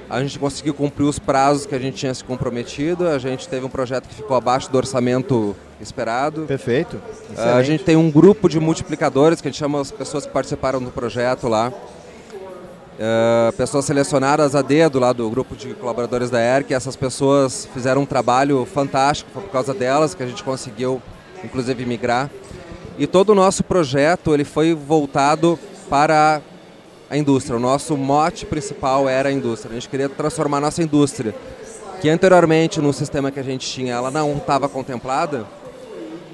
A gente conseguiu cumprir os prazos que a gente tinha se comprometido. A gente teve um projeto que ficou abaixo do orçamento esperado. Perfeito. Ah, a gente tem um grupo de multiplicadores que a gente chama as pessoas que participaram do projeto lá. Ah, pessoas selecionadas a dedo lá do grupo de colaboradores da ERC. Essas pessoas fizeram um trabalho fantástico, foi por causa delas que a gente conseguiu, inclusive, migrar. E todo o nosso projeto ele foi voltado para a indústria. O nosso mote principal era a indústria. A gente queria transformar a nossa indústria, que anteriormente no sistema que a gente tinha, ela não estava contemplada,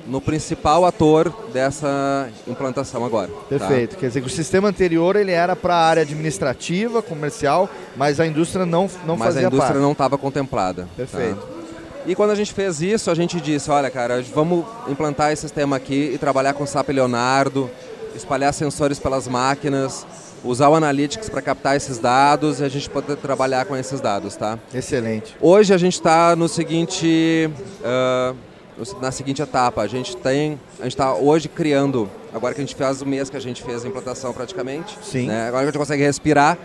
no principal ator dessa implantação agora. tá? Perfeito. Quer dizer que o sistema anterior ele era para a área administrativa, comercial, mas a indústria não, não Mas fazia a indústria parte. não estava contemplada. Perfeito. tá? E quando a gente fez isso, a gente disse, olha cara, vamos implantar esse sistema aqui e trabalhar com SAP Leonardo, espalhar sensores pelas máquinas, usar o Analytics para captar esses dados e a gente poder trabalhar com esses dados, tá? Excelente. Hoje a gente está no seguinte, no- na seguinte etapa. A gente tem, a gente está hoje criando. Agora que a gente faz o mês que a gente fez a implantação praticamente. Sim. né, Agora que a gente consegue respirar,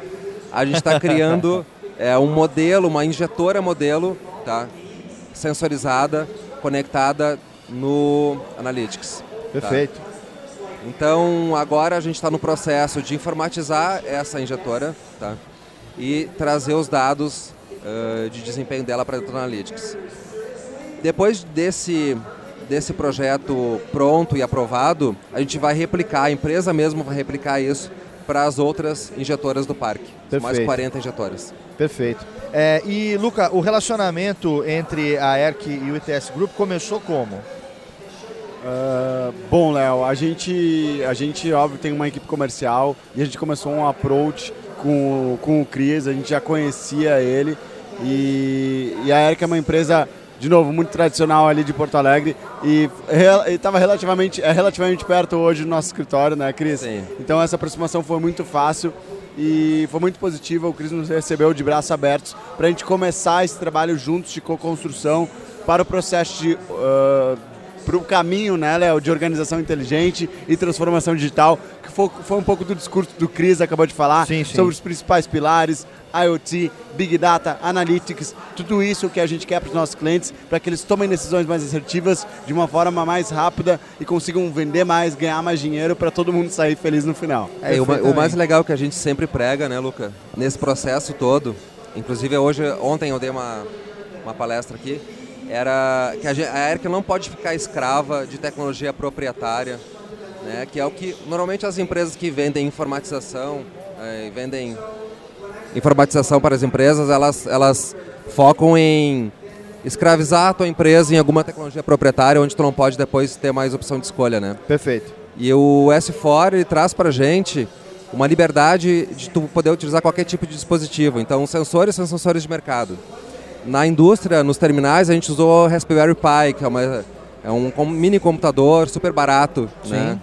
a gente está criando (laughs) é, um modelo, uma injetora modelo, tá? Sensorizada, conectada no Analytics. tá? Perfeito. Então agora a gente está no processo de informatizar essa injetora tá? e trazer os dados eh, de desempenho dela para dentro do Analytics. Depois desse, desse projeto pronto e aprovado, a gente vai replicar, a empresa mesmo vai replicar isso para as outras injetoras do parque. São Mais Perfeito. 40 injetoras. Perfeito. É, e, Luca, o relacionamento entre a ERC e o ITS Group começou como? Ah, bom, Léo, a gente, a gente, óbvio, tem uma equipe comercial e a gente começou um approach com, o- com o Cris, a gente já conhecia ele e, e a Eric é uma empresa, de novo, muito tradicional ali de Porto Alegre e estava relativamente, é relativamente perto hoje do nosso escritório, né, Cris? Sim. Então essa aproximação foi muito fácil e foi muito positiva. O Cris nos recebeu de braços abertos para a gente começar esse trabalho juntos de co-construção para o processo de, ah, para o caminho, né, Léo, de organização inteligente e transformação digital, foi, foi um pouco do discurso do Cris, acabou de falar, Sim, sim. sobre os principais pilares, IoT, Big Data, Analytics, tudo isso que a gente quer para os nossos clientes, para que eles tomem decisões mais assertivas de uma forma mais rápida e consigam vender mais, ganhar mais dinheiro para todo mundo sair feliz no final. É, o, o mais legal que a gente sempre prega, né, Luca, nesse processo todo, inclusive hoje, ontem eu dei uma, uma palestra aqui, era que a, a ERC não pode ficar escrava de tecnologia proprietária, né, que é o que normalmente as empresas que vendem informatização, e vendem informatização para as empresas, elas, elas focam em escravizar a tua empresa em alguma tecnologia proprietária onde tu não pode depois ter mais opção de escolha, né? Perfeito. E o S4 ele traz para gente uma liberdade de tu poder utilizar qualquer tipo de dispositivo. Então, os sensores são sensores de mercado. Na indústria, nos terminais, a gente usou o Raspberry Pi, que é, uma, é um mini computador super barato. Né?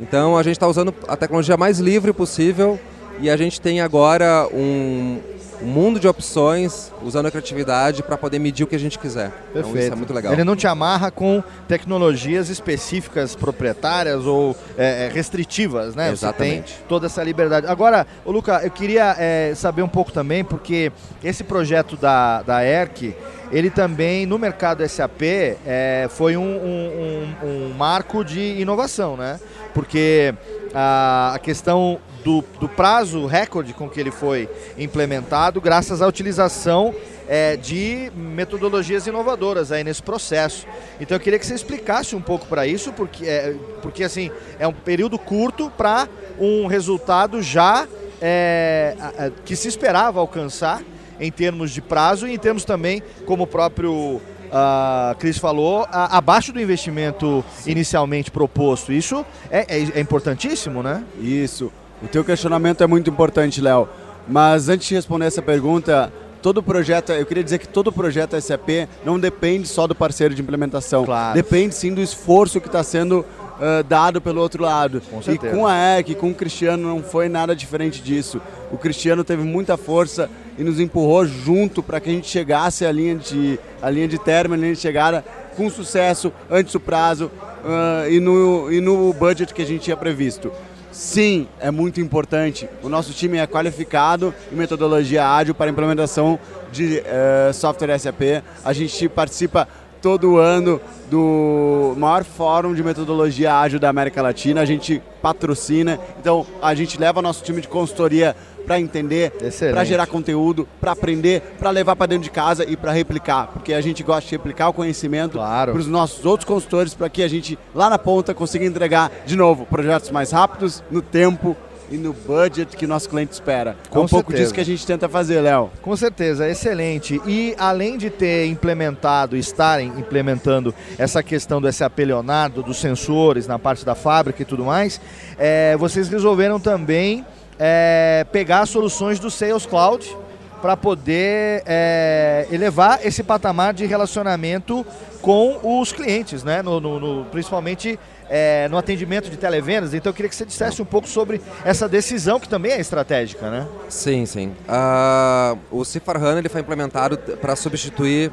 Então, a gente está usando a tecnologia mais livre possível e a gente tem agora um, um mundo de opções usando a criatividade para poder medir o que a gente quiser. Então, Perfeito. isso é muito legal. Ele não te amarra com tecnologias específicas proprietárias ou é, é, restritivas, né? Exatamente. Você tem toda essa liberdade. Agora, ô Luca, eu queria é, saber um pouco também, porque esse projeto da, da ERC, ele também, no mercado SAP, é, foi um, um- um- um marco de inovação, né? Porque a, a questão do, do prazo recorde com que ele foi implementado, graças à utilização é, de metodologias inovadoras aí nesse processo. Então eu queria que você explicasse um pouco para isso, porque, é, porque assim é um período curto para um resultado já é, que se esperava alcançar em termos de prazo e em termos também, como o próprio ah, Cris falou, a- abaixo do investimento inicialmente proposto. Isso é, é- é importantíssimo, né? Isso. O teu questionamento é muito importante, Léo. Mas antes de responder essa pergunta, todo projeto, eu queria dizer que todo projeto SAP não depende só do parceiro de implementação. Depende sim do esforço que está sendo ah, dado pelo outro lado. e certeza. com a EC, com o Cristiano, não foi nada diferente disso. O Cristiano teve muita força e nos empurrou junto para que a gente chegasse à linha de, à linha de término, à linha de chegada, com sucesso, antes do prazo ah, e, no, e no budget que a gente tinha previsto. Sim, é muito importante. O nosso time é qualificado em metodologia ágil para implementação de eh, software SAP. A gente participa todo ano do maior fórum de metodologia ágil da América Latina. A gente patrocina, então a gente leva nosso time de consultoria para entender, para gerar conteúdo, para aprender, para levar para dentro de casa e para replicar, porque a gente gosta de replicar o conhecimento para os nossos outros consultores, para que a gente lá na ponta consiga entregar de novo projetos mais rápidos, no tempo e no budget que nosso cliente espera. é Com um pouco disso que a gente tenta fazer, Léo. Com certeza, excelente. E além de ter implementado, estarem implementando essa questão do SAP Leonardo, dos sensores na parte da fábrica e tudo mais, é, vocês resolveram também é, pegar soluções do Sales Cloud para poder é, elevar esse patamar de relacionamento com os clientes, né? No, no- no- principalmente é, no atendimento de televendas. Então eu queria que você dissesse um pouco sobre essa decisão que também é estratégica, né? Sim, sim. Ah, o Cifarhana ele foi implementado para substituir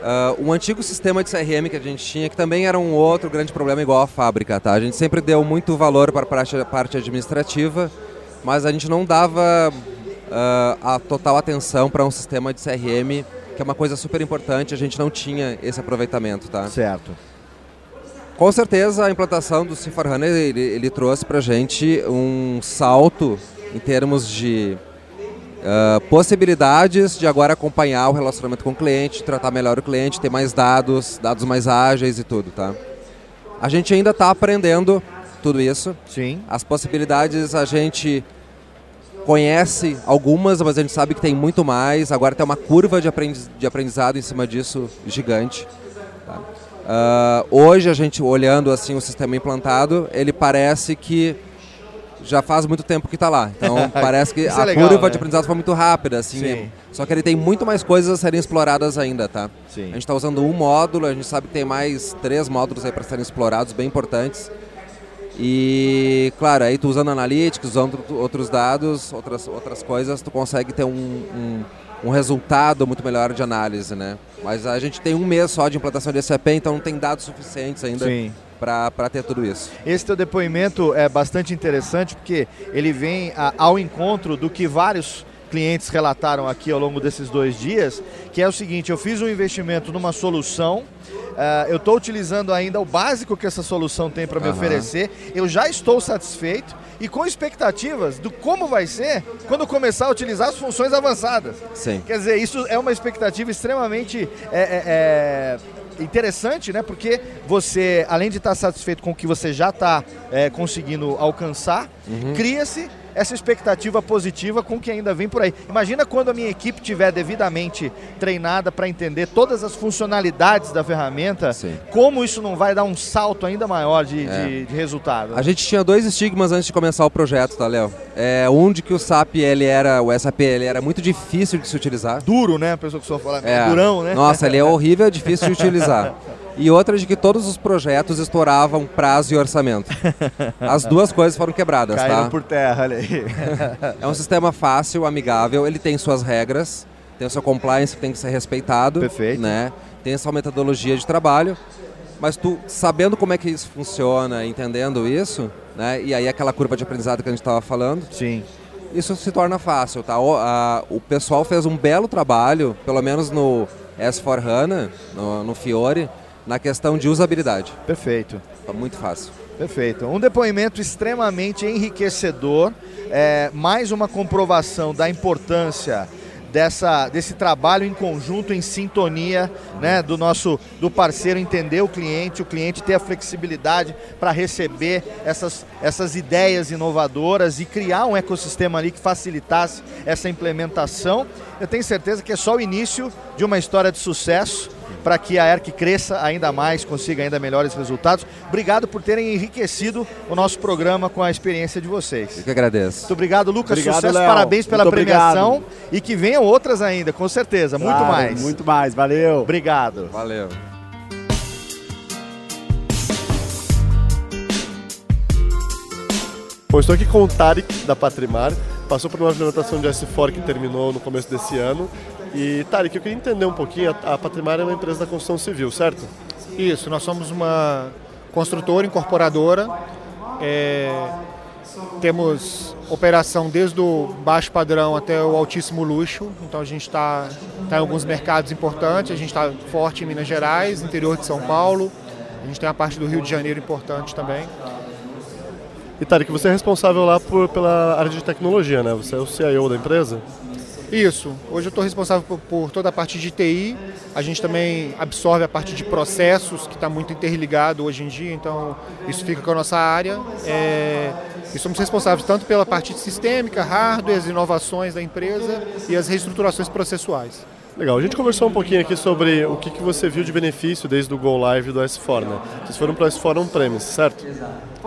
ah, um antigo sistema de CRM que a gente tinha, que também era um outro grande problema igual a fábrica. Tá? A gente sempre deu muito valor para a parte, administrativa, mas a gente não dava ah, a total atenção para um sistema de CRM, que é uma coisa super importante, a gente não tinha esse aproveitamento. Tá? Certo. Com certeza a implantação do Cifarhana ele, ele trouxe para gente um salto em termos de ah, possibilidades de agora acompanhar o relacionamento com o cliente, tratar melhor o cliente, ter mais dados, dados mais ágeis e tudo, tá? A gente ainda está aprendendo tudo isso. Sim. As possibilidades a gente conhece algumas, mas a gente sabe que tem muito mais. Agora tem uma curva de aprendiz- de aprendizado em cima disso gigante. Ah, hoje a gente olhando assim o sistema implantado, ele parece que já faz muito tempo que está lá. Então (laughs) parece que Isso é a legal, curva né? de aprendizado foi muito rápida, assim. Sim. Só que ele tem muito mais coisas a serem exploradas ainda, tá? Sim. A gente está usando um módulo, a gente sabe que tem mais três módulos aí para serem explorados, bem importantes. E, claro, aí tu usando analytics, usando outros dados, outras, outras coisas, tu consegue ter um, um, um resultado muito melhor de análise, né? Mas a gente tem um mês só de implantação de SAP, então não tem dados suficientes ainda para ter tudo isso. Esse teu depoimento é bastante interessante porque ele vem a, ao encontro do que vários clientes relataram aqui ao longo desses dois dias, que é o seguinte: eu fiz um investimento numa solução. Uh, eu estou utilizando ainda o básico que essa solução tem para me Aham. oferecer. Eu já estou satisfeito e com expectativas do como vai ser quando começar a utilizar as funções avançadas. Sim. Quer dizer, isso é uma expectativa extremamente é, é, é, interessante, né? Porque você, além de estar satisfeito com o que você já está conseguindo alcançar, Uhum. cria-se essa expectativa positiva com o que ainda vem por aí. Imagina quando a minha equipe tiver devidamente treinada para entender todas as funcionalidades da ferramenta, como isso não vai dar um salto ainda maior de, É. de- de resultado. A gente tinha dois estigmas antes de começar o projeto, tá, Léo? É, um de que o SAP ele era, o SAP ele era muito difícil de se utilizar. Duro, né? A pessoa que só fala, É. durão, né? Nossa, ele é horrível, é difícil de utilizar. (laughs) E outra de que todos os projetos estouravam prazo e orçamento. (laughs) As duas coisas foram quebradas, Caíram tá? por terra, olha aí. É um sistema fácil, amigável, ele tem suas regras, tem o seu compliance que tem que ser respeitado. Perfeito. Né? Tem a sua metodologia de trabalho. Mas tu, sabendo como é que isso funciona, entendendo isso, né? E aí aquela curva de aprendizado que a gente estava falando. Sim. Isso se torna fácil, tá? O, a- o pessoal fez um belo trabalho, pelo menos no S4HANA, no, no Fiore, na questão de usabilidade. Perfeito. Tá muito fácil. Perfeito. Um depoimento extremamente enriquecedor, é, mais uma comprovação da importância dessa, desse trabalho em conjunto, em sintonia, né, do nosso do parceiro entender o cliente, o cliente ter a flexibilidade para receber essas, essas ideias inovadoras e criar um ecossistema ali que facilitasse essa implementação. Eu tenho certeza que é só o início de uma história de sucesso para que a ERC cresça ainda mais, consiga ainda melhores resultados. Obrigado por terem enriquecido o nosso programa com a experiência de vocês. Eu que agradeço. Muito obrigado, Lucas. Obrigado, Sucesso, Léo. parabéns pela Muito premiação obrigado. e que venham outras ainda, com certeza. muito Claro, mais. Muito mais, valeu. Obrigado. Valeu. Bom, estou aqui com o Tarek, da Patrimar. Passou por uma implementação de S4 que terminou no começo desse ano. E, Tarek, eu queria entender um pouquinho. A a Patrimar é uma empresa da construção civil, certo? Isso, nós somos uma construtora incorporadora. é, temos operação desde o baixo padrão até o altíssimo luxo. Então a gente está tá em alguns mercados importantes. A gente está forte em Minas Gerais, interior de São Paulo. A gente tem a parte do Rio de Janeiro importante também. E, Tarek, você é responsável lá por, pela área de tecnologia, né? Você é o CIO da empresa? Isso. Hoje eu estou responsável por, por toda a parte de TI. A gente também absorve a parte de processos, que está muito interligado hoje em dia. Então, isso fica com a nossa área. É, e somos responsáveis tanto pela parte sistêmica, hardware, as inovações da empresa e as reestruturações processuais. Legal, a gente conversou um pouquinho aqui sobre o que, que você viu de benefício desde o Go Live do S4, né? Vocês foram para o S4 On-Premise, certo?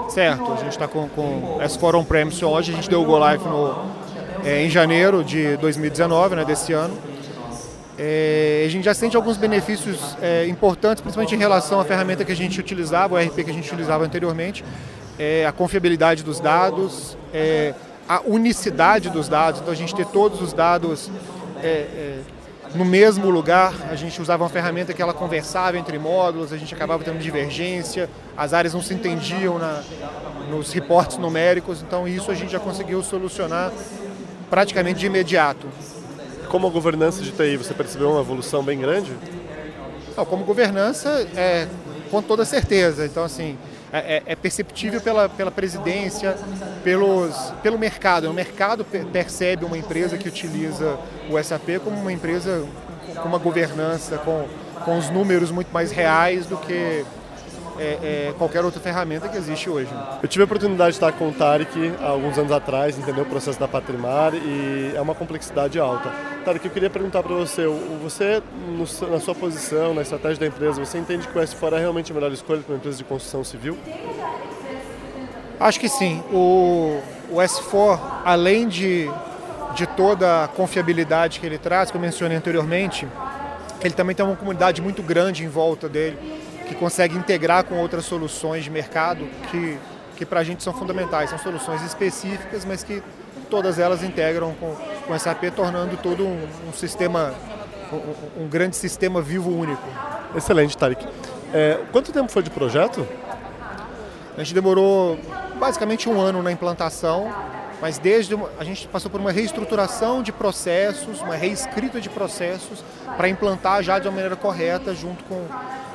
Certo, a gente está com, com S4 On-Premise hoje. A gente deu o Go Live no, é, em janeiro de 2019, né, desse ano. É, a gente já sente alguns benefícios é, importantes, principalmente em relação à ferramenta que a gente utilizava, o RP que a gente utilizava anteriormente, a confiabilidade dos dados, a unicidade dos dados, então a gente ter todos os dados no mesmo lugar, a gente usava uma ferramenta que ela conversava entre módulos, a gente acabava tendo divergência, as áreas não se entendiam na, nos reportes numéricos, então isso a gente já conseguiu solucionar praticamente de imediato. Como a governança de TI, você percebeu uma evolução bem grande? Não, como governança, é, com toda certeza. Então, assim, é, é- é perceptível pela, pela presidência, pelos, pelo mercado. O mercado per- percebe uma empresa que utiliza o SAP como uma empresa com uma governança, com, com os números muito mais reais do que é, é, qualquer outra ferramenta que existe hoje. Eu tive a oportunidade de estar com o Tarek há alguns anos atrás, entender o processo da Patrimar e é uma complexidade alta. Tarek, eu queria perguntar para você, você na sua posição, na estratégia da empresa, você entende que o S4 é realmente a melhor escolha para uma empresa de construção civil? Acho que sim. O, o S4, além de, de toda a confiabilidade que ele traz, que eu mencionei anteriormente, ele também tem uma comunidade muito grande em volta dele, que consegue integrar com outras soluções de mercado que, que para a gente são fundamentais. São soluções específicas, mas que todas elas integram com, com SAP tornando todo um, um sistema, um, um, grande sistema vivo único. Excelente, Tarek. É, quanto tempo foi de projeto? A gente demorou basicamente um ano na implantação, mas desde a gente passou por uma reestruturação de processos, uma reescrita de processos para implantar já de uma maneira correta junto com,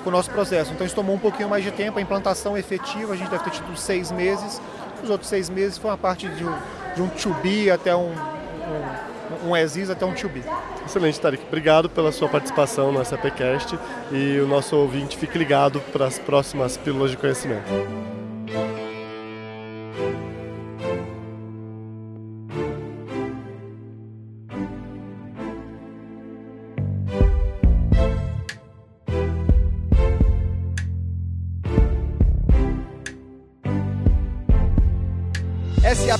com o nosso processo. Então isso tomou um pouquinho mais de tempo, a implantação efetiva a gente deve ter tido seis meses, os outros seis meses foi uma parte de um, de um to be até um, um, um ESIS até um to be. Excelente, Tarek. Obrigado pela sua participação no SAPcast e o nosso ouvinte fique ligado para as próximas pílulas de conhecimento.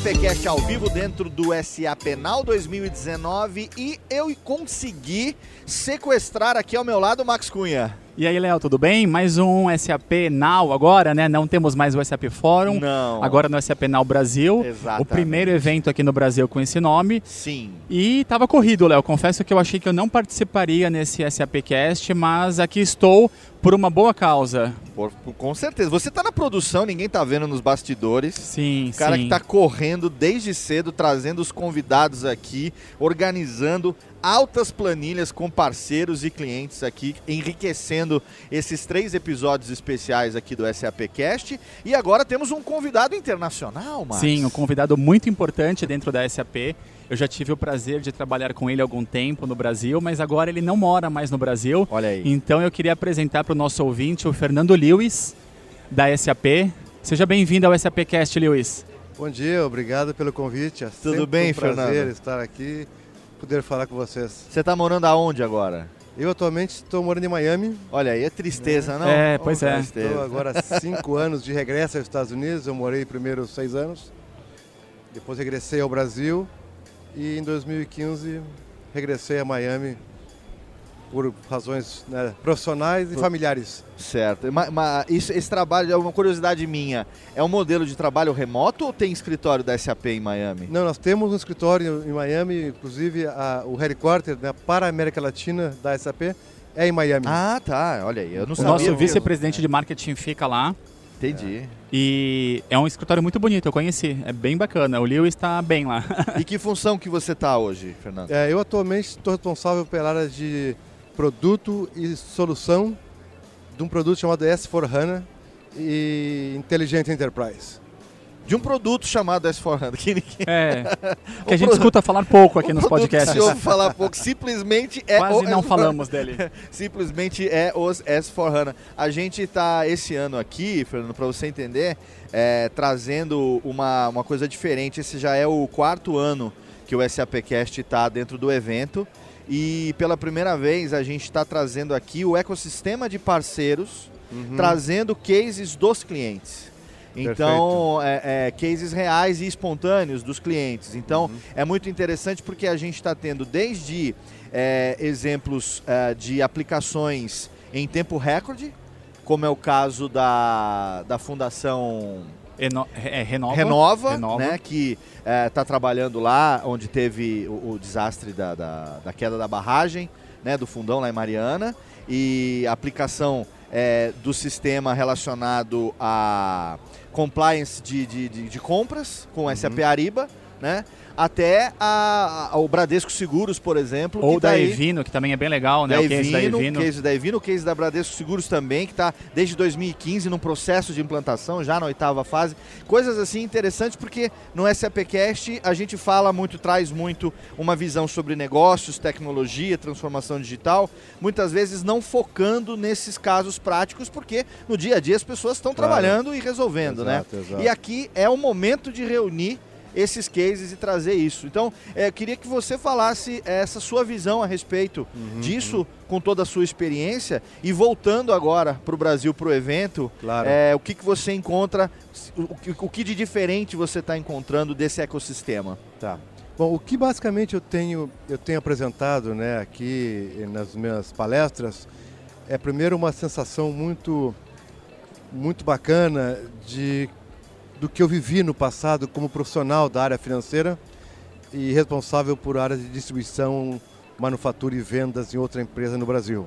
SAPcast ao vivo dentro do SA Penal 2019 e eu consegui sequestrar aqui ao meu lado o Max Cunha. E aí, Léo, tudo bem? Mais um SAP Now agora, né? Não temos mais o SAP Fórum. Não. Agora no SAP Now Brasil. Exatamente. O primeiro evento aqui no Brasil com esse nome. Sim. E tava corrido, Léo. Confesso que eu achei que eu não participaria nesse SAP Cast, mas aqui estou por uma boa causa. Por, por, com certeza. Você tá na produção, ninguém tá vendo nos bastidores. Sim, O cara sim. que tá correndo desde cedo, trazendo os convidados aqui, organizando altas planilhas com parceiros e clientes aqui, enriquecendo esses três episódios especiais aqui do SAPcast. E agora temos um convidado internacional, Max. Sim, um convidado muito importante dentro da SAP. Eu já tive o prazer de trabalhar com ele há algum tempo no Brasil, mas agora ele não mora mais no Brasil. Olha aí. Então eu queria apresentar para o nosso ouvinte o Fernando Lewis, da SAP. Seja bem-vindo ao SAPcast, Lewis. Bom dia, obrigado pelo convite. É Tudo bem, um prazer Fernando? estar aqui, poder falar com vocês. Você tá morando aonde agora? Eu atualmente estou morando em Miami. Olha aí, é tristeza, não? É, pois é. Estou agora há cinco (laughs) anos de regresso aos Estados Unidos. Eu morei primeiro seis anos, depois regressei ao Brasil e em 2015 regressei a Miami por razões né, profissionais e Por- familiares. Certo. Mas, isso, esse trabalho é uma curiosidade minha. É um modelo de trabalho remoto ou tem escritório da SAP em Miami? Não, nós temos um escritório em Miami, inclusive a- o headquarter né, para a América Latina da SAP é em Miami. Ah, tá. Olha aí, eu não O sabia. nosso mesmo. vice-presidente de marketing fica lá. Entendi. E é um escritório muito bonito, eu conheci. É bem bacana. O Lewis está bem lá. E que função que você tá hoje, Fernando? É, eu atualmente estou responsável pela área de produto e solução de um produto chamado S4HANA e Intelligent Enterprise. De um produto chamado S400. Que, ninguém- É, (laughs) que a gente escuta falar pouco aqui o nos produto que podcasts. Se ouve falar pouco, simplesmente é Quase o não S4HANA. falamos dele. (laughs) simplesmente é os S4HANA. A gente está esse ano aqui, Fernando, para você entender, é, trazendo uma, uma coisa diferente. Esse já é o quarto ano que o SAPcast está dentro do evento. E pela primeira vez a gente está trazendo aqui o ecossistema de parceiros, Uhum. trazendo cases dos clientes. Então, é, é, cases reais e espontâneos dos clientes. Então, é muito interessante porque a gente está tendo desde é, exemplos é, de aplicações em tempo recorde, como é o caso da, da Fundação Eno- é, renova. Renova, Renova. né, que está trabalhando lá onde teve o, o desastre da, da, da queda da barragem, né, do fundão lá em Mariana, e a aplicação é, do sistema relacionado a compliance de, de, de- de compras com SAP Ariba, né, até a, a- o Bradesco Seguros, por exemplo. Ou que da tá aí- Evino, que também é bem legal, né? da o case da Evino, Evino. o case da Evino, o case da Bradesco Seguros também, que está desde 2015 num processo de implantação, já na oitava fase. Coisas assim interessantes, porque no SAPcast a gente fala muito, traz muito uma visão sobre negócios, tecnologia, transformação digital, muitas vezes não focando nesses casos práticos, porque no dia a dia as pessoas estão Claro. trabalhando e resolvendo, Exato, né? exato. E aqui é o momento de reunir esses cases e trazer isso. Então, é, eu queria que você falasse essa sua visão a respeito Uhum, disso, com toda a sua experiência, e voltando agora para o Brasil, para o evento, Claro. é, o que, que você encontra, o, que- o que de diferente você está encontrando desse ecossistema? Tá. Bom, o que basicamente eu tenho, eu tenho apresentado né, aqui nas minhas palestras é primeiro uma sensação muito, muito bacana de, do que eu vivi no passado como profissional da área financeira e responsável por áreas de distribuição, manufatura e vendas em outra empresa no Brasil.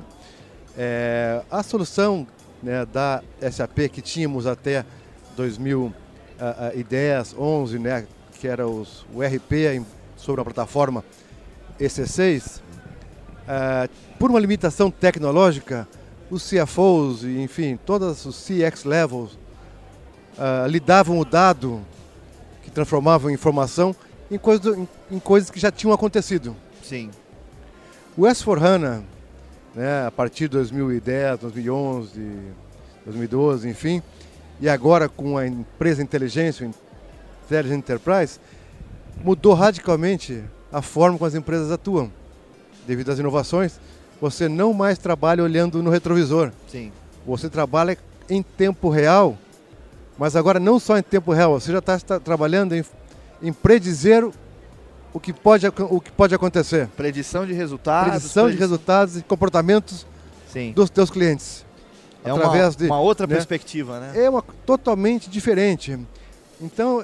É, a solução né, da SAP que tínhamos até 2010, 11, né, que era os, o RP sobre a plataforma EC6, é, por uma limitação tecnológica, os CFOs, enfim, todos os CX levels ah, lidavam o dado que transformavam em informação em, coisa, em, em coisas que já tinham acontecido. Sim. O S4HANA, né, a partir de 2010, 2011, 2012, enfim, e agora com a empresa inteligência, Intelligent Enterprise, mudou radicalmente a forma como as empresas atuam. Devido às inovações, você não mais trabalha olhando no retrovisor. Sim. Você trabalha em tempo real, mas agora não só em tempo real, você já está está trabalhando em, em predizer o que, pode, o que pode acontecer. Predição de resultados. Predição de predi- resultados e comportamentos Sim. dos teus clientes. É uma- através de, uma outra né? perspectiva, né? É uma totalmente diferente. Então,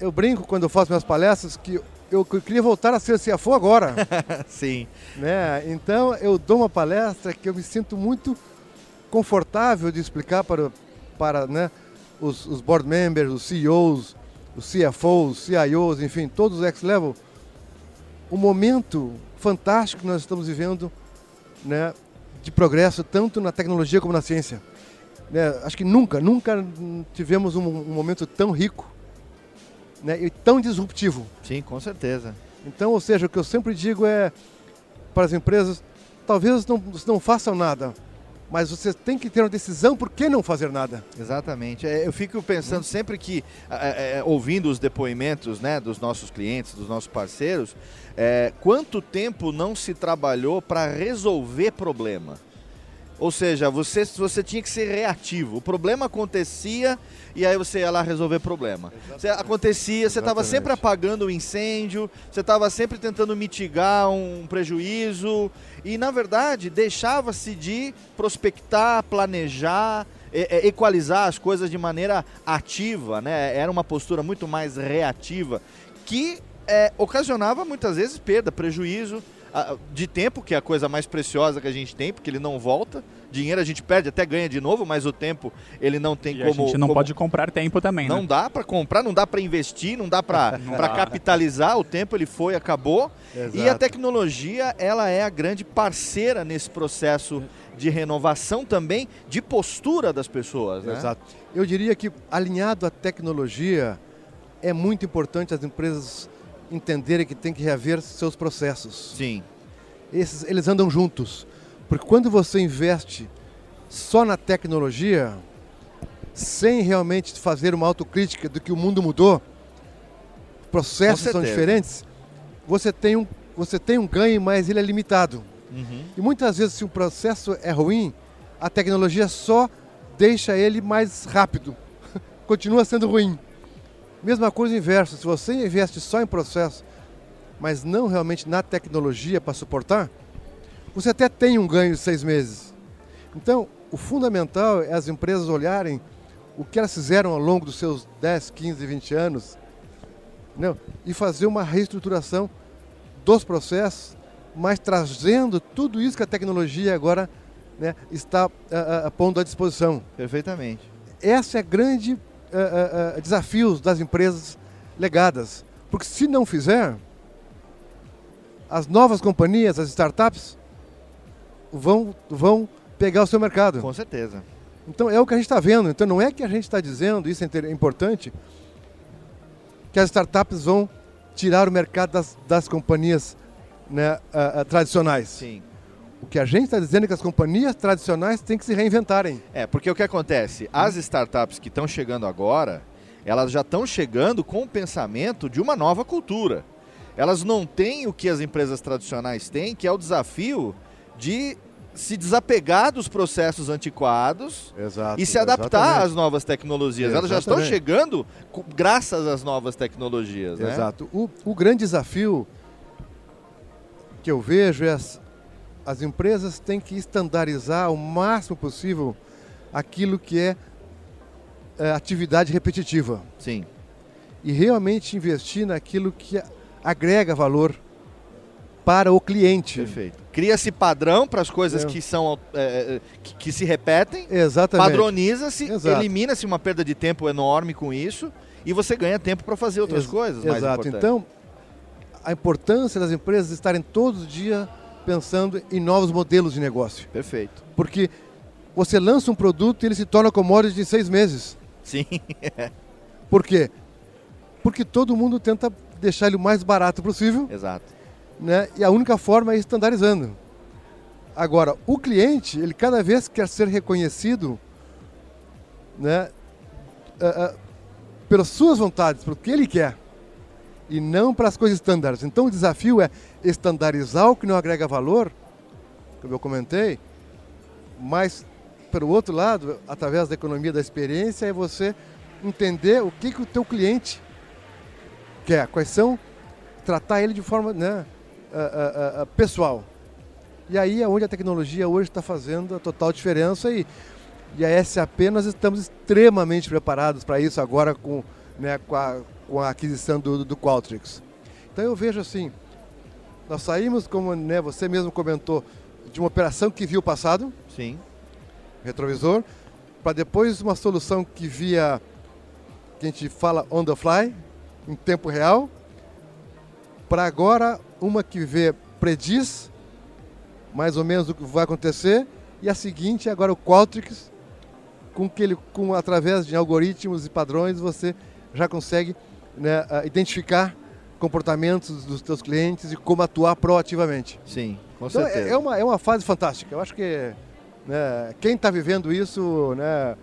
eu brinco quando eu faço minhas palestras que eu que- queria voltar a ser CFO agora. (laughs) Sim. Né? Então, eu dou uma palestra que eu me sinto muito confortável de explicar para, para né, os, os board members, os CEOs, os CFOs, os CIOs, enfim, todos os X-Level, o momento fantástico que nós estamos vivendo né, de progresso, tanto na tecnologia como na ciência. Né, acho que nunca, nunca tivemos um, um momento tão rico né, e tão disruptivo. Sim, com certeza. Então, ou seja, o que eu sempre digo é para as empresas, talvez não, não façam nada, mas você tem que ter uma decisão por que não fazer nada. Exatamente. É, eu fico pensando sempre que, é, ouvindo os depoimentos né, dos nossos clientes, dos nossos parceiros, é, quanto tempo não se trabalhou para resolver problema? Ou seja, você, você tinha que ser reativo. O problema acontecia e aí você ia lá resolver problema. Você, acontecia, você estava sempre apagando o incêndio, você estava sempre tentando mitigar um prejuízo e, na verdade, deixava-se de prospectar, planejar, e- e- equalizar as coisas de maneira ativa, né? Era uma postura muito mais reativa que é, ocasionava muitas vezes perda, prejuízo de tempo, que é a coisa mais preciosa que a gente tem, porque ele não volta. Dinheiro a gente perde, até ganha de novo, mas o tempo ele não tem E como. a gente não como- pode comprar tempo também, não né? dá para comprar, não dá para investir, não dá para (laughs) capitalizar. O tempo ele foi, acabou. E a Exato. tecnologia ela é a grande parceira nesse processo de renovação também de postura das pessoas, né? Exato. Eu diria que alinhado à tecnologia, é muito importante as empresas entenderem que tem que reaver seus processos. Sim. Esses, eles andam juntos. Porque quando você investe só na tecnologia, sem realmente fazer uma autocrítica do que o mundo mudou, processos são diferentes, você tem, um, você tem um ganho, mas ele é limitado. Uhum. E muitas vezes, se o processo é ruim, a tecnologia só deixa ele mais rápido. (laughs) Continua sendo ruim. Mesma coisa inversa, se você investe só em processo, mas não realmente na tecnologia para suportar, você até tem um ganho de seis meses. Então, o fundamental é as empresas olharem o que elas fizeram ao longo dos seus 10, 15, 20 anos não, e fazer uma reestruturação dos processos, mas trazendo tudo isso que a tecnologia agora né, está ah, ah, pondo à disposição. Perfeitamente. Esse é o grande ah, ah, ah, desafio das empresas legadas. Porque se não fizer, as novas companhias, as startups, vão, vão pegar o seu mercado. Com certeza. Então é o que a gente está vendo. Então não é que a gente está dizendo, isso é importante, que as startups vão tirar o mercado das, das companhias né, ah, tradicionais. Sim. O que a gente está dizendo é que as companhias tradicionais têm que se reinventarem. É, porque o que acontece? As startups que estão chegando agora, elas já estão chegando com o pensamento de uma nova cultura. Elas não têm o que as empresas tradicionais têm, que é o desafio de se desapegar dos processos antiquados Exato, e se adaptar exatamente. às novas tecnologias. Elas já estão Exatamente. chegando graças às novas tecnologias. né? Exato. O, o grande desafio que eu vejo é as, as empresas têm que estandarizar o máximo possível aquilo que é, é, atividade repetitiva. Sim. E realmente investir naquilo que agrega valor para o cliente. Perfeito. Cria-se padrão para as coisas É. que são é, que, que se repetem. Exatamente. Padroniza-se, elimina-se uma perda de tempo enorme com isso e você ganha tempo para fazer outras Ex- coisas. Exato. Então, a importância das empresas estarem todos os dias pensando em novos modelos de negócio. Perfeito. Porque você lança um produto e ele se torna commodity em seis meses. Sim. (laughs) Por quê? Porque todo mundo tenta deixar ele o mais barato possível. Exato. Né? E a única forma é estandarizando. Agora, o cliente, ele cada vez quer ser reconhecido né, ah, ah, pelas suas vontades, pelo que ele quer, e não pelas coisas estándares. Então, o desafio é estandarizar o que não agrega valor, como eu comentei, mas, pelo outro lado, através da economia da experiência, é você entender o que, que o teu cliente quer, quais são, tratar ele de forma né, ah, ah, ah, pessoal. E aí é onde a tecnologia hoje está fazendo a total diferença e, e a SAP nós estamos extremamente preparados para isso agora com, né, com, a, com a aquisição do, do Qualtrics. Então eu vejo assim, nós saímos, como né, você mesmo comentou, de uma operação que viu o passado, Sim. retrovisor, para depois uma solução que via, que a gente fala on the fly, em tempo real, para agora uma que vê prediz mais ou menos o que vai acontecer e a seguinte agora o Qualtrics com que ele com através de algoritmos e padrões você já consegue né, identificar comportamentos dos teus clientes e como atuar proativamente. Sim, com então, certeza. É, é uma, é uma fase fantástica. Eu acho que né, quem está vivendo isso né,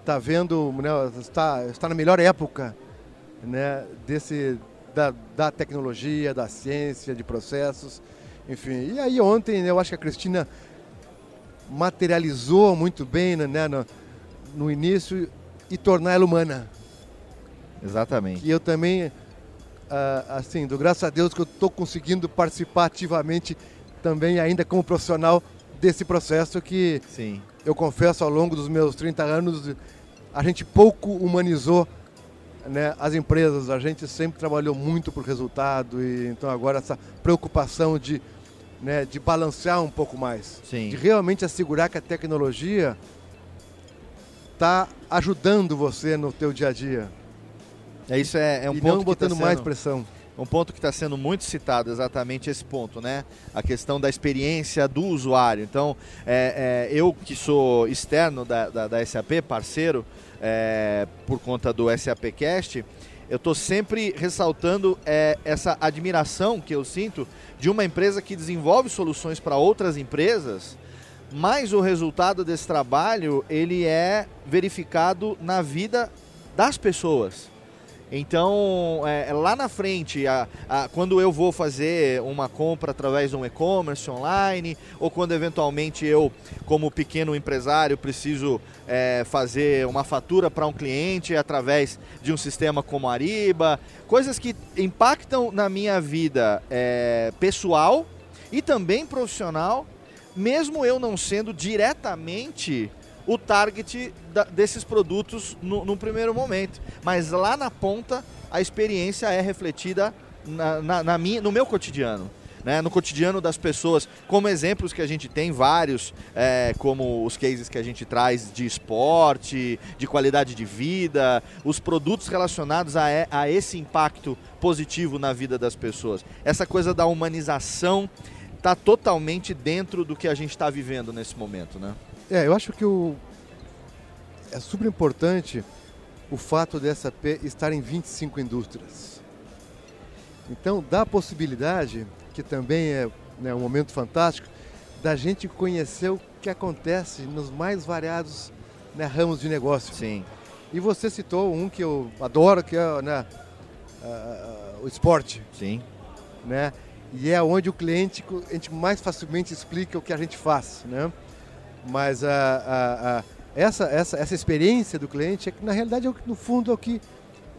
está vendo, né, está, está na melhor época né, desse, da, da tecnologia, da ciência, de processos, enfim. E aí ontem né, eu acho que a Cristina materializou muito bem né, no, no início e tornar ela humana. Exatamente. E eu também, ah, assim, do graças a Deus que eu estou conseguindo participar ativamente também ainda como profissional desse processo que Sim. eu confesso ao longo dos meus 30 anos a gente pouco humanizou né, as empresas, a gente sempre trabalhou muito por resultado e então agora essa preocupação de, né, de balancear um pouco mais, Sim. de realmente assegurar que a tecnologia está ajudando você no teu dia a dia. É isso é, é um E ponto não que botando tá mais sendo- pressão. Um ponto que está sendo muito citado, exatamente esse ponto, né? A questão da experiência do usuário. Então, é, é, eu que sou externo da, da, da SAP, parceiro, é, por conta do SAP Cast, eu estou sempre ressaltando é, essa admiração que eu sinto de uma empresa que desenvolve soluções para outras empresas, mas o resultado desse trabalho ele é verificado na vida das pessoas. Então, é, lá na frente, a- a- quando eu vou fazer uma compra através de um e-commerce online, ou quando eventualmente eu, como pequeno empresário, preciso é, fazer uma fatura para um cliente através de um sistema como Ariba, coisas que impactam na minha vida é, pessoal e também profissional, mesmo eu não sendo diretamente o target da- desses produtos no, no primeiro momento. Mas lá na ponta, a experiência é refletida na, na- na minha, no meu cotidiano. Né, no cotidiano das pessoas, como exemplos que a gente tem vários, é, como os cases que a gente traz de esporte, de qualidade de vida, os produtos relacionados a, e- a esse impacto positivo na vida das pessoas. Essa coisa da humanização está totalmente dentro do que a gente está vivendo nesse momento, né? É, eu acho que o... é super importante o fato da SAP estar em 25 indústrias. Então, dá a possibilidade, que também é né, um momento fantástico, da gente conhecer o que acontece nos mais variados né, ramos de negócio. Sim. E você citou um que eu adoro, que é né, ah, o esporte. Sim. Né? E é onde o cliente a gente mais facilmente explica o que a gente faz, né? Mas a, a, a- essa, essa, essa experiência do cliente é que na realidade é o que, no fundo é o que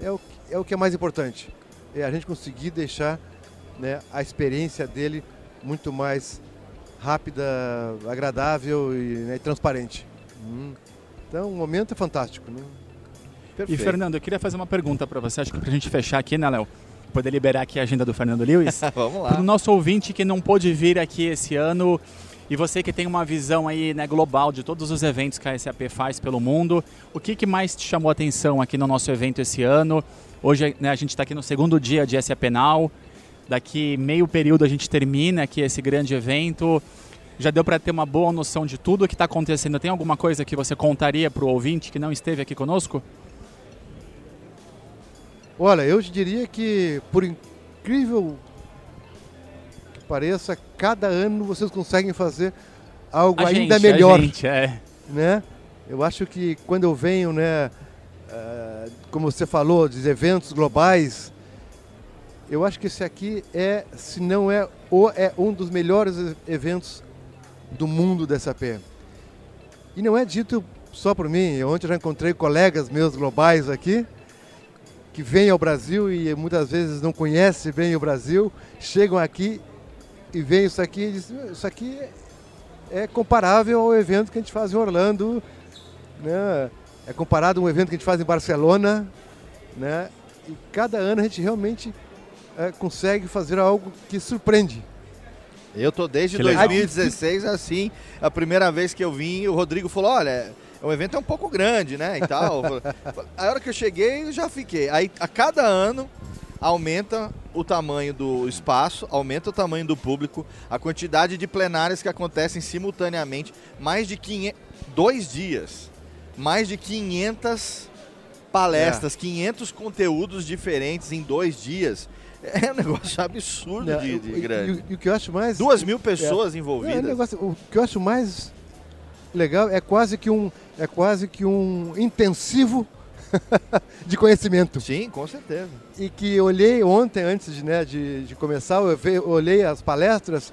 é o, que- é o que é mais importante. É a gente conseguir deixar né, a experiência dele muito mais rápida, agradável e, né, e transparente. Hum. Então o momento é fantástico. Né? E Fernando, eu queria fazer uma pergunta para você, acho que pra gente fechar aqui, né, Léo? poder liberar aqui a agenda do Fernando Lewis. (laughs) Vamos lá. Para o nosso ouvinte que não pôde vir aqui esse ano e você que tem uma visão aí né, global de todos os eventos que a SAP faz pelo mundo, o que, que mais te chamou a atenção aqui no nosso evento esse ano? Hoje né, a gente está aqui no segundo dia de SAP Now. Daqui meio período a gente termina aqui esse grande evento. Já deu para ter uma boa noção de tudo o que está acontecendo. Tem alguma coisa que você contaria para o ouvinte que não esteve aqui conosco? Olha, eu diria que, por incrível pareça, cada ano vocês conseguem fazer algo A ainda gente, melhor. gente, é. Né? Eu acho que quando eu venho, né, eh, como você falou, dos eventos globais, eu acho que esse aqui é, se não é, o, é um dos melhores eventos do mundo da SAP. E não é dito só por mim. Ontem eu já encontrei colegas meus globais aqui que vêm ao Brasil e muitas vezes não conhecem bem o Brasil, chegam aqui e veem isso aqui e dizem, isso aqui é comparável ao evento que a gente faz em Orlando, né? é comparado a um evento que a gente faz em Barcelona, né? e cada ano a gente realmente é, consegue fazer algo que surpreende. Eu tô desde Que legal. 2016 assim. A primeira vez que eu vim, o Rodrigo falou: olha, o evento é um pouco grande, né? E tal. (laughs) a hora que eu cheguei, eu já fiquei. Aí a cada ano aumenta o tamanho do espaço, aumenta o tamanho do público, a quantidade de plenárias que acontecem simultaneamente, mais de 500, dois dias, mais de 500 palestras, 500 conteúdos diferentes em dois dias. É um negócio absurdo Não, de, de grande. E, o que eu acho mais. Duas mil pessoas envolvidas. Não, é um negócio- o que eu acho mais legal é quase que um, é quase que um intensivo (laughs) de conhecimento. Sim, com certeza. E que olhei ontem, antes de, né, de, de começar, eu ve- eu olhei as palestras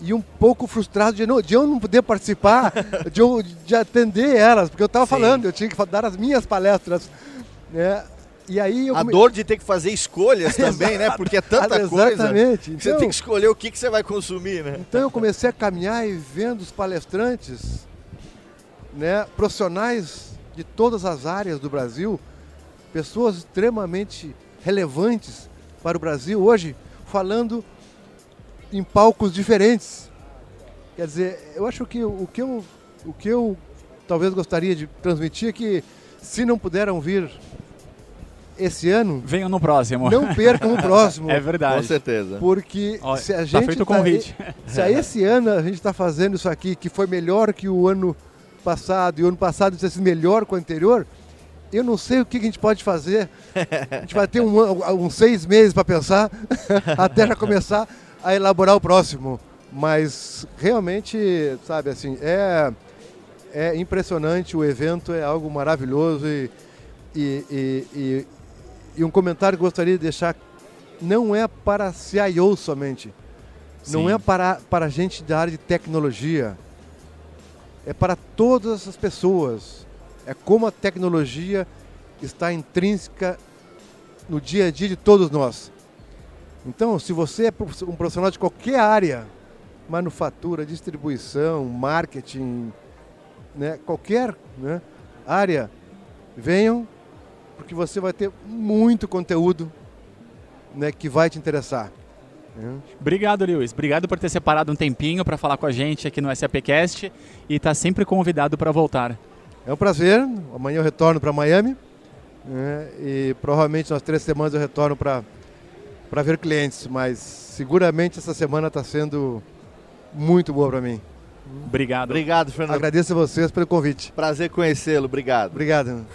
e um pouco frustrado de, não, de eu não poder participar, de, eu, de atender elas, porque eu estava falando, eu tinha que dar as minhas palestras. Né? E aí A come- dor de ter que fazer escolhas (laughs) também, né? Porque é tanta coisa. Exatamente. que você Então- tem que escolher o que, que você vai consumir, né? Então eu comecei a caminhar e vendo os palestrantes, né, profissionais de todas as áreas do Brasil, pessoas extremamente relevantes para o Brasil hoje, falando em palcos diferentes. Quer dizer, eu acho que o que eu, o que eu talvez gostaria de transmitir é que se não puderam vir esse ano, venham no próximo. Não percam o próximo. (laughs) É verdade. Com certeza. Porque Ó, se a tá gente feito o tá- convite. se a esse ano a gente está fazendo isso aqui, que foi melhor que o ano passado, e o ano passado tinha sido melhor que o anterior, eu não sei o que a gente pode fazer. A gente vai ter um ano- uns seis meses para pensar, (laughs) até já começar a elaborar o próximo. Mas realmente, sabe, assim, é, é impressionante, o evento é algo maravilhoso e, e, e, e- e um comentário que eu gostaria de deixar não é para CIO somente. Não Sim. é para, para gente da área de tecnologia. É para todas as pessoas. É como a tecnologia está intrínseca no dia a dia de todos nós. Então, se você é um profissional de qualquer área, manufatura, distribuição, marketing, né, qualquer né, área, venham, porque você vai ter muito conteúdo né, que vai te interessar. Obrigado, Lewis. Obrigado por ter separado um tempinho para falar com a gente aqui no SAPcast e tá sempre convidado para voltar. É um prazer. Amanhã eu retorno para Miami. né, e provavelmente nas três semanas eu retorno para ver clientes. Mas seguramente essa semana está sendo muito boa para mim. Obrigado. Obrigado, Fernando. Agradeço a vocês pelo convite. Prazer conhecê-lo. Obrigado. Obrigado.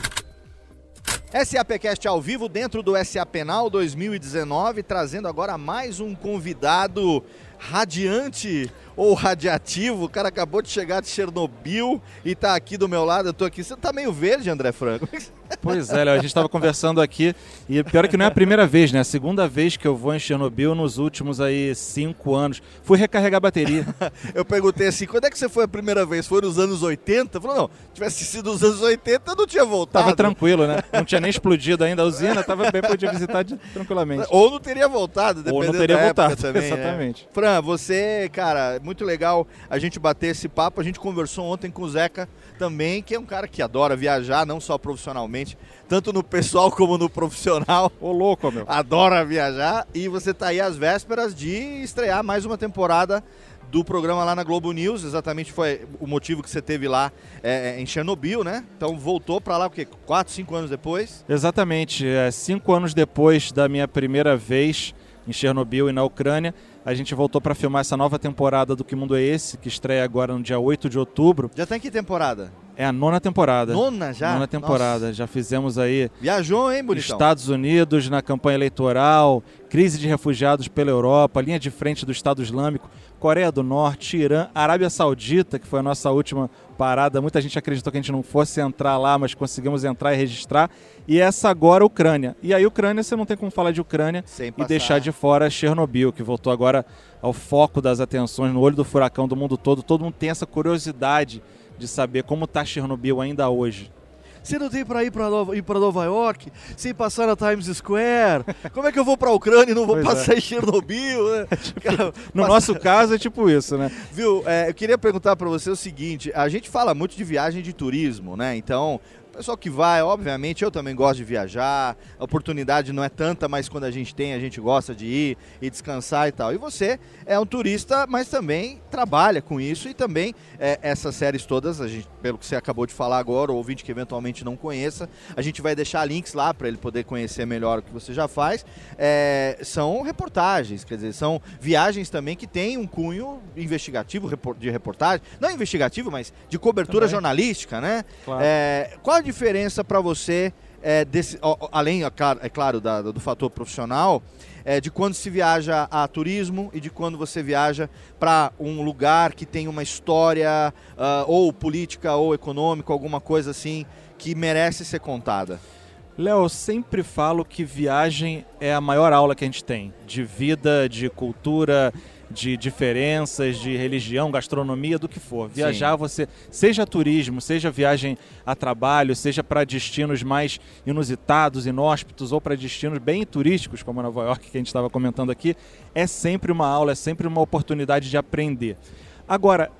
SAPcast ao vivo dentro do SA Penal 2019, trazendo agora mais um convidado radiante ou radiativo. O cara acabou de chegar de Chernobyl e tá aqui do meu lado. Eu tô aqui. Você tá meio verde, André Franco. (laughs) Pois é, Léo, a gente estava conversando aqui e pior é que não é a primeira vez, né? A segunda vez que eu vou em Chernobyl nos últimos aí cinco anos. Fui recarregar a bateria. (laughs) Eu perguntei assim, quando é que você foi a primeira vez? Foi nos anos 80? Falou, não, tivesse sido nos anos 80, eu não tinha voltado. Tava tranquilo, né? Não tinha nem explodido ainda a usina, tava bem, podia visitar de- tranquilamente. Ou não teria voltado, Ou não dependendo teria voltado, também, né? exatamente. Franco, Fran, você, cara, muito legal a gente bater esse papo. A gente conversou ontem com o Zeca também, que é um cara que adora viajar, não só profissionalmente, tanto no pessoal como no profissional. Ô, louco, meu. Adora viajar. E você tá aí às vésperas de estrear mais uma temporada do programa lá na Globo News, exatamente foi o motivo que você teve lá é, em Chernobyl, né? Então voltou para lá o quê? Quatro, cinco anos depois? Exatamente. É, cinco anos depois da minha primeira vez em Chernobyl e na Ucrânia, a gente voltou para filmar essa nova temporada do Que Mundo é Esse, que estreia agora no dia 8 de outubro. Já tem que temporada? É a nona temporada. Nona já? Nona temporada. Nossa. Já fizemos aí. Viajou, hein, bonitão? Estados Unidos na campanha eleitoral, crise de refugiados pela Europa, linha de frente do Estado Islâmico, Coreia do Norte, Irã, Arábia Saudita, que foi a nossa última parada. Muita gente acreditou que a gente não fosse entrar lá, mas conseguimos entrar e registrar. E essa agora, Ucrânia. E aí, Ucrânia, você não tem como falar de Ucrânia Sem e passar. deixar de fora Chernobyl, que voltou agora ao foco das atenções, no olho do furacão do mundo todo. Todo mundo tem essa curiosidade de saber como está Chernobyl ainda hoje. Você não tem para ir para Nova, ir Nova York sem passar na Times Square? Como é que eu vou para a Ucrânia e não vou Pois passar é. em Chernobyl? né? Cara, (laughs) No passa- nosso caso é tipo isso, né? Viu, é, eu queria perguntar para você o seguinte: a gente fala muito de viagem de turismo, né? Então, pessoal que vai, obviamente, eu também gosto de viajar, a oportunidade não é tanta, mas quando a gente tem, a gente gosta de ir e descansar e tal. E você é um turista, mas também trabalha com isso e também é, essas séries todas, a gente, pelo que você acabou de falar agora, o ouvinte que eventualmente não conheça, a gente vai deixar links lá para ele poder conhecer melhor o que você já faz. É, são reportagens, quer dizer, são viagens também que têm um cunho investigativo de reportagem, não investigativo, mas de cobertura Também. jornalística, né? Claro. É, qual a diferença para você, é, desse, além, é claro, da- do fator profissional, é, de quando se viaja a turismo e de quando você viaja para um lugar que tem uma história ah, ou política ou econômica, alguma coisa assim que merece ser contada? Léo, eu sempre falo que viagem é a maior aula que a gente tem de vida, de cultura, de diferenças, de religião, gastronomia, do que for. Viajar, você, seja turismo, seja viagem a trabalho, seja para destinos mais inusitados, inóspitos ou para destinos bem turísticos, como Nova York, que a gente estava comentando aqui, é sempre uma aula, é sempre uma oportunidade de aprender. Agora,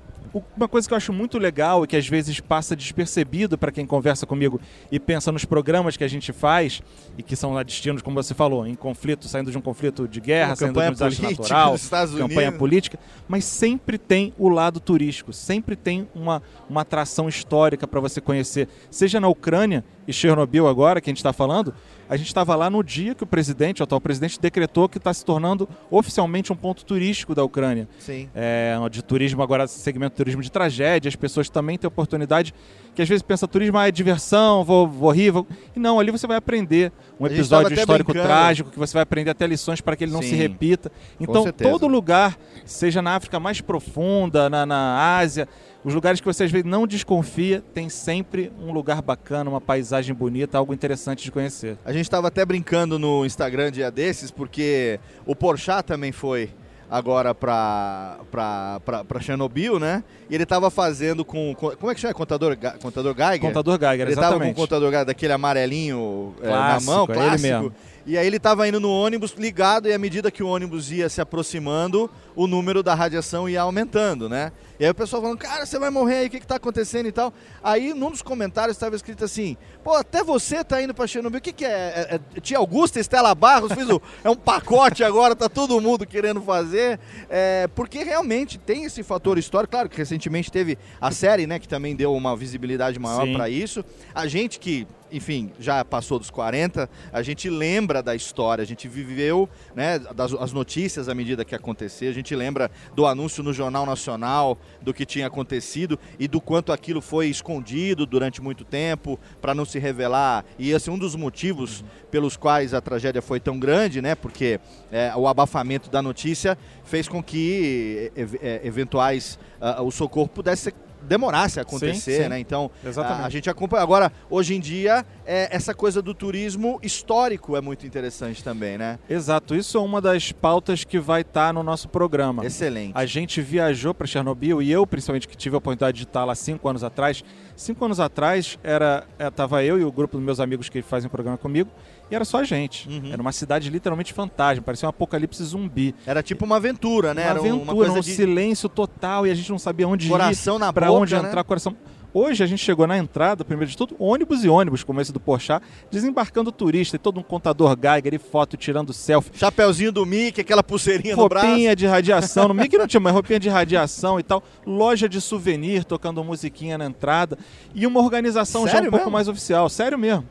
uma coisa que eu acho muito legal e que às vezes passa despercebido para quem conversa comigo e pensa nos programas que a gente faz e que são lá destinos, como você falou, em conflito, saindo de um conflito de guerra, Uma saindo de campanha um desastre natural, campanha política, mas sempre tem o lado turístico, sempre tem uma, uma atração histórica para você conhecer, seja na Ucrânia e Chernobyl agora, que a gente está falando, a gente estava lá no dia que o presidente, o atual presidente, decretou que está se tornando oficialmente um ponto turístico da Ucrânia. Sim. É, de turismo agora, segmento de turismo de tragédia, as pessoas também têm oportunidade, que às vezes pensa turismo ah, é diversão, vou, vou rir, vou... e não, ali você vai aprender um A episódio histórico trágico, que você vai aprender até lições para que ele não se Sim. repita. Com Então, todo lugar, seja na África mais profunda, na, na Ásia, os lugares que você às vezes não desconfia, tem sempre um lugar bacana, uma paisagem bonita, algo interessante de conhecer. A gente estava até brincando no Instagram dia desses, porque o Porchat também foi agora pra, pra, pra, pra Chernobyl, né? E ele tava fazendo com, com- Como é que chama? Contador, contador Geiger? Contador Geiger, Ele tava com o exatamente. contador Geiger, daquele amarelinho é, na Clássico, mão, é ele clássico. mesmo. E aí ele tava indo no ônibus ligado e à medida que o ônibus ia se aproximando, o número da radiação ia aumentando, né? E aí o pessoal falando, cara, você vai morrer aí, o que que tá acontecendo e tal. Aí num dos comentários estava escrito assim, pô, até você tá indo pra Chernobyl, o que que é? é, é Tia Augusta, Estela Barros, fiz o, (laughs) é um pacote agora, tá todo mundo querendo fazer, é, porque realmente tem esse fator histórico, claro que recentemente teve a série, né, que também deu uma visibilidade maior para isso. A gente que, enfim, já passou dos 40, a gente lembra da história, a gente viveu, né, das as notícias à medida que acontecia, a gente lembra do anúncio no Jornal Nacional do que tinha acontecido e do quanto aquilo foi escondido durante muito tempo para não se revelar. E esse é um dos motivos pelos quais a tragédia foi tão grande, né? Porque é, o abafamento da notícia fez com que e- e- eventuais ah, o socorro pudesse ser demorasse a acontecer, Sim, sim. né? Então, a, a gente acompanha. Agora, hoje em dia, é, essa coisa do turismo histórico é muito interessante também, né? Exato, isso é uma das pautas que vai estar no nosso programa. Excelente. A gente viajou para Chernobyl e eu, principalmente, que tive a oportunidade de estar lá cinco anos atrás. Cinco anos atrás, era estava eu e o grupo dos meus amigos que fazem o programa comigo e era só a gente. Uhum. Era uma cidade literalmente fantasma, parecia um apocalipse zumbi. Era tipo uma aventura, né? Uma Era aventura, uma coisa um de silêncio total e a gente não sabia onde Coração ir, na pra boca, onde né? entrar, coração. Hoje a gente chegou na entrada, primeiro de tudo, ônibus e ônibus, como esse do Porchat, desembarcando turista, e todo um contador Geiger e foto tirando selfie. Chapeuzinho do Mickey, aquela pulseirinha no braço. Roupinha de radiação, no Mickey não tinha, mas roupinha de radiação e tal. Loja de souvenir, tocando musiquinha na entrada. E uma organização já Sério um pouco mesmo? mais oficial, sério mesmo.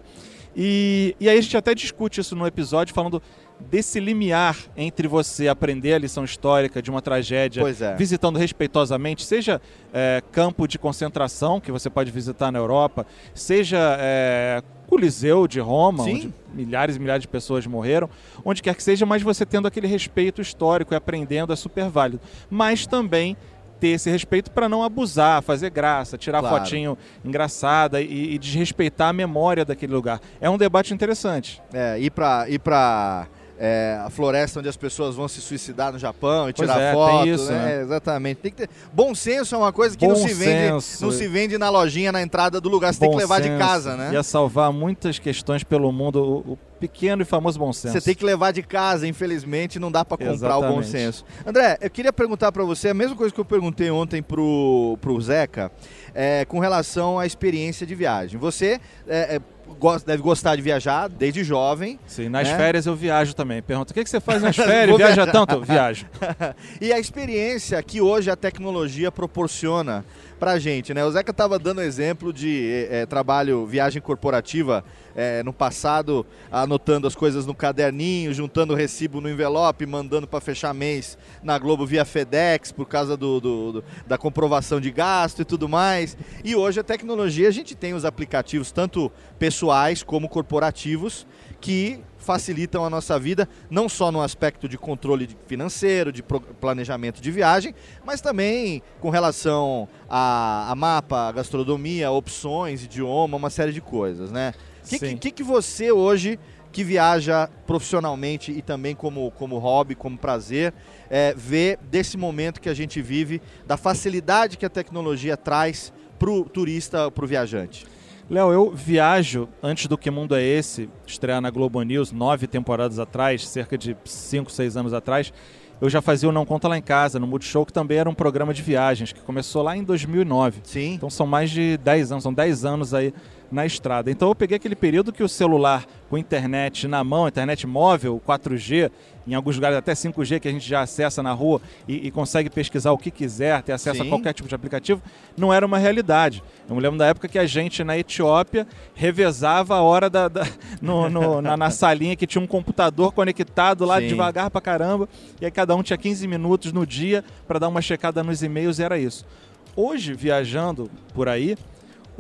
E, e aí a gente até discute isso no episódio, falando desse limiar entre você aprender a lição histórica de uma tragédia, é. visitando respeitosamente, seja é, campo de concentração, que você pode visitar na Europa, seja é, Coliseu de Roma, Sim. onde milhares e milhares de pessoas morreram, onde quer que seja, mas você tendo aquele respeito histórico e aprendendo é super válido. Mas também ter esse respeito para não abusar, fazer graça, tirar Claro. fotinho engraçada e, e desrespeitar a memória daquele lugar. É um debate interessante. É, ir pra, ir pra é, a floresta onde as pessoas vão se suicidar no Japão e Pois tirar é, tem foto, isso, né? né? Exatamente. Tem que ter... Bom senso é uma coisa que não Bom se vende, senso. não se vende na lojinha na entrada do lugar, você tem que Bom levar de senso. casa, né? Ia salvar muitas questões pelo mundo, o, o pequeno e famoso bom senso. Você tem que levar de casa, infelizmente, não dá pra comprar o bom Exatamente. senso. André, eu queria perguntar pra você a mesma coisa que eu perguntei ontem pro, pro Zeca, é, com relação à experiência de viagem. Você é, é, gosta- deve gostar de viajar desde jovem. Sim, nas né? férias eu viajo também. Pergunta, o que, que você faz nas (laughs) férias? Viaja tanto? Viajo. (laughs) e a experiência que hoje a tecnologia proporciona pra gente, né? O Zeca tava dando exemplo de eh, trabalho, viagem corporativa eh, no passado, anotando as coisas no caderninho, juntando o recibo no envelope, mandando para fechar mês na Globo via FedEx por causa do, do- do- da comprovação de gasto e tudo mais. E hoje a tecnologia, a gente tem os aplicativos tanto pessoais como corporativos que facilitam a nossa vida, não só no aspecto de controle financeiro, de planejamento de viagem, mas também com relação a, a mapa, a gastronomia, opções, idioma, uma série de coisas, né? O que, que, que você hoje, que viaja profissionalmente e também como, como hobby, como prazer, é, vê desse momento que a gente vive, da facilidade que a tecnologia traz para o turista, para o viajante? Léo, eu viajo antes do Que Mundo é Esse, estrear na Globo News nove temporadas atrás, cerca de cinco, seis anos atrás. Eu já fazia o Não Conta Lá em Casa, no Multishow, que também era um programa de viagens, que começou lá em 2009. Sim. Então são mais de 10 anos, são 10 anos aí na estrada. Então eu peguei aquele período que o celular com internet na mão, internet móvel, 4G, em alguns lugares até 5G que a gente já acessa na rua e, e consegue pesquisar o que quiser, ter acesso Sim. a qualquer tipo de aplicativo, não era uma realidade. Eu me lembro da época que a gente na Etiópia revezava a hora da, da- no- no- na, na salinha que tinha um computador conectado lá Sim. devagar pra caramba, e aí cada um tinha 15 minutos no dia para dar uma checada nos e-mails e era isso. Hoje, viajando por aí,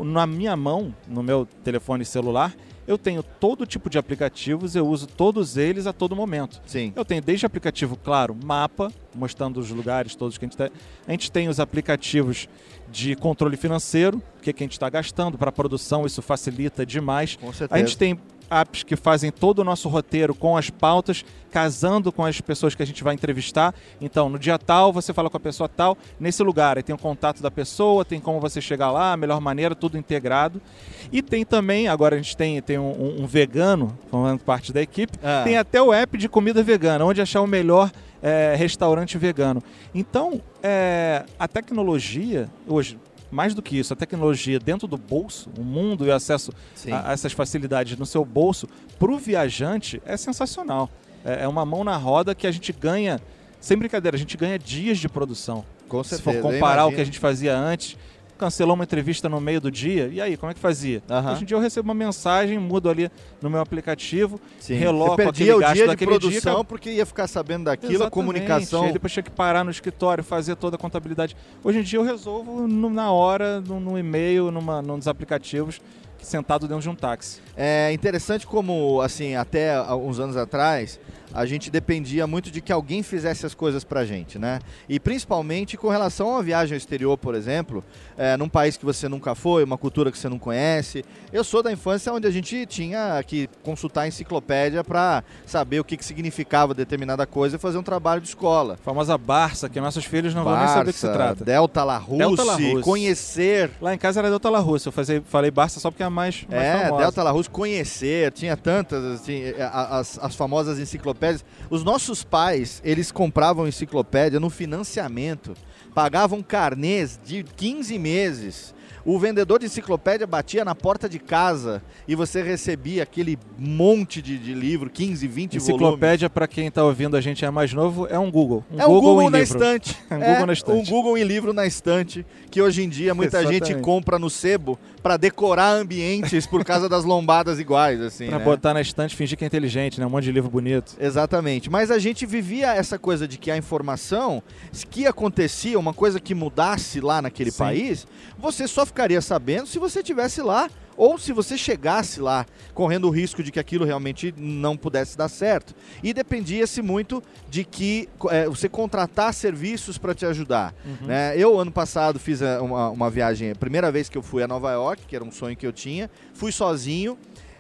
na minha mão, no meu telefone celular, eu tenho todo tipo de aplicativos, eu uso todos eles a todo momento. Sim. Eu tenho desde aplicativo, claro, mapa, mostrando os lugares todos que a gente tem. A gente tem os aplicativos de controle financeiro, o que, que a gente está gastando para produção, isso facilita demais. Com certeza. A gente tem apps que fazem todo o nosso roteiro com as pautas, casando com as pessoas que a gente vai entrevistar. Então, no dia tal, você fala com a pessoa tal, nesse lugar. Aí tem o contato da pessoa, tem como você chegar lá, a melhor maneira, tudo integrado. E tem também, agora a gente tem, tem um, um- vegano, formando parte da equipe, Ah. tem até o app de comida vegana, onde achar o melhor é, restaurante vegano. Então, é, a tecnologia, hoje, mais do que isso, a tecnologia dentro do bolso, o mundo e o acesso a, a essas facilidades no seu bolso, para o viajante é sensacional. É, é uma mão na roda que a gente ganha, sem brincadeira, a gente ganha dias de produção. Com Se certeza, for eu comparar o que a gente fazia antes, cancelou uma entrevista no meio do dia, e aí, como é que fazia? Hoje em dia eu recebo uma mensagem, mudo ali no meu aplicativo, Sim. reloco Você aquele perdia o gasto dia de daquele produção dia. porque ia ficar sabendo daquilo, a Exatamente. comunicação. Aí depois tinha que parar no escritório, fazer toda a contabilidade. Hoje em dia eu resolvo no- na hora, no, no e-mail, numa, num dos aplicativos, sentado dentro de um táxi. É interessante como, assim, até há uns anos atrás, a gente dependia muito de que alguém fizesse as coisas pra gente, né? E principalmente com relação a uma viagem ao exterior, por exemplo, é, num país que você nunca foi, uma cultura que você não conhece. Eu sou da infância onde a gente tinha que consultar a enciclopédia para saber o que, que significava determinada coisa e fazer um trabalho de escola. A famosa Barça, que nossos filhos não vão nem saber o que se trata. Delta Larousse, Delta Larousse. conhecer. Lá em casa era Delta Larousse, eu fazia, falei Barça só porque é a mais, mais É, famosa. Delta Larousse, conhecer, tinha tantas, assim, a- as, as famosas enciclopédias. Os nossos pais, eles compravam enciclopédia no financiamento, pagavam carnês de 15 meses. O vendedor de enciclopédia batia na porta de casa e você recebia aquele monte de, de livro, 15, 20 volumes. Enciclopédia, para quem está ouvindo a gente é mais novo, é um Google. Um é um Google, em na livro. estante. (laughs) um É, Google na estante. Um Google em livro na estante, que hoje em dia muita (laughs) gente Exatamente. compra no sebo para decorar ambientes por causa das lombadas iguais, assim. Pra né? botar na estante e fingir que é inteligente, né? Um monte de livro bonito. Exatamente. Mas a gente vivia essa coisa de que a informação que acontecia, uma coisa que mudasse lá naquele Sim. país, você só ficaria sabendo se você estivesse lá ou se você chegasse lá, correndo o risco de que aquilo realmente não pudesse dar certo. E dependia-se muito de que eh, você contratar serviços para te ajudar. Uhum. né? Eu, ano passado, fiz eh, uma, uma viagem, a primeira vez que eu fui a Nova York, que era um sonho que eu tinha, fui sozinho.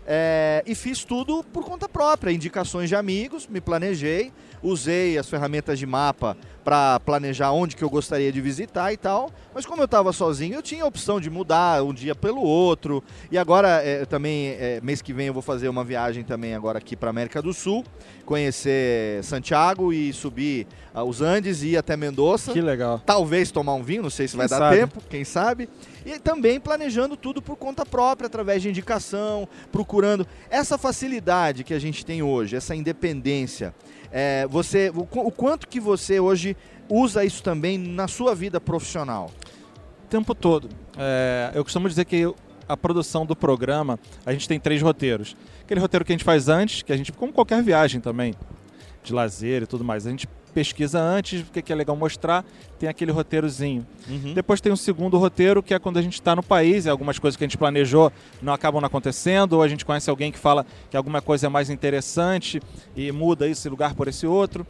É, e fiz tudo por conta própria, indicações de amigos, me planejei, usei as ferramentas de mapa para planejar onde que eu gostaria de visitar e tal. Mas como eu estava sozinho, eu tinha a opção de mudar um dia pelo outro. E agora é, também é, mês que vem eu vou fazer uma viagem também agora aqui para América do Sul, conhecer Santiago e subir ah, os Andes e ir até Mendoza. Que legal. Talvez tomar um vinho, não sei se Quem vai dar sabe? tempo, quem sabe. E também planejando tudo por conta própria, através de indicação, procurando essa facilidade que a gente tem hoje, essa independência. É, você, o, o quanto que você hoje usa isso também na sua vida profissional? O tempo todo. É, eu costumo dizer que a produção do programa, a gente tem três roteiros. Aquele roteiro que a gente faz antes, que a gente, como qualquer viagem também, de lazer e tudo mais, a gente pesquisa antes o que é legal mostrar, tem aquele roteirozinho. Uhum. Depois tem um segundo roteiro, que é quando a gente está no país e algumas coisas que a gente planejou não acabam não acontecendo, ou a gente conhece alguém que fala que alguma coisa é mais interessante e muda esse lugar por esse outro.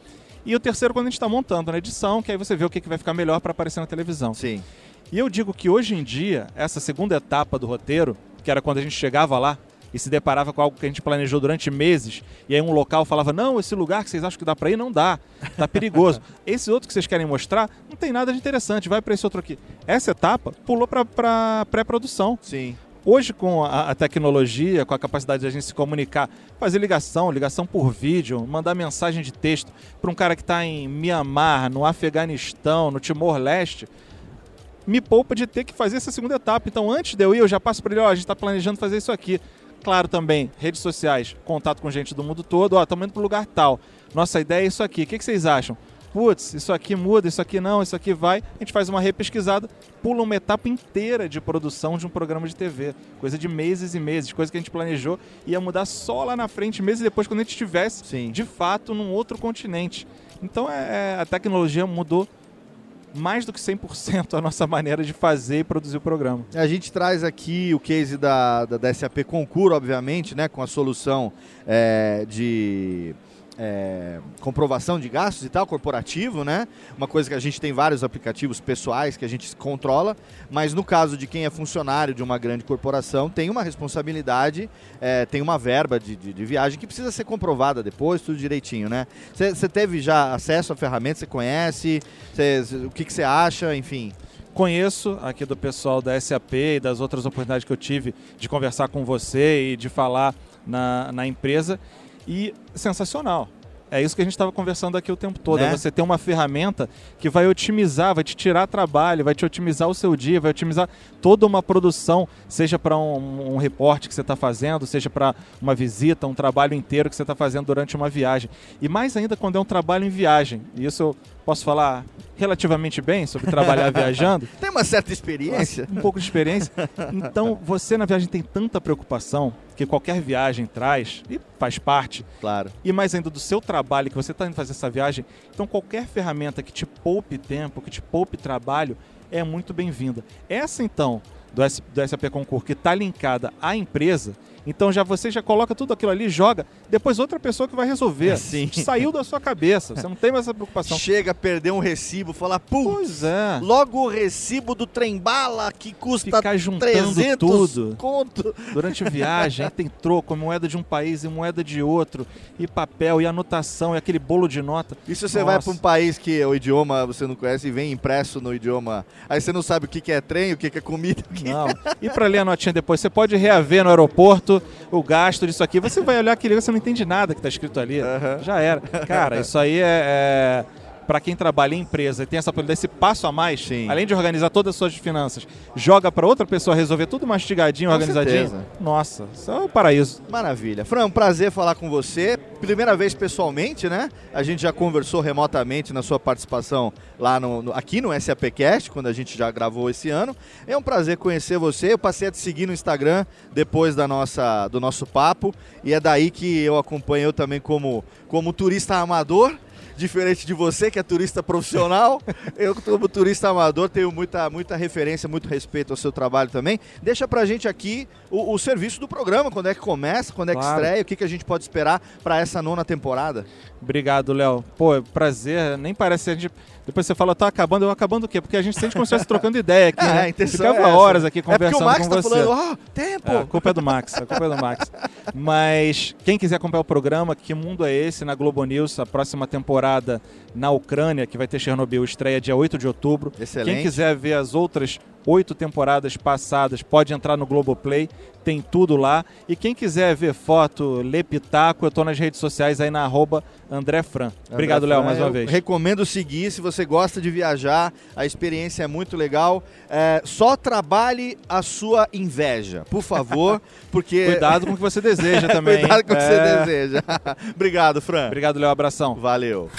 E o terceiro, quando a gente está montando na edição, que aí você vê o que, que vai ficar melhor para aparecer na televisão. Sim. E eu digo que hoje em dia, essa segunda etapa do roteiro, que era quando a gente chegava lá e se deparava com algo que a gente planejou durante meses, e aí um local falava: Não, esse lugar que vocês acham que dá para ir, não dá, tá perigoso. (laughs) esse outro que vocês querem mostrar, não tem nada de interessante, vai para esse outro aqui. Essa etapa pulou para pré-produção. Sim. Hoje, com a, a tecnologia, com a capacidade de a gente se comunicar, fazer ligação, ligação por vídeo, mandar mensagem de texto para um cara que está em Mianmar, no Afeganistão, no Timor-Leste, me poupa de ter que fazer essa segunda etapa. Então, antes de eu ir, eu já passo para ele: ó, a gente está planejando fazer isso aqui. Claro, também, redes sociais, contato com gente do mundo todo, ó, estamos indo para lugar tal. Nossa ideia é isso aqui. O que, que vocês acham? Putz, isso aqui muda, isso aqui não, isso aqui vai. A gente faz uma repesquisada, pula uma etapa inteira de produção de um programa de TV. Coisa de meses e meses, coisa que a gente planejou ia mudar só lá na frente, meses depois, quando a gente estivesse de fato num outro continente. Então é, é, a tecnologia mudou mais do que 100% a nossa maneira de fazer e produzir o programa. A gente traz aqui o case da, da, da SAP Concur, obviamente, né, com a solução é, de é, comprovação de gastos e tal, corporativo, né? Uma coisa que a gente tem vários aplicativos pessoais que a gente controla, mas no caso de quem é funcionário de uma grande corporação, tem uma responsabilidade, é, tem uma verba de, de, de viagem que precisa ser comprovada depois, tudo direitinho, né? Você teve já acesso à ferramenta, você conhece, cê, o que você acha, enfim. Conheço aqui do pessoal da SAP e das outras oportunidades que eu tive de conversar com você e de falar na, na empresa. E sensacional. É isso que a gente estava conversando aqui o tempo todo. Né? É você ter uma ferramenta que vai otimizar, vai te tirar trabalho, vai te otimizar o seu dia, vai otimizar toda uma produção, seja para um, um reporte que você está fazendo, seja para uma visita, um trabalho inteiro que você está fazendo durante uma viagem. E mais ainda quando é um trabalho em viagem. E isso eu posso falar relativamente bem sobre trabalhar (laughs) viajando. Tem uma certa experiência. Um pouco de experiência. Então, você na viagem tem tanta preocupação que qualquer viagem traz e faz parte. Claro. E mais ainda do seu trabalho que você está indo fazer essa viagem. Então, qualquer ferramenta que te poupe tempo, que te poupe trabalho, é muito bem-vinda. Essa, então, do, S, do SAP Concur, que está linkada à empresa, Então já você já coloca tudo aquilo ali, joga, depois outra pessoa que vai resolver. Sim. Saiu da sua cabeça, você não tem mais essa preocupação. Chega a perder um recibo, fala, putz, Pois é. logo o recibo do trem bala que custa Ficar juntando 300 tudo. conto. Durante a viagem, tem troco, moeda de um país e moeda de outro, e papel, e anotação, e aquele bolo de nota. E se você vai Nossa. para um país que o idioma você não conhece e vem impresso no idioma, aí você não sabe o que que é trem, o que que é comida, o que Não. E para ler a notinha depois, você pode reaver no aeroporto o gasto disso aqui. Você vai olhar aquele, você não entende nada que está escrito ali. Já era. Cara, isso aí é. é para quem trabalha em empresa e tem essa esse passo a mais, além de organizar todas as suas finanças, joga para outra pessoa resolver tudo mastigadinho, Com organizadinho. certeza. Nossa, isso é um paraíso. Maravilha. Fran, um prazer falar com você. Primeira vez pessoalmente, né? A gente já conversou remotamente na sua participação lá no, no- aqui no SAPcast, quando a gente já gravou esse ano. É um prazer conhecer você. Eu passei a te seguir no Instagram depois da nossa, do nosso papo. E é daí que eu acompanho eu também como, como turista amador. Diferente de você, que é turista profissional, (laughs) eu, como turista amador, tenho muita, muita referência, muito respeito ao seu trabalho também. Deixa pra gente aqui o, o serviço do programa, quando é que começa, quando é que Claro. estreia, o que, que a gente pode esperar pra essa nona temporada. Obrigado, Léo. Pô, prazer. Nem parece a gente. Depois você fala, tá acabando, eu acabando o quê? Porque a gente sente como se estivesse trocando ideia aqui, (laughs) É, né? a intenção Ficava é horas aqui É porque o conversando Max com tá você. falando, "Ah, tempo!" É, a culpa é do Max, a culpa é do Max. (laughs) Mas quem quiser acompanhar o programa, Que Mundo é Esse? Na Globo News, a próxima temporada na Ucrânia, que vai ter Chernobyl, estreia dia 8 de outubro. Excelente. Quem quiser ver as outras oito temporadas passadas, pode entrar no Globoplay, tem tudo lá. E quem quiser ver foto, ler pitaco, eu tô nas redes sociais aí na arroba André Fran. Obrigado, Léo, mais uma vez. Recomendo seguir se você gosta de viajar, a experiência é muito legal. É, só trabalhe a sua inveja, por favor, (laughs) porque. Cuidado com o que você deseja (laughs) também. Cuidado com o que você É. deseja. (laughs) Obrigado, Fran. Obrigado, Léo. Abração. Valeu.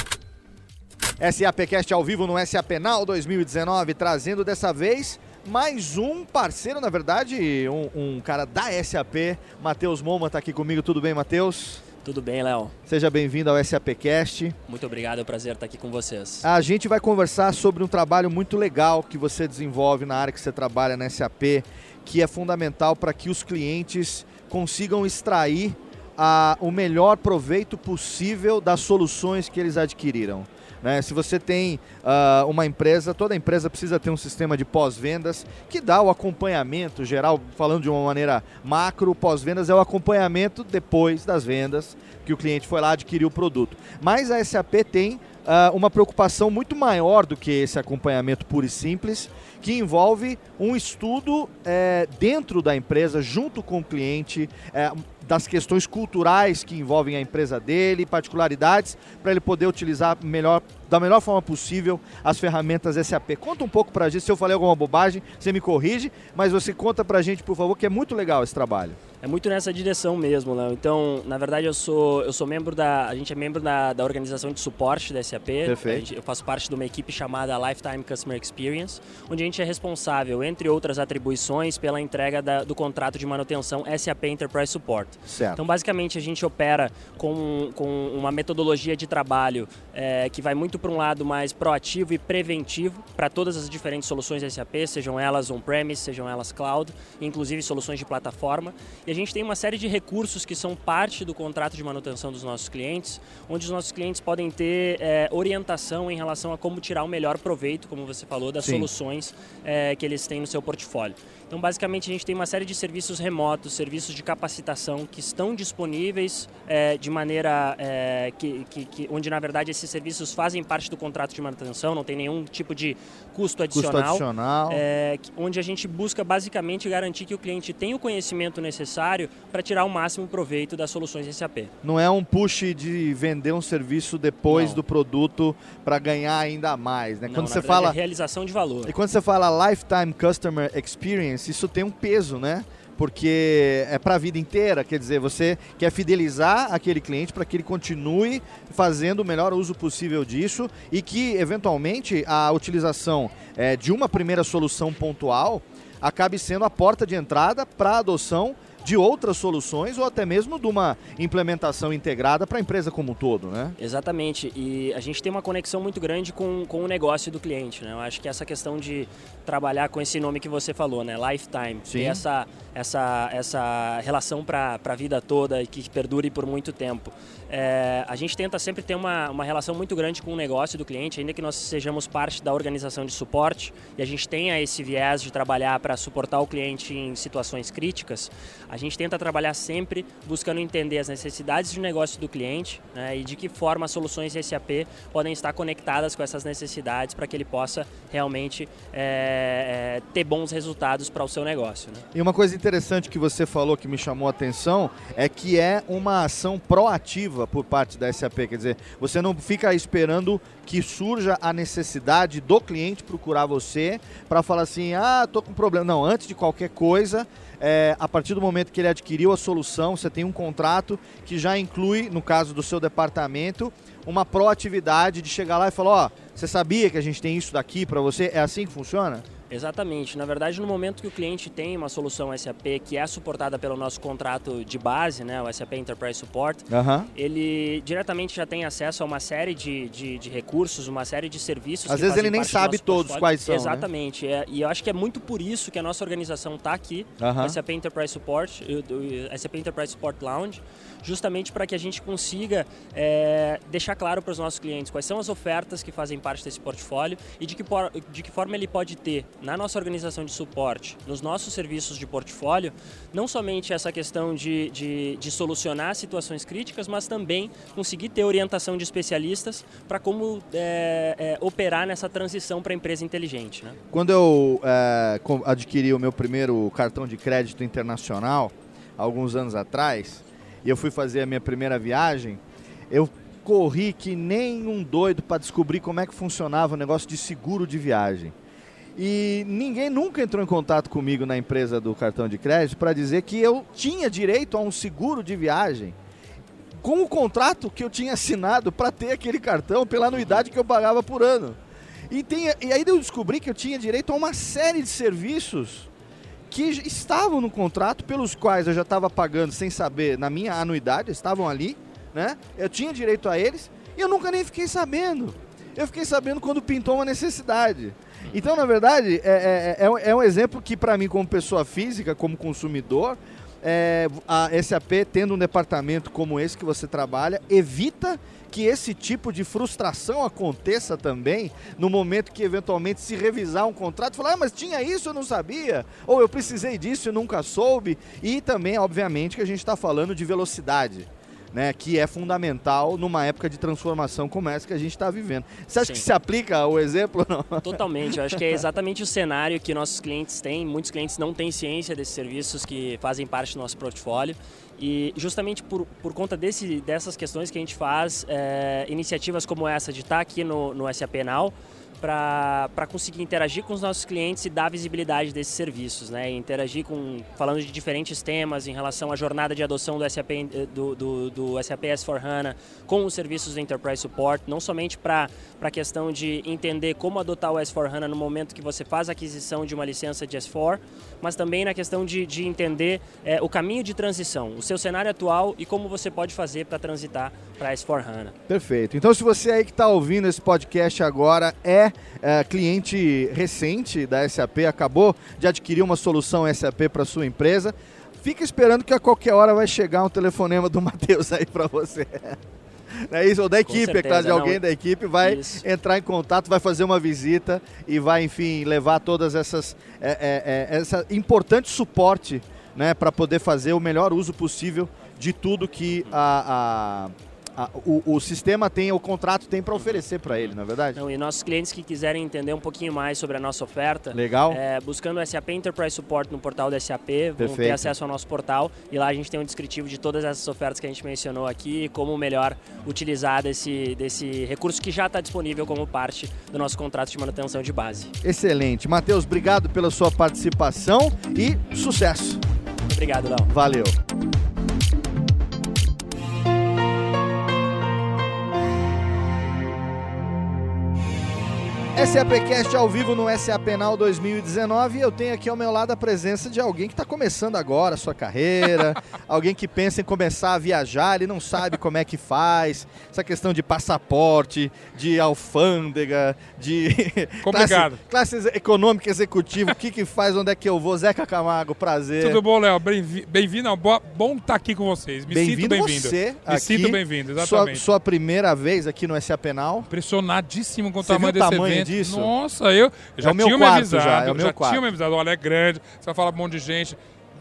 SAPcast ao vivo no SAP Now 2019, trazendo dessa vez mais um parceiro, na verdade, um, um cara da SAP, Matheus Moma está aqui comigo. Tudo bem, Matheus? Tudo bem, Léo? Seja bem-vindo ao SAPcast. Muito obrigado, é um prazer estar aqui com vocês. A gente vai conversar sobre um trabalho muito legal que você desenvolve na área que você trabalha na SAP, que é fundamental para que os clientes consigam extrair ah, o melhor proveito possível das soluções que eles adquiriram. Né? Se você tem ah, uma empresa, toda empresa precisa ter um sistema de pós-vendas que dá o acompanhamento geral, falando de uma maneira macro, pós-vendas é o acompanhamento depois das vendas que o cliente foi lá adquirir o produto. Mas a SAP tem ah, uma preocupação muito maior do que esse acompanhamento puro e simples, que envolve um estudo eh, dentro da empresa, junto com o cliente, eh, das questões culturais que envolvem a empresa dele, particularidades, para ele poder utilizar melhor, da melhor forma possível as ferramentas SAP. Conta um pouco para a gente, se eu falei alguma bobagem, você me corrige, mas você conta para a gente, por favor, que é muito legal esse trabalho. É muito nessa direção mesmo, Léo. Então, na verdade, eu sou, eu sou membro da. A gente é membro da, da organização de suporte da SAP. Perfeito. Gente- eu faço parte de uma equipe chamada Lifetime Customer Experience, onde a gente é responsável, entre outras atribuições, pela entrega da- do contrato de manutenção SAP Enterprise Support. Certo. Então, basicamente, a gente opera com, com uma metodologia de trabalho eh, que vai muito para um lado mais proativo e preventivo para todas as diferentes soluções SAP, sejam elas on-premise, sejam elas cloud, inclusive soluções de plataforma. E a gente tem uma série de recursos que são parte do contrato de manutenção dos nossos clientes, onde os nossos clientes podem ter eh, orientação em relação a como tirar o melhor proveito, como você falou, das Sim. soluções eh, que eles têm no seu portfólio. Então, basicamente, a gente tem uma série de serviços remotos, serviços de capacitação que estão disponíveis eh, de maneira eh, que, que- que- onde, na verdade, esses serviços fazem parte do contrato de manutenção, não tem nenhum tipo de custo adicional. adicional. eh, que- onde a gente busca basicamente garantir que o cliente tem o conhecimento necessário para tirar o máximo proveito das soluções SAP. Não é um push de vender um serviço depois do produto para ganhar ainda mais, né? Não, Quando você verdade, fala é realização de valor. E quando você fala lifetime customer experience, isso tem um peso, né? Porque é para a vida inteira, quer dizer, você quer fidelizar aquele cliente para que ele continue fazendo o melhor uso possível disso e que, eventualmente, a utilização eh, de uma primeira solução pontual acabe sendo a porta de entrada para a adoção de outras soluções ou até mesmo de uma implementação integrada para a empresa como um todo, né? Exatamente, e a gente tem uma conexão muito grande com, com o negócio do cliente, né? Eu acho que essa questão de trabalhar com esse nome que você falou, né? Lifetime, Sim. ter essa, essa, essa relação para a vida toda e que perdure por muito tempo. É, a gente tenta sempre ter uma, uma relação muito grande com o negócio do cliente, ainda que nós sejamos parte da organização de suporte e a gente tenha esse viés de trabalhar para suportar o cliente em situações críticas, a gente tenta trabalhar sempre buscando entender as necessidades de negócio do cliente né, e de que forma as soluções SAP podem estar conectadas com essas necessidades para que ele possa realmente é, é, ter bons resultados para o seu negócio. Né? E uma coisa interessante que você falou que me chamou a atenção é que é uma ação proativa por parte da SAP, quer dizer, você não fica esperando que surja a necessidade do cliente procurar você para falar assim, ah, tô com problema. Não, antes de qualquer coisa, é, a partir do momento que ele adquiriu a solução, você tem um contrato que já inclui, no caso do seu departamento, uma proatividade de chegar lá e falar, ó, oh, você sabia que a gente tem isso daqui para você? É assim que funciona? Exatamente. Na verdade, no momento que o cliente tem uma solução SAP que é suportada pelo nosso contrato de base, né, o SAP Enterprise Support, Aham. ele diretamente já tem acesso a uma série de, de, de recursos, uma série de serviços. Às vezes ele nem sabe todos portfólio. quais são, né? Exatamente. É, e eu acho que é muito por isso que a nossa organização está aqui, o SAP Enterprise Support, o o SAP Enterprise Support Lounge, justamente para que a gente consiga é, deixar claro para os nossos clientes quais são as ofertas que fazem parte desse portfólio e de que, por- de que forma ele pode ter na nossa organização de suporte, nos nossos serviços de portfólio, não somente essa questão de, de, de solucionar situações críticas, mas também conseguir ter orientação de especialistas para como é, é, operar nessa transição para a empresa inteligente. Né? Quando eu é, adquiri o meu primeiro cartão de crédito internacional, alguns anos atrás, e eu fui fazer a minha primeira viagem, eu corri que nem um doido para descobrir como é que funcionava o negócio de seguro de viagem. E ninguém nunca entrou em contato comigo na empresa do cartão de crédito para dizer que eu tinha direito a um seguro de viagem com o contrato que eu tinha assinado para ter aquele cartão pela anuidade que eu pagava por ano. E, tem, e aí eu descobri que eu tinha direito a uma série de serviços que estavam no contrato, pelos quais eu já estava pagando sem saber na minha anuidade, estavam ali, né? Eu tinha direito a eles e eu nunca nem fiquei sabendo. Eu fiquei sabendo quando pintou uma necessidade. Então, na verdade, é, é, é um- é um exemplo que, para mim, como pessoa física, como consumidor, é, a SAP, tendo um departamento como esse que você trabalha, evita que esse tipo de frustração aconteça também no momento que eventualmente se revisar um contrato, falar, ah, mas tinha isso, eu não sabia, ou eu precisei disso e nunca soube. E também, obviamente, que a gente está falando de velocidade. Né, que é fundamental numa época de transformação como essa que a gente está vivendo. Você acha Sim. que se aplica o exemplo não? (laughs) Totalmente, eu acho que é exatamente o cenário que nossos clientes têm. Muitos clientes não têm ciência desses serviços que fazem parte do nosso portfólio. E justamente por, por conta desse, dessas questões que a gente faz é, iniciativas como essa de estar aqui no, no SAP Now para conseguir interagir com os nossos clientes e dar visibilidade desses serviços, né? Interagir com falando de diferentes temas em relação à jornada de adoção do SAP do, do, do SAP S4HANA com os serviços do Enterprise Support, não somente para a questão de entender como adotar o S4HANA no momento que você faz a aquisição de uma licença de S4, mas também na questão de, de entender eh, o caminho de transição, o seu cenário atual e como você pode fazer para transitar para S4HANA. Perfeito. Então, se você aí que está ouvindo esse podcast agora é, é, cliente recente da SAP, acabou de adquirir uma solução SAP para sua empresa, fica esperando que a qualquer hora vai chegar um telefonema do (laughs) Matheus aí para você. (laughs) Não é isso? Ou da equipe, é claro, de certeza, alguém não. da equipe vai Isso. entrar em contato, vai fazer uma visita e vai, enfim, levar todas essas é, é, é, essa importante suporte, né, para poder fazer o melhor uso possível de tudo que a, a- a- o, o sistema tem, o contrato tem para oferecer para ele, não é verdade? Não, e nossos clientes que quiserem entender um pouquinho mais sobre a nossa oferta, Legal. é, buscando o SAP Enterprise Support no portal da SAP, vão ter Perfeito. acesso ao nosso portal e lá a gente tem um descritivo de todas essas ofertas que a gente mencionou aqui e como melhor utilizar desse, desse recurso que já está disponível como parte do nosso contrato de manutenção de base. Excelente. Matheus, obrigado pela sua participação e sucesso. Obrigado, Léo. Valeu. SAPcast ao vivo no SAP Now 2019 e eu tenho aqui ao meu lado a presença de alguém que está começando agora a sua carreira, (laughs) alguém que pensa em começar a viajar, ele não sabe como é que faz, essa questão de passaporte, de alfândega, de (laughs) Complicado. classe, classe econômica executiva, o que que faz, onde é que eu vou, Zeca Camargo, prazer. Tudo bom, Léo? Bem-vi- Bem-vindo, bo- bom estar aqui com vocês. Me sinto Bem-vindo Me aqui. sinto bem-vindo, Sua, exatamente. sua primeira vez aqui no SA Penal. Impressionadíssimo com o Você tamanho desse tamanho evento. Disso? Nossa, eu, eu É já tinha me avisado. já, é o meu já quarto. tinha me avisado. Olha, é grande, você vai falar pra um monte de gente.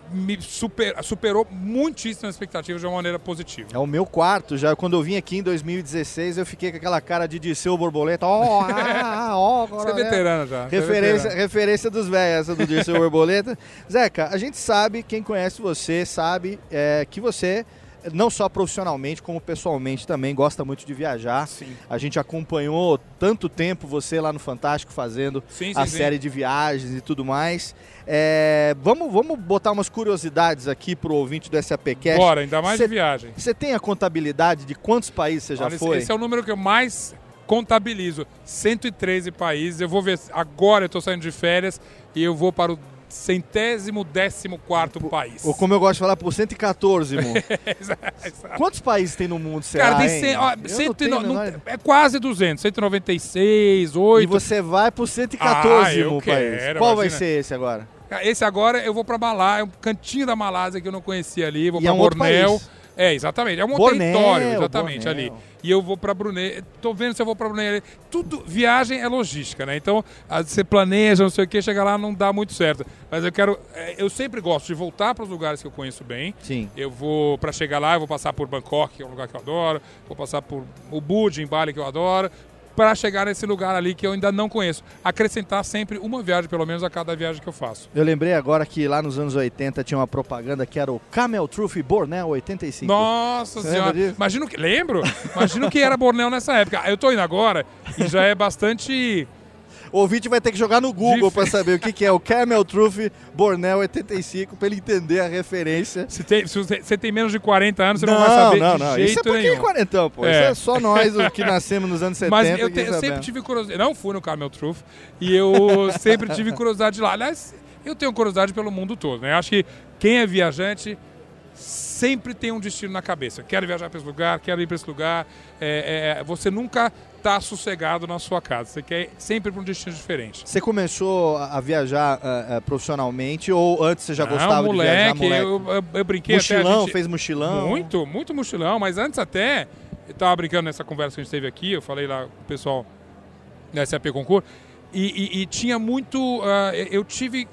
Me super, superou muitíssimo as expectativas de uma maneira positiva. É o meu quarto já. Quando eu vim aqui em 2016, eu fiquei com aquela cara de Dirceu Borboleta. Ó, (laughs) ah, ó, Você é coronel. veterano já. é Referência, veterano. referência dos velhos, essa do Dirceu Borboleta. Zeca, a gente sabe, quem conhece você sabe é, que você, não só profissionalmente, como pessoalmente também, gosta muito de viajar. Sim. A gente acompanhou tanto tempo você lá no Fantástico fazendo Sim, sim, a série de viagens e tudo mais. É, vamos, vamos botar umas curiosidades aqui pro ouvinte do SAPcast. Bora, ainda mais Cê- de viagem. Você tem a contabilidade de quantos países você já Olha, foi? Esse é o número que eu mais contabilizo. 113 países. Eu vou ver. Agora eu tô saindo de férias e eu vou para o centésimo décimo quarto país. Ou como eu gosto de falar, por 114, mo. (laughs) Exato. Quantos países tem no mundo, será, Cara, tem hein? cem, ó, Eu não cento menor não- ideia. é quase 200, 196, 8. E você vai pro 114 Ah, mo, quero, país. Qual vai imagina. ser esse agora? Esse agora eu vou pra Malásia, é um cantinho da Malásia que eu não conhecia ali, vou pra é um outro Bornéu. É, exatamente. É um Bornéu, território, exatamente, ali. E eu vou pra Brunei. Tô vendo se eu vou pra Brunei. ali. Tudo, viagem é logística, né? Então, você planeja, não sei o que, chega lá não dá muito certo. Mas eu quero. é, Eu sempre gosto de voltar para os lugares que eu conheço bem. Sim. Eu vou, pra chegar lá, eu vou passar por Bangkok, que é um lugar que eu adoro. Vou passar por Ubud, em Bali, que eu adoro. Pra chegar nesse lugar ali que eu ainda não conheço. Acrescentar sempre uma viagem, pelo menos, a cada viagem que eu faço. Eu lembrei agora que lá nos anos 80 tinha uma propaganda que era o Camel Truth Borneo 85. Nossa Você senhora. Imagino que. Lembro? Imagino que era Bornéu nessa época. Eu tô indo agora e já é bastante. O ouvinte vai ter que jogar no Google pra saber o que, que é o Camel Truth Borneo 85 pra ele entender a referência. Se, tem- se você, tem menos de 40 anos, você não, não, vai saber não, de não. jeito Isso é porque nenhum. é quarentão, pô. Isso é só nós os que nascemos nos anos 70 (laughs) Mas eu, te- eu sempre tive curiosidade. Não fui no Camel Truth e eu (laughs) sempre tive curiosidade de lá. Aliás, eu tenho curiosidade pelo mundo todo, né? Acho que quem é viajante sempre tem um destino na cabeça. Quero viajar para esse lugar, quero ir para esse lugar. É, é, você nunca está sossegado na sua casa. Você quer sempre para um destino diferente. Você começou a viajar ah, ah, profissionalmente ou antes você já Não, gostava de viajar, moleque, moleque? Eu, eu, eu brinquei até, Mochilão, gente- fez mochilão? Muito, muito mochilão, mas antes até, eu tava brincando nessa conversa que a gente teve aqui, eu falei lá com o pessoal da SAP Concurso, e, e- e tinha muito, ah, eu tive,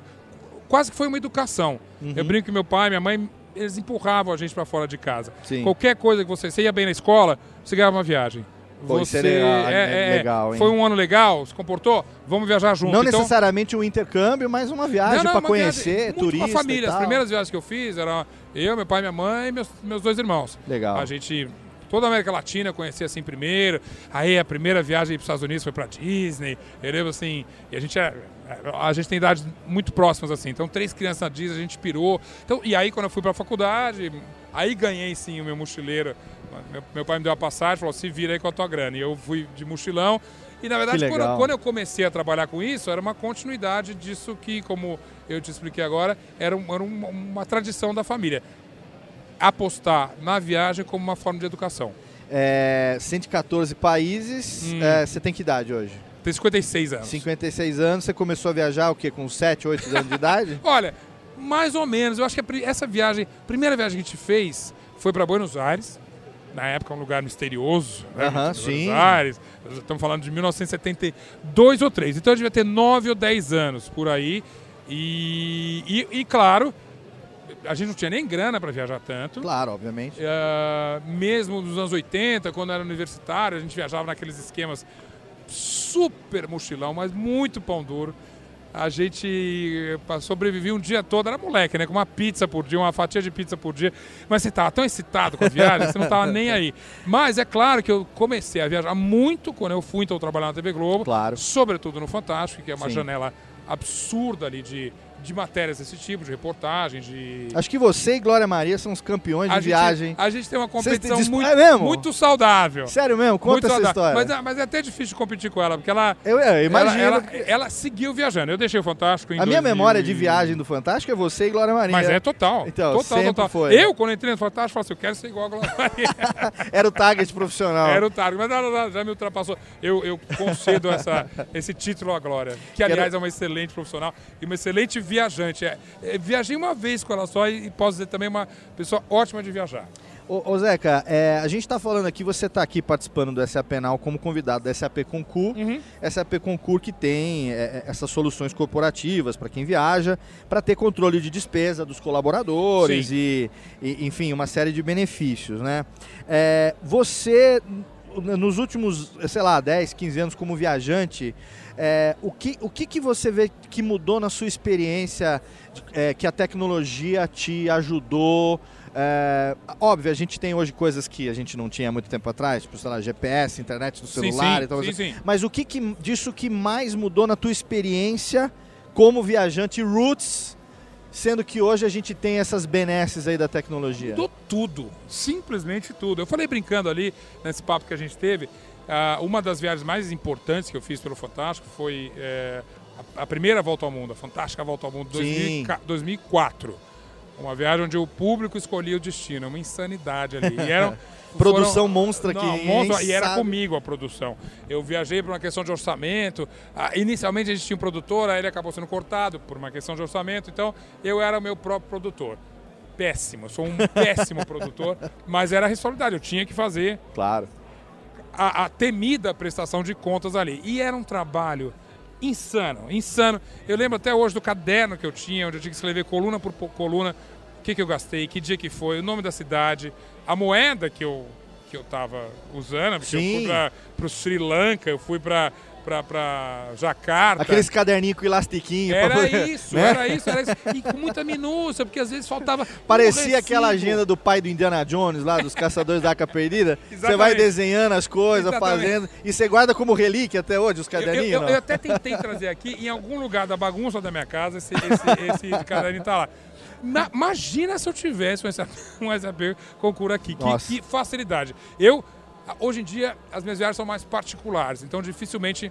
quase que foi uma educação. Uhum. Eu brinco que meu pai, minha mãe, eles empurravam a gente para fora de casa. Sim. Qualquer coisa que você, você ia bem na escola, você ganhava uma viagem. Pô, você é legal, é- é é- legal, hein? foi um ano legal, se comportou, vamos viajar junto. Não Então- necessariamente um intercâmbio, mas uma viagem uma conhecer, turista Com a família. As primeiras viagens que eu fiz eram eu, meu pai, minha mãe e meus, meus dois irmãos. Legal. A gente, toda a América Latina eu conheci assim primeiro. Aí a primeira viagem para os Estados Unidos foi para Disney. Entendeu? Assim, e a gente é, a gente tem idades muito próximas assim. Então três crianças na Disney, a gente pirou. Então, e aí quando eu fui para a faculdade, aí ganhei sim o meu mochileiro. Meu, meu pai me deu a passagem, falou: "Se vira aí com a tua grana". E eu fui de mochilão. E na verdade, quando, quando eu comecei a trabalhar com isso, era uma continuidade disso que, como eu te expliquei agora, era, um- era uma, uma tradição da família. Apostar na viagem como uma forma de educação. É, 114 países. Hum. É, você tem que idade hoje? Tem 56 anos. 56 anos. Você começou a viajar o quê? Com 7, 8 anos de idade? (laughs) Olha, mais ou menos. Eu acho que essa viagem, a primeira viagem que a gente fez foi para Buenos Aires. Na época, um lugar misterioso. Né? Aham, Buenos sim. Aires. Estamos falando de 1972 ou 3. Então eu devia ter 9 ou 10 anos por aí. E, e, e, claro, a gente não tinha nem grana para viajar tanto. Claro, obviamente. Ah, mesmo nos anos 80, quando era universitário, a gente viajava naqueles esquemas super mochilão, mas muito pão duro. A gente eh, sobrevivia um dia todo, era moleque, né? Com uma pizza por dia, uma fatia de pizza por dia. Mas você estava tão excitado com a viagem, você não estava nem aí. Mas é claro que eu comecei a viajar muito quando eu fui então trabalhar na TV Globo. Claro. Sobretudo no Fantástico, que é uma Sim. janela absurda ali de de matérias desse tipo, de reportagem, de. Acho que você e Glória Maria são os campeões de a gente, viagem. a gente tem uma competição dis- muito, É muito saudável. Sério mesmo? Conta Muito essa saudável. história. Mas, é- mas é até difícil competir com ela, porque ela. Eu, eu imagino. Ela, ela, ela seguiu viajando. Eu deixei o Fantástico em a minha 2000 memória de e- viagem do Fantástico é você e Glória Maria. Mas é total. Então, total, sempre total. foi. Eu, quando entrei no Fantástico, falei assim: eu quero ser igual a Glória Maria. (laughs) Era o target profissional. Era o target, mas ela já, me ultrapassou. Eu, eu concedo essa, esse título à Glória, que aliás é uma excelente profissional e uma excelente viajante. É, é, viajei uma vez com ela só e, e posso dizer também uma pessoa ótima de viajar. Ô, ô Zeca, é, a gente está falando aqui, você está aqui participando do SAP Now como convidado da SAP Concur. Uhum. SAP Concur que tem é, é, essas soluções corporativas para quem viaja, para ter controle de despesa dos colaboradores e, e, enfim, uma série de benefícios, né? É, você, nos últimos, sei lá, 10, 15 anos como viajante, é, o, que, o que, que você vê que mudou na sua experiência, é, que a tecnologia te ajudou? É, óbvio, a gente tem hoje coisas que a gente não tinha muito tempo atrás, tipo, sei lá, GPS, internet no Sim, celular sim, e tal. sim, assim. sim. Mas o que, que disso que mais mudou na tua experiência como viajante roots, sendo que hoje a gente tem essas benesses aí da tecnologia? Mudou tudo, simplesmente tudo. Eu falei brincando ali, nesse papo que a gente teve, ah, uma das viagens mais importantes que eu fiz pelo Fantástico foi é, a, a primeira volta ao mundo, a fantástica volta ao mundo, Sim. 2000 ca- 2004. Uma viagem onde o público escolhia o destino, uma insanidade ali. E eram, (laughs) Produção monstra Não, que monstro, e era sabe. comigo a produção. Eu viajei por uma questão de orçamento. Ah, inicialmente a gente tinha um produtor, aí ele acabou sendo cortado por uma questão de orçamento. Então eu era o meu próprio produtor. Péssimo, eu sou um (laughs) péssimo produtor, mas era a responsabilidade, eu tinha que fazer Claro. A, a temida prestação de contas ali. E era um trabalho insano, insano. Eu lembro até hoje do caderno que eu tinha, onde eu tinha que escrever coluna por po- coluna, o que, que eu gastei, que dia que foi, o nome da cidade, a moeda que eu, que eu tava usando, porque Sim. eu fui para o Sri Lanka, eu fui para para Jacarta. Aqueles caderninhos com elastiquinho. Era pra isso, né? era isso, era isso. E com muita minúcia, porque às vezes faltava. um Parecia aquela recibo. agenda do pai do Indiana Jones lá, dos caçadores da Arca Perdida. (laughs) Você vai desenhando as coisas, Exatamente. fazendo. E você guarda como relíquia até hoje os Eu, caderninhos? eu- não? eu até tentei trazer aqui, em algum lugar da bagunça da minha casa, esse, esse, esse (laughs) caderninho tá lá. Ma- imagina se eu tivesse um SAP, um SAP Concur aqui. Que, que facilidade. Eu, hoje em dia, as minhas viagens são mais particulares, então dificilmente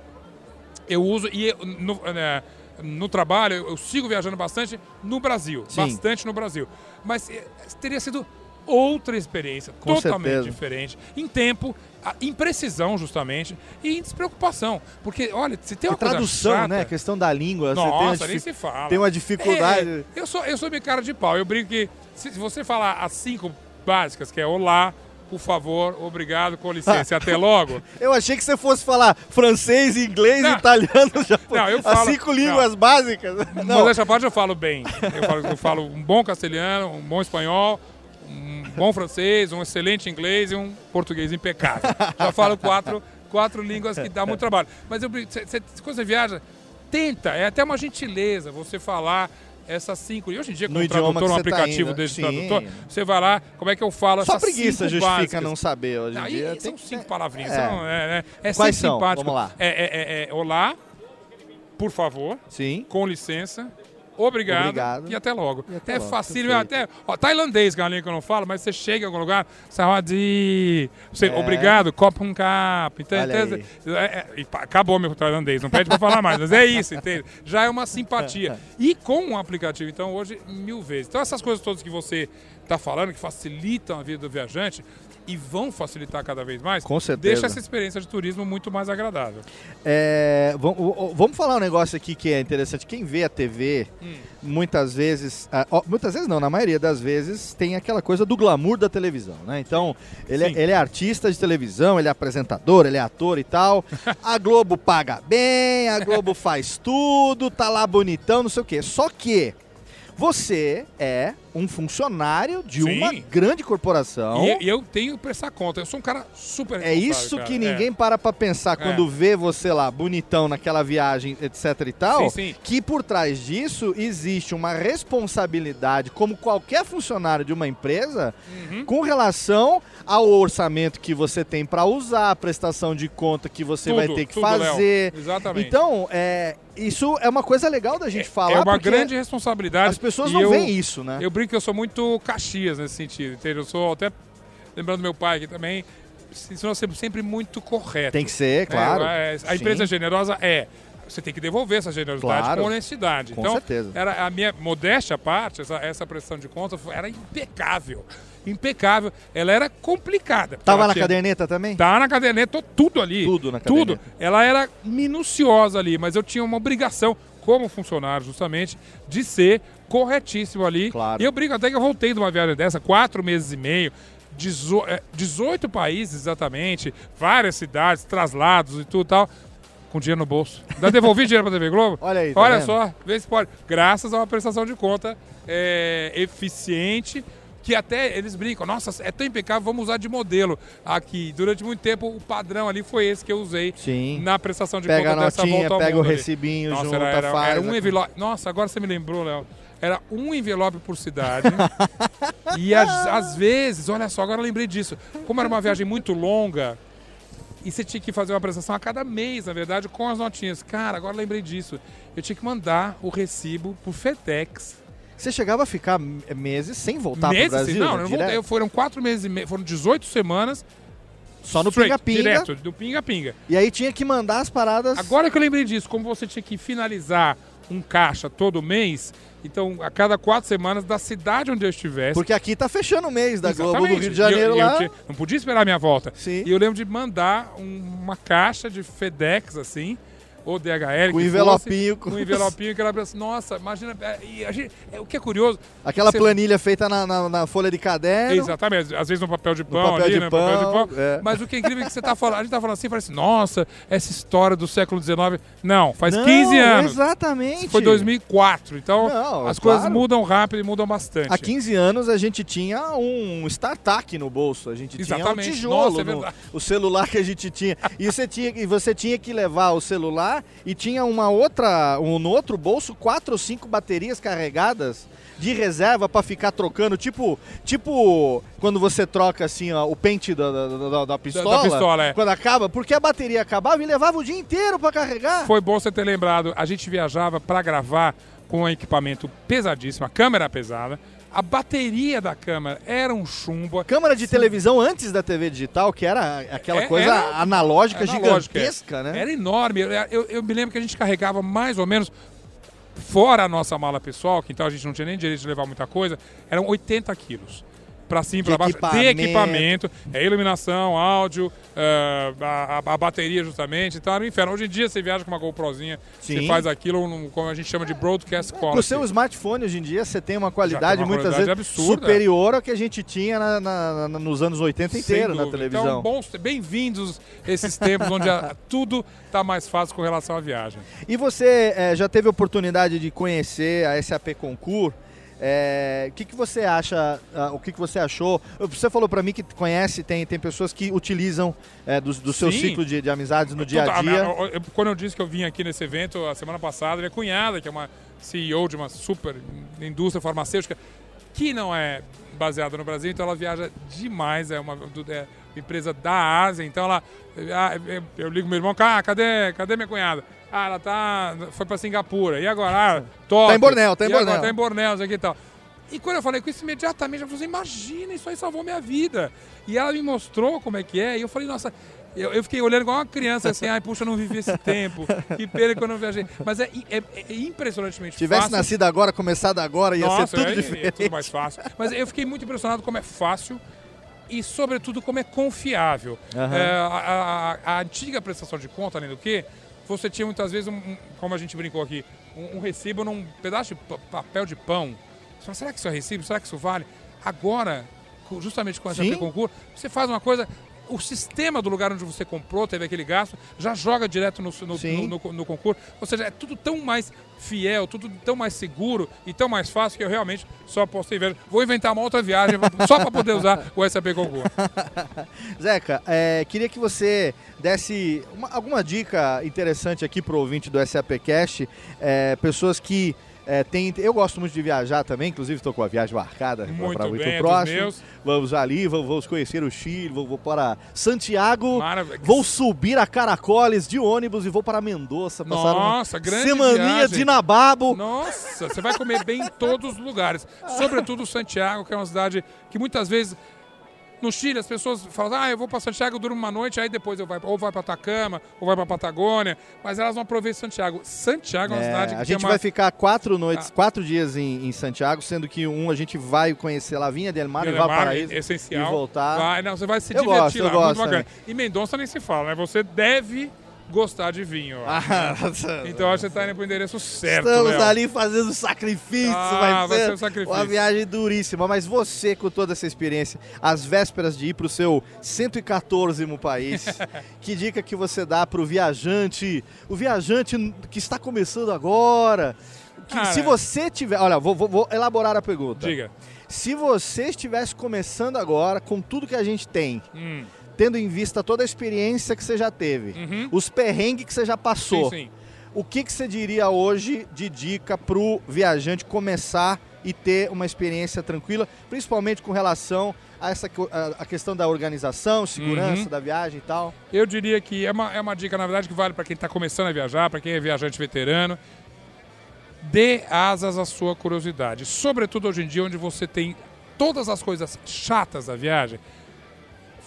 eu uso. E eu, no, né, no trabalho, eu, eu sigo viajando bastante no Brasil. Sim. Bastante no Brasil. Mas eh, teria sido outra experiência, Com totalmente certeza. diferente. Em tempo, em precisão, justamente, e em despreocupação. Porque, olha, se tem E uma coisa tradução, chata- né? A questão da língua. você tem uma Nossa, nem difi- se fala. Tem uma dificuldade. É, eu, sou, eu sou meio cara de pau. Eu brinco que se você falar as cinco básicas, que é olá, por favor, obrigado, com licença, e até logo. (laughs) Eu achei que você fosse falar francês, inglês, Não. italiano, japonês. Não, eu As falo- cinco línguas não. básicas. Mas (laughs) Não. essa parte eu falo bem. Eu falo, eu falo um bom castelhano, um bom espanhol, um bom francês, um excelente inglês e um português impecável. Já falo quatro, quatro línguas que dá muito trabalho. Mas eu, cê- cê- quando você viaja, tenta, é até uma gentileza você falar essas cinco. E hoje em dia, com No um tradutor, um tá aplicativo indo, desse sim. tradutor, você vai lá, como é que eu falo Só preguiça justifica básicas. não saber hoje em e dia. são que- cinco palavrinhas. É. É, né? é Quais sempre são? simpático. Vamos lá. É, é- é- é olá, por favor. Sim. Com licença. Obrigado, Obrigado. e até logo. até é logo, perfeito. até ó, tailandês, língua que eu não falo, mas você chega em algum lugar, você, É. obrigado, copa um cap, então, entende? É, é, e acabou meu tailandês, não pede pra falar mais, mas é isso, entende? Já é uma simpatia. E com um aplicativo, então, hoje, mil vezes. Então, essas coisas todas que você está falando, que facilitam a vida do viajante e vão facilitar cada vez mais, Com certeza. deixa essa experiência de turismo muito mais agradável. É, vamos falar um negócio aqui que é interessante. Quem vê a TV, Hum. muitas vezes, muitas vezes não, na maioria das vezes, tem aquela coisa do glamour da televisão, né? Então, ele é, ele é artista de televisão, ele é apresentador, ele é ator e tal. (laughs) A Globo paga bem, a Globo faz tudo, tá lá bonitão, não sei o quê. Só que você é um funcionário de Sim. uma grande corporação. E, e eu tenho que prestar conta. Eu sou um cara super É isso cara. que É. ninguém para pra pensar quando vê você lá, bonitão naquela viagem, etc e tal. Sim, sim. Que por trás disso existe uma responsabilidade, como qualquer funcionário de uma empresa, Uhum. com relação ao orçamento que você tem pra usar, a prestação de conta que você Tudo, vai ter que tudo, Léo. fazer. Exatamente. Então, é, isso é uma coisa legal da gente falar. é uma grande responsabilidade. As pessoas não eu- veem isso, né? Eu brinco que eu sou muito Caxias nesse sentido, entendeu? Eu sou até, lembrando meu pai aqui também, ensinou sempre, sempre muito correto. Tem que ser, claro. É, a empresa Sim. generosa é. Você tem que devolver essa generosidade Claro. com honestidade. Com então, certeza. era a minha modéstia à parte, essa, essa prestação de conta foi- era impecável. Impecável. Ela era complicada. Tava na tinha- caderneta também? Tava na caderneta, tudo ali. Tudo na Tudo. caderneta. Ela era minuciosa ali, mas eu tinha uma obrigação, como funcionário, justamente, de ser corretíssimo ali. Claro. E eu brinco até que eu voltei de uma viagem dessa, quatro meses e meio, dezo- eh, 18 países exatamente, várias cidades, traslados e tudo e tal. Com dinheiro no bolso. Ainda devolvi (laughs) dinheiro pra TV Globo? Olha aí, tá Olha vendo? só, vê se pode. Graças a uma prestação de conta é, eficiente, que até eles brincam, nossa, é tão impecável, vamos usar de modelo aqui. Durante muito tempo, o padrão ali foi esse que eu usei Sim. na prestação de Pega a conta dessa notinha, volta ao pega o mundo ali. recibinho, Nossa, junta, era, era, era a um envelope. Nossa, agora você me lembrou, Léo. Era um envelope por cidade. (laughs) e às, às vezes, olha só, agora eu lembrei disso. Como era uma viagem muito longa, e você tinha que fazer uma apresentação a cada mês, na verdade, com as notinhas. Cara, agora eu lembrei disso. Eu tinha que mandar o recibo por FedEx. Você chegava a ficar meses sem voltar meses? pro Brasil? Não, né, eu não voltei. Foram quatro meses e meio, foram 18 semanas. Só no pinga-pinga. Direto, do pinga-pinga. E aí tinha que mandar as paradas. Agora que eu lembrei disso, como você tinha que finalizar um caixa todo mês, então a cada quatro semanas da cidade onde eu estivesse. Porque aqui tá fechando o mês da Globo do Exatamente. Rio de eu- Janeiro eu lá. tinha- não podia esperar a minha volta. Sim. E eu lembro de mandar um- uma caixa de FedEx, assim, ou DHL. Com que envelopinho, Fosse, com- com envelopinho que era assim, nossa, imagina. é, e a gente- é, o que é curioso. Aquela você- planilha feita na, na- na folha de caderno. Exatamente, às vezes no papel de pão papel ali, de né? papel de pão, pão. é. Mas o que é incrível é que você tá falando, a gente tá falando assim, parece, nossa, essa história do século XIX. Não, faz Não, 15 anos. Exatamente. Foi 2004, então Não, as claro. coisas mudam rápido e mudam bastante. Há 15 anos a gente tinha um startup no bolso, a gente tinha um Exatamente. tijolo, Nossa, é no- o celular que a gente tinha. E você tinha, e você tinha que levar o celular e tinha uma outra, um, no outro bolso, quatro ou cinco baterias carregadas de reserva pra ficar trocando, tipo, tipo quando você troca assim ó, o pente da, da, da- da pistola, pistola, é. quando acaba, porque a bateria acabava e levava o dia inteiro pra carregar. Foi bom você ter lembrado. A gente viajava para gravar com um equipamento pesadíssimo, a câmera pesada. A bateria da câmera era um chumbo. Câmera de televisão antes da TV digital, que era aquela É- coisa era- analógica, analógica, gigantesca, né? Era enorme. Eu, eu- eu me lembro que a gente carregava mais ou menos, fora a nossa mala pessoal, que então a gente não tinha nem direito de levar muita coisa, eram 80 quilos. Pra cima e pra baixo. De equipamento. É iluminação, áudio, eh, a, a- a bateria justamente. Então era um inferno. Hoje em dia você viaja com uma GoProzinha, você Sim. faz aquilo, num- como a gente chama de broadcast quality. Com o seu smartphone hoje em dia você tem uma qualidade uma muitas qualidade vezes absurda. superior ao que a gente tinha na- na- na- nos anos 80 Sem inteiro na televisão. Então, bons, bem-vindos esses tempos onde a- (laughs) tudo está mais fácil com relação à viagem. E você eh, já teve oportunidade de conhecer a SAP Concur? Eh, O que, que você acha? o que, que você achou? Você falou para mim que conhece, tem, tem pessoas que utilizam eh, do, do seu Sim. ciclo de, de amizades no dia a Total, dia. minha- eu- quando eu disse que eu vim aqui nesse evento a semana passada, minha cunhada, que é uma CEO de uma super indústria farmacêutica, que não é baseada no Brasil, então ela viaja demais, é uma é empresa da Ásia, então ela. ah, eu- ligo meu irmão, ah, cadê, cadê minha cunhada? Ah, ela tá. Foi pra Singapura. E agora? Ah, Tóquio. Tá em Bornéu, tá em E agora? Bornéu. Tá em Bornéu, isso aqui e tal. E quando eu falei com isso, imediatamente ela falou assim, imagina, isso aí salvou minha vida. E ela me mostrou como é que é, e eu falei, nossa, eu, eu fiquei olhando igual uma criança, assim, ai, puxa, eu não vivi esse tempo, que pena que eu não viajei. Mas é, é- é impressionantemente Se tivesse fácil. nascido agora, começado agora, ia Nossa, ser tudo é, diferente. é tudo mais fácil. Mas eu fiquei muito impressionado como é fácil e, sobretudo, como é confiável. Aham. É, a, a- a antiga prestação de conta, além do que, você tinha muitas vezes, um, como a gente brincou aqui, um, um recibo num pedaço de pa- papel de pão. Você fala, será que isso é recibo? Será que isso vale? Agora, justamente com essa Sim. concurso, você faz uma coisa o sistema do lugar onde você comprou, teve aquele gasto, já joga direto no, no, no, no- concurso. Ou seja, é tudo tão mais fiel, tudo tão mais seguro e tão mais fácil que eu realmente só posso ver. Vou inventar uma outra viagem (laughs) só para poder usar o SAP Concurso. (laughs) Zeca, é, queria que você desse uma- alguma dica interessante aqui pro ouvinte do SAPcast, é, pessoas que é, têm... Eu gosto muito de viajar também, inclusive estou com a viagem marcada Muito para muito bem, é próximo. meus. Vamos ali, vamos, vamos conhecer o Chile, vou, vou para Santiago, Maravilha. vou subir a Caracoles de ônibus e vou para Mendoza. passar Nossa, uma grande Semaninha viagem. de Nababo. Nossa, você vai comer bem em todos os lugares. Sobretudo Santiago, que é uma cidade que muitas vezes. No Chile, as pessoas falam, ah, eu vou para Santiago, durmo uma noite, aí depois eu vou, ou vai para Atacama, ou vai para Patagônia, mas elas vão aproveitar Santiago. Santiago é uma É, cidade que a gente uma- vai ficar quatro noites, quatro dias em, em Santiago, sendo que um a gente vai conhecer Lavinha del Mar e Guilherme, Valparaíso essencial. e voltar. Vai, não, você vai se Eu divertir gosto, eu lá, gosto muito bacana. também. E Mendonça nem se fala, né? Você deve gostar de vinho. Ah, então acho que você tá indo pro endereço certo, Estamos Léo. ali fazendo sacrifício, Ah, vai, vai ser ser um sacrifício. uma viagem duríssima. Mas você, com toda essa experiência, às vésperas de ir para o seu 114 país, (laughs) que dica que você dá para o viajante, o viajante que está começando agora? Que, Cara. se você tiver, olha, vou, vou- vou elaborar a pergunta. Diga. Se você estivesse começando agora com tudo que a gente tem, Hum. Tendo em vista toda a experiência que você já teve, os perrengues que você já passou, Uhum. Sim, sim. o que, que você diria hoje de dica para o viajante começar e ter uma experiência tranquila, principalmente com relação a essa a, a questão da organização, segurança Uhum. da viagem e tal? Eu diria que é uma, é uma dica, na verdade, que vale para quem está começando a viajar, para quem é viajante veterano. Dê asas à sua curiosidade. Sobretudo hoje em dia, onde você tem todas as coisas chatas da viagem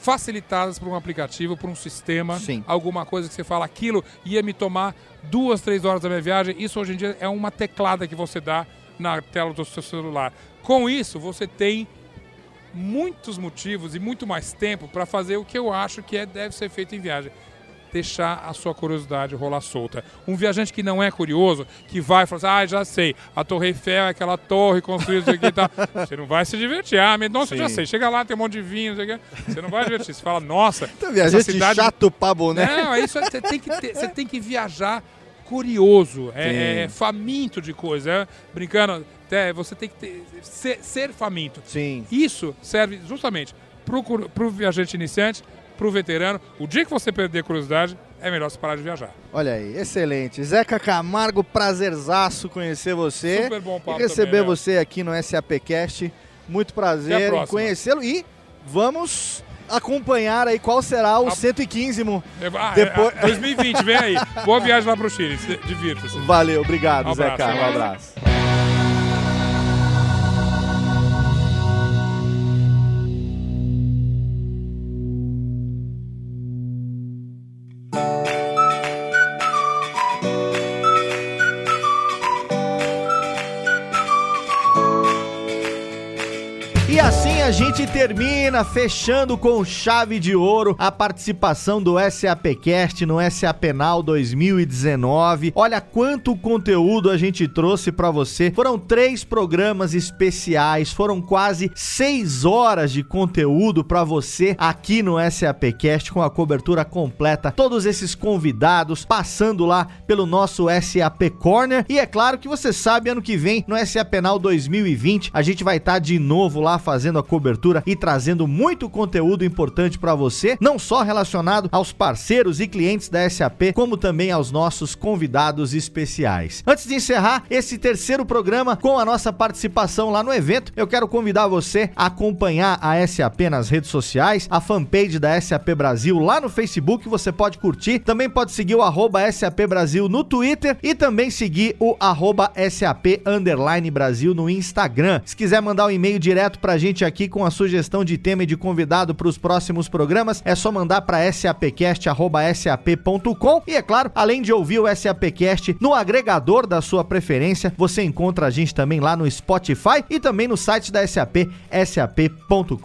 facilitadas por um aplicativo, por um sistema, alguma coisa que você fala, aquilo ia me tomar duas, três horas da minha viagem. Isso hoje em dia é uma teclada que você dá na tela do seu celular. Com isso, você tem muitos motivos e muito mais tempo para fazer o que eu acho que é, deve ser feito em viagem. Deixar a sua curiosidade rolar solta. Um viajante que não é curioso, que vai e fala assim, ah, já sei, a Torre Eiffel é aquela torre construída aqui e tal. (laughs) Você não vai se divertir. Ah, Mendonça, eu já Sim. sei. Chega lá, tem um monte de vinho, não sei o quê. Você não vai divertir. Você fala, nossa, (laughs) Então, viajante chato pra boné. Não, é isso. Você tem que, ter- você tem que viajar curioso, é, Sim. é faminto de coisa. é, brincando, até, você tem que ter- ser, ser faminto. Sim. Isso serve justamente para o viajante iniciante, para o veterano. O dia que você perder a curiosidade, é melhor você parar de viajar. Olha aí, excelente. Zeca Camargo, prazerzaço conhecer você. Super bom papo E receber também, Léo. você aqui no SAPcast. Muito a prazer em conhecê-lo. E vamos acompanhar aí qual será o 115 Ah, depois... é, 2020, vem aí. Boa viagem lá para o Chile. se- Divirta-se. Valeu, obrigado, Um abraço. Zeca. Um abraço. Termina, fechando com chave de ouro a participação do SAPcast no SAPenal 2019. Olha quanto conteúdo a gente trouxe pra você. Foram três programas especiais, foram quase seis horas de conteúdo pra você aqui no SAPcast com a cobertura completa. Todos esses convidados passando lá pelo nosso SAP Corner. E é claro que você sabe, ano que vem, no SAPenal 2020, a gente vai estar de novo lá fazendo a cobertura e trazendo muito conteúdo importante para você, não só relacionado aos parceiros e clientes da SAP, como também aos nossos convidados especiais. Antes de encerrar esse terceiro programa com a nossa participação lá no evento, eu quero convidar você a acompanhar a SAP nas redes sociais, a fanpage da SAP Brasil lá no Facebook, você pode curtir, também pode seguir o arroba SAP Brasil no Twitter e também seguir o arroba SAP Brasil no Instagram. Se quiser mandar um e-mail direto pra gente aqui com a sugestão de tema e de convidado para os próximos programas, é só mandar para sapcast@sap.com e é claro, além de ouvir o SAPcast no agregador da sua preferência, você encontra a gente também lá no Spotify e também no site da SAP, sap.com.br.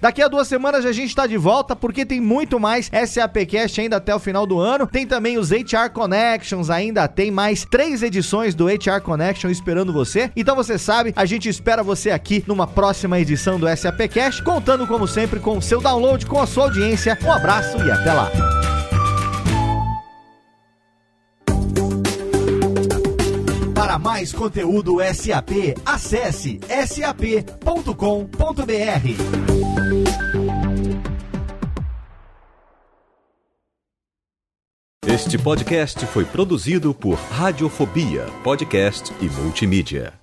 Daqui a duas semanas a gente está de volta porque tem muito mais SAPcast ainda até o final do ano. Tem também os HR Connections, ainda tem mais três edições do HR Connection esperando você. Então você sabe, a gente espera você aqui numa próxima edição do SAPcast, contando como sempre com o seu download, com a sua audiência. Um abraço e até lá. Para mais conteúdo SAP, acesse sap.com.br. Este podcast foi produzido por Radiofobia, podcast e multimídia.